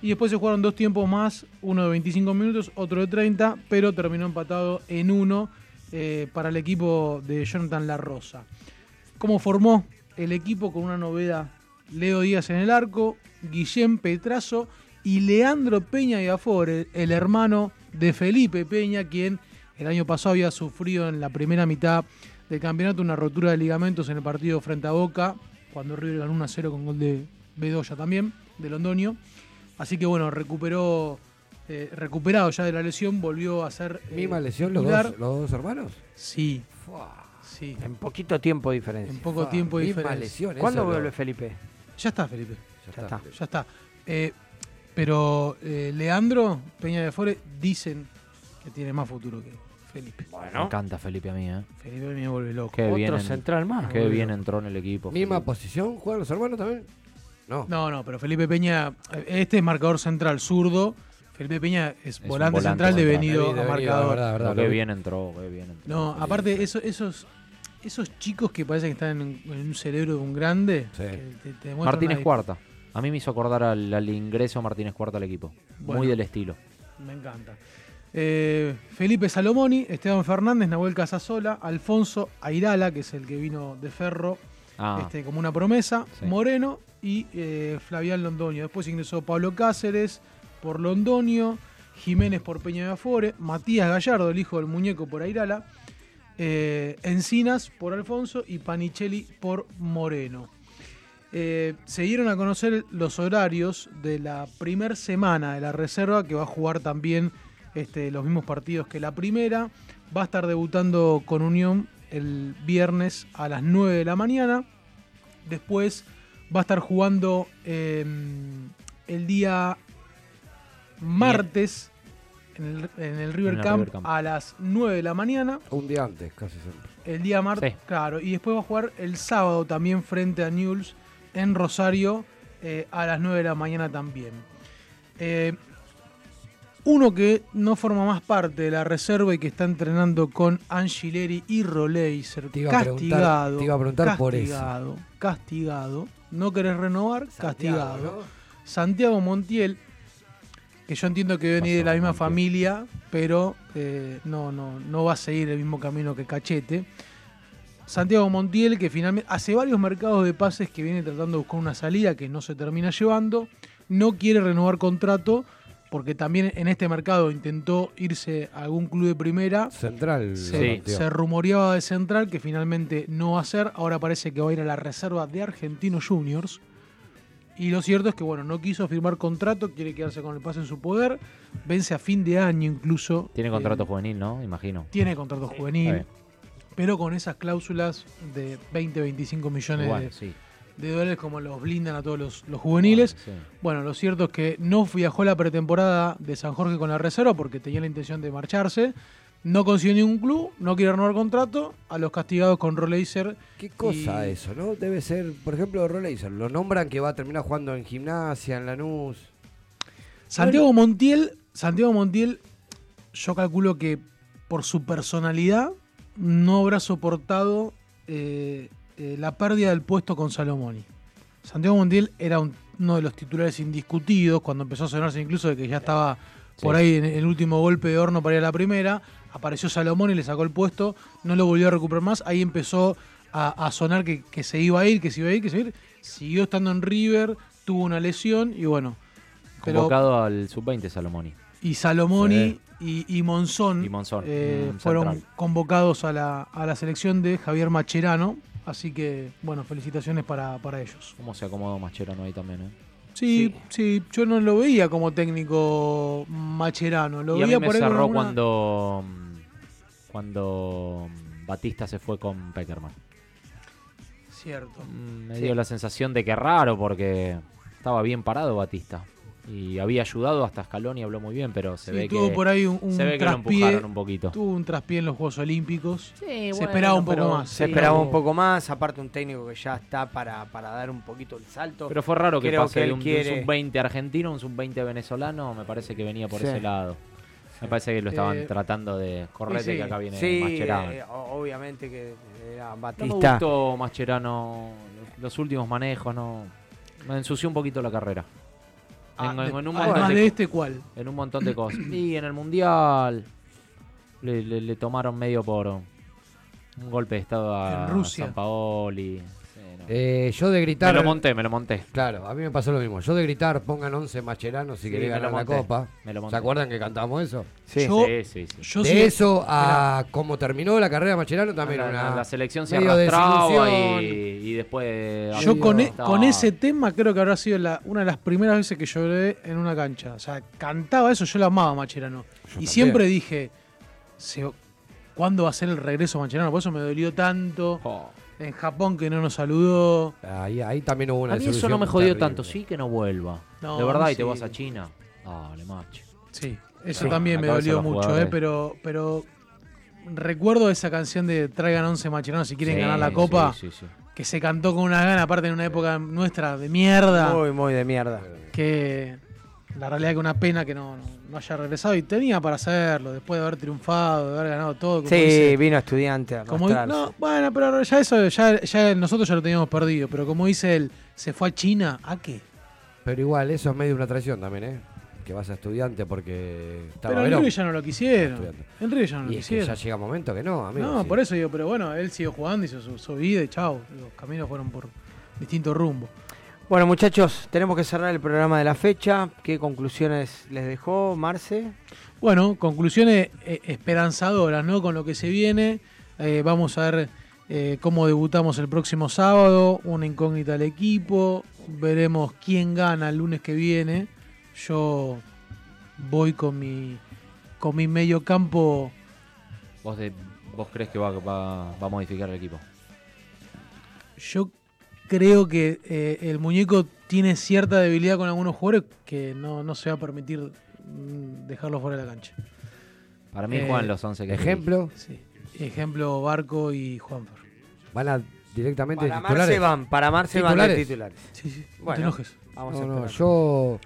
Y después se jugaron dos tiempos más, uno de 25 minutos, otro de 30, pero terminó empatado en uno eh, para el equipo de Jonathan La Rosa. ¿Cómo formó el equipo con una novedad? Leo Díaz en el arco, Guillén Petrazo y Leandro Peña y Afore, el hermano de Felipe Peña, quien el año pasado había sufrido en la primera mitad del campeonato una rotura de ligamentos en el partido frente a Boca, cuando River ganó 1 a 0 con gol de Bedoya también, de Londoño. Así que bueno, recuperó, eh, recuperado ya de la lesión, volvió a ser. eh, ¿Misma lesión los dos, los dos hermanos? Sí. Sí. En poquito tiempo de diferencia. En poco tiempo de misma diferencia. lesión, ¿Cuándo lo- vuelve Felipe? Ya está, Felipe. Ya está. Ya está. Eh, pero eh, Leandro Peña de Fore dicen que tiene más futuro que Felipe. Me encanta Felipe a mí, ¿eh? Felipe me vuelve loco. Qué Otro bien, en- central más. Qué bien entró en el equipo. ¿Misma Felipe. posición? ¿Juegan los hermanos también? No. No, no, pero Felipe Peña, este es marcador central zurdo. Felipe Peña es, volante, volante central devenido a marcador. verdad, verdad, qué bien entró, qué bien entró. No, aparte, eso- esos, esos chicos que parecen que están en, en un cerebro de un grande. Sí. que te- Martínez. Cuarta. A mí me hizo acordar al, al ingreso Martínez Cuarta al equipo. Bueno. Muy del estilo. Me encanta. Eh, Felipe Salomoni, Esteban Fernández, Nahuel Casasola, Alfonso Airala, que es el que vino de Ferro, Ah, este, como una promesa, Sí. Moreno y eh, Flavián Londoño. Después ingresó Pablo Cáceres por Londoño, Jiménez por Peña de Afore, Matías Gallardo, el hijo del muñeco, por Airala, eh, Encinas por Alfonso y Panichelli por Moreno. Eh, se dieron a conocer los horarios de la primer semana de la reserva, que va a jugar también este, los mismos partidos que la primera. Va a estar debutando con Unión el viernes a las 9 de la mañana. Después va a estar jugando eh, el día martes en el, en el River, En Camp, River Camp. a las 9 de la mañana. Un día antes, casi siempre. El día martes, Sí. claro. Y después va a jugar el sábado también frente a Newell's en Rosario eh, a las 9 de la mañana también. Eh, uno que no forma más parte de la reserva y que está entrenando con Angileri y Roleiser. Te iba a preguntar- castigado. te iba a preguntar por eso. castigado, Castigado. No querés renovar, castigado. Santiago, ¿no? Santiago Montiel, que yo entiendo que viene de la misma Montiel. familia, pero eh, no, no, no va a seguir el mismo camino que Cachete. Santiago Montiel, que finalmente hace varios mercados de pases que viene tratando de buscar una salida que no se termina llevando, no quiere renovar contrato porque también en este mercado intentó irse a algún club de primera. Central. Se, Santiago. se rumoreaba de Central que finalmente no va a ser. Ahora parece que va a ir a la reserva de Argentinos Juniors. Y lo cierto es que bueno, no quiso firmar contrato, quiere quedarse con el pase en su poder. Vence a fin de año incluso. Tiene Eh, contrato juvenil, ¿no? Imagino. tiene contrato juvenil. Pero con esas cláusulas de 20, 25 millones Igual, de, sí. De dólares como los blindan a todos los, los juveniles. Sí. Bueno, lo cierto es que no viajó la pretemporada de San Jorge con la reserva porque tenía la intención de marcharse. No consiguió ningún club, no quiere renovar contrato. A los castigados con Roleiser. Qué cosa Y- eso, ¿no? Debe ser, por ejemplo, Roleiser. Lo nombran que va a terminar jugando en gimnasia, en Lanús. Santiago Montiel, Santiago Montiel, yo calculo que por su personalidad no habrá soportado eh, eh, la pérdida del puesto con Salomoni. Santiago Montiel era un- uno de los titulares indiscutidos cuando empezó a sonarse incluso de que ya estaba por ahí en el último golpe de horno para ir a la primera. Apareció Salomón y le sacó el puesto, no lo volvió a recuperar más. Ahí empezó a, a sonar que, que se iba a ir, que se iba a ir, que se iba a ir. Siguió estando en River, tuvo una lesión y bueno. Pero Convocado al sub-20 Salomoni. y Salomoni y, y Monzón, Y Monzón, eh, mm, fueron central. convocados a la, a la selección de Javier Macherano. Así que, bueno, felicitaciones para, para ellos. ¿Cómo se acomodó Mascherano ahí también, eh? Sí, sí, yo no lo veía como técnico Macherano. Lo y a mí veía me por ahí con cerró alguna- cuando, mm, cuando mm, Batista se fue con Peckerman. Cierto. Mm, Me Sí. dio la sensación de que raro porque estaba bien parado Batista. Y había ayudado hasta Scaloni, habló muy bien, pero se Sí, ve tuvo que, por ahí un, un se ve que lo traspié. empujaron un poquito. Tuvo un traspié en los Juegos Olímpicos. Sí, Se bueno, esperaba un poco más. Se esperaba un poco más, aparte un técnico que ya está para, para dar un poquito el salto. Pero fue raro que Creo pase de él un, de un quiere- sub-20 argentino a un sub-20 venezolano, me parece que venía por Sí. ese lado. Me parece que lo estaban Eh, tratando de correte Sí, que acá viene sí, Mascherano. eh, obviamente que era No me Batista. gustó Mascherano, los últimos manejos, no me ensució un poquito la carrera. Ah, En- de- en un además montón de este, ¿cuál? En un montón de cosas. Y en el Mundial le, le- le tomaron medio por un golpe de estado a En Rusia. San Paoli. Eh, yo de gritar. Me lo monté, me lo monté. Claro, a mí me pasó lo mismo. Yo de gritar, pongan 11 macheranos si Sí, querés ganar la copa. me lo monté. ¿Se acuerdan que cantamos eso? Sí. Yo- Sí, sí, sí. yo de sí- eso a cómo terminó la carrera de Macherano también la, una. la- la selección se arrastraba y, y después... Yo con, e- con ese tema creo que habrá sido la- una de las primeras veces que lloré en una cancha. O sea, cantaba eso, yo lo amaba Macherano. y también. siempre dije, se- ¿cuándo va a ser el regreso a Macherano? Por eso me dolió tanto. Oh. En Japón que no nos saludó. Ahí, ahí también hubo una A mí eso no me jodió terrible. tanto, sí que no vuelva. No, de verdad, y te vas a China. Dale, macho. Sí, eso Sí, también me dolió mucho, jugadores. eh, pero, pero recuerdo esa canción de Traigan 11 Macheranos si quieren Sí, ganar la copa. sí, sí, sí. Que se cantó con una gana, aparte en una época nuestra de mierda. Muy, muy de mierda. que la realidad que una pena que no, no, no haya regresado y tenía para hacerlo después de haber triunfado, de haber ganado todo. Como Sí, dice- vino estudiante a como, no, bueno, pero ya eso, ya, ya nosotros ya lo teníamos perdido, pero como dice él, se fue a China, ¿a qué? Pero igual, eso es medio una traición también, ¿eh? Que vas a estudiante porque estaba Pero en. River ya no lo quisieron. En River ya no lo Y es que quisieron. ya llega momento que no, amigo. no, sí. por eso digo, pero bueno, él siguió jugando, hizo su, su vida y chao. Los caminos fueron por distintos rumbos. Bueno, muchachos, tenemos que cerrar el programa de la fecha. ¿Qué conclusiones les dejó Marce? Bueno, conclusiones eh, esperanzadoras, ¿no? Con lo que se viene. Eh, vamos a ver eh, cómo debutamos el próximo sábado. Una incógnita al equipo. Veremos quién gana el lunes que viene. Yo voy con mi, con mi medio campo. ¿Vos, de, ¿Vos crees que va, va- va a modificar el equipo? Yo creo que eh, el muñeco tiene cierta debilidad con algunos jugadores que no, no se va a permitir mm, dejarlos fuera de la cancha. Para mí Eh, juegan los 11 que Ejemplo, Sí. Ejemplo, Barco y Juanfer. van a directamente Para titulares. Marce van, para Marce van de ¿Titulares? titulares. Sí, sí. No te enojes. Vamos No, a no, esperar. yo.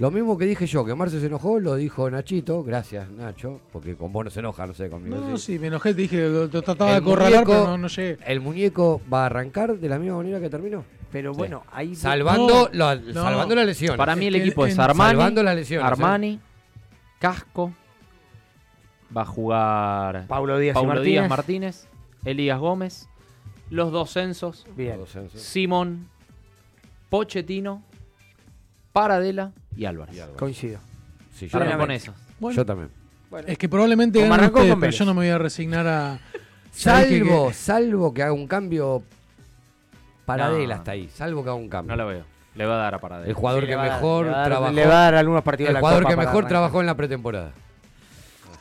Lo mismo que dije yo, que Marce se enojó, lo dijo Nachito. Gracias, Nacho. Porque con vos no se enoja, no sé, conmigo. No, sí. sí, me enojé, te dije lo lo trataba de El muñeco- pero no, no llegué. ¿El muñeco va a arrancar de la misma manera que terminó? Pero bueno, ahí. Salvando, No, la, no. salvando las lesiones. Para mí el equipo es Armani, Salvando las lesiones, ¿eh? Armani, Casco, va a jugar Paulo Díaz y Paulo Díaz Martínez. Elías Gómez, los dos censos, Bien. Sí. Simón, Pochettino, Paradela y Álvarez. Y Álvarez. Coincido. Sí, yo, Para mí también. con eso. Bueno, Yo también. es que probablemente ustedes, con pero yo no me voy a resignar a... Salvo, que- salvo que haga un cambio. Paradela No. está ahí. Salvo que haga un cambio. No lo veo. Le va a dar a Paradela. El jugador Sí, que mejor dar- trabajó. Le va a dar algunos partidos el de la jugador Copa que mejor arrancar. trabajó en la pretemporada.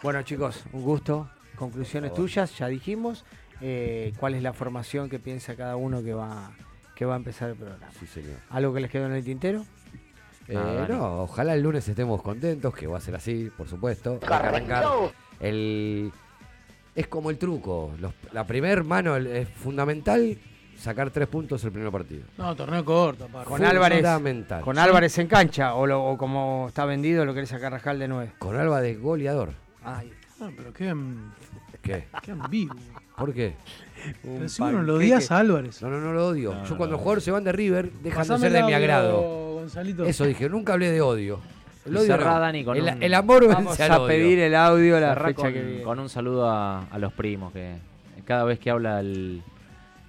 Bueno, chicos, un gusto. Conclusiones tuyas, ya dijimos. Eh, ¿Cuál es la formación que piensa cada uno que va, que va a empezar el programa? Sí, señor. ¿Algo que les quedó en el tintero? Eh, no, ojalá el lunes estemos contentos, que va a ser así, por supuesto. Arrancar. El, es como el truco. Los- la primer mano es fundamental sacar tres puntos el primer partido. No, torneo corto, aparte. Con Álvarez, Fundamental. con Álvarez en cancha o, lo- o como está vendido lo querés sacar Rajal de 9. Con Álvarez goleador. Ay, Ah, pero ¿Qué? quedan vivos. ¿Por qué? Pero si vos no lo odias a Álvarez. No, no, no lo odio. No, Yo no, cuando no. los jugadores se van de River, dejan Pasame de ser de mi audio, agrado. Gonzalito. Eso dije, nunca hablé de odio. El odio cerrá, no. Dani, con el, un- el amor Vamos vence al a odio. pedir el audio la fecha con, que viene. con un saludo a, a los primos, que cada vez que habla el,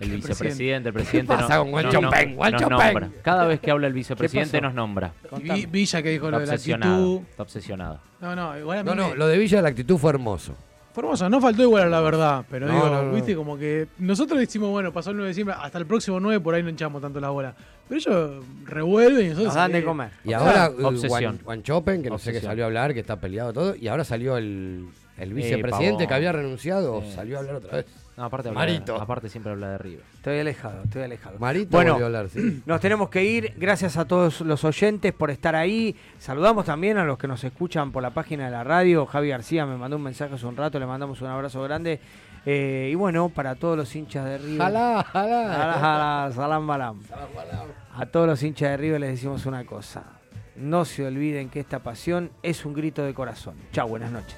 El vicepresidente, el presidente pasa no- con no- Guancho no- Peng? Guancho nos nombra. Cada vez que habla el vicepresidente nos nombra. Y Villa que dijo Está lo de la actitud. Está obsesionado. No, no, igual a mí No, no, me- lo de Villa, la actitud fue hermoso. Formosa, no faltó igual a la verdad, pero No, digo, no, no. viste, como que nosotros decimos, bueno, pasó el 9 de diciembre, hasta el próximo 9 por ahí no hinchamos tanto la bola. Pero ellos revuelven y nosotros. Nos dan de eh, comer. Y ahora Ah, uh, obsesión. Juan, Juan Chopen, que no sé qué salió a hablar, que está peleado todo, y ahora salió el, el vicepresidente pavón. que había renunciado, Sí. salió a hablar otra vez. No, aparte, habla- Marito. aparte siempre habla de River. Estoy alejado, estoy alejado. Marito Bueno, volvió a hablar, sí. Nos tenemos que ir. Gracias a todos los oyentes por estar ahí. Saludamos también a los que nos escuchan por la página de la radio. Javi García me mandó un mensaje hace un rato. Le mandamos un abrazo grande. Eh, y bueno, para todos los hinchas de River. Jalá, jalá. Jalá, jalá, salam, balam. A todos los hinchas de River les decimos una cosa. No se olviden que esta pasión es un grito de corazón. Chao, buenas noches.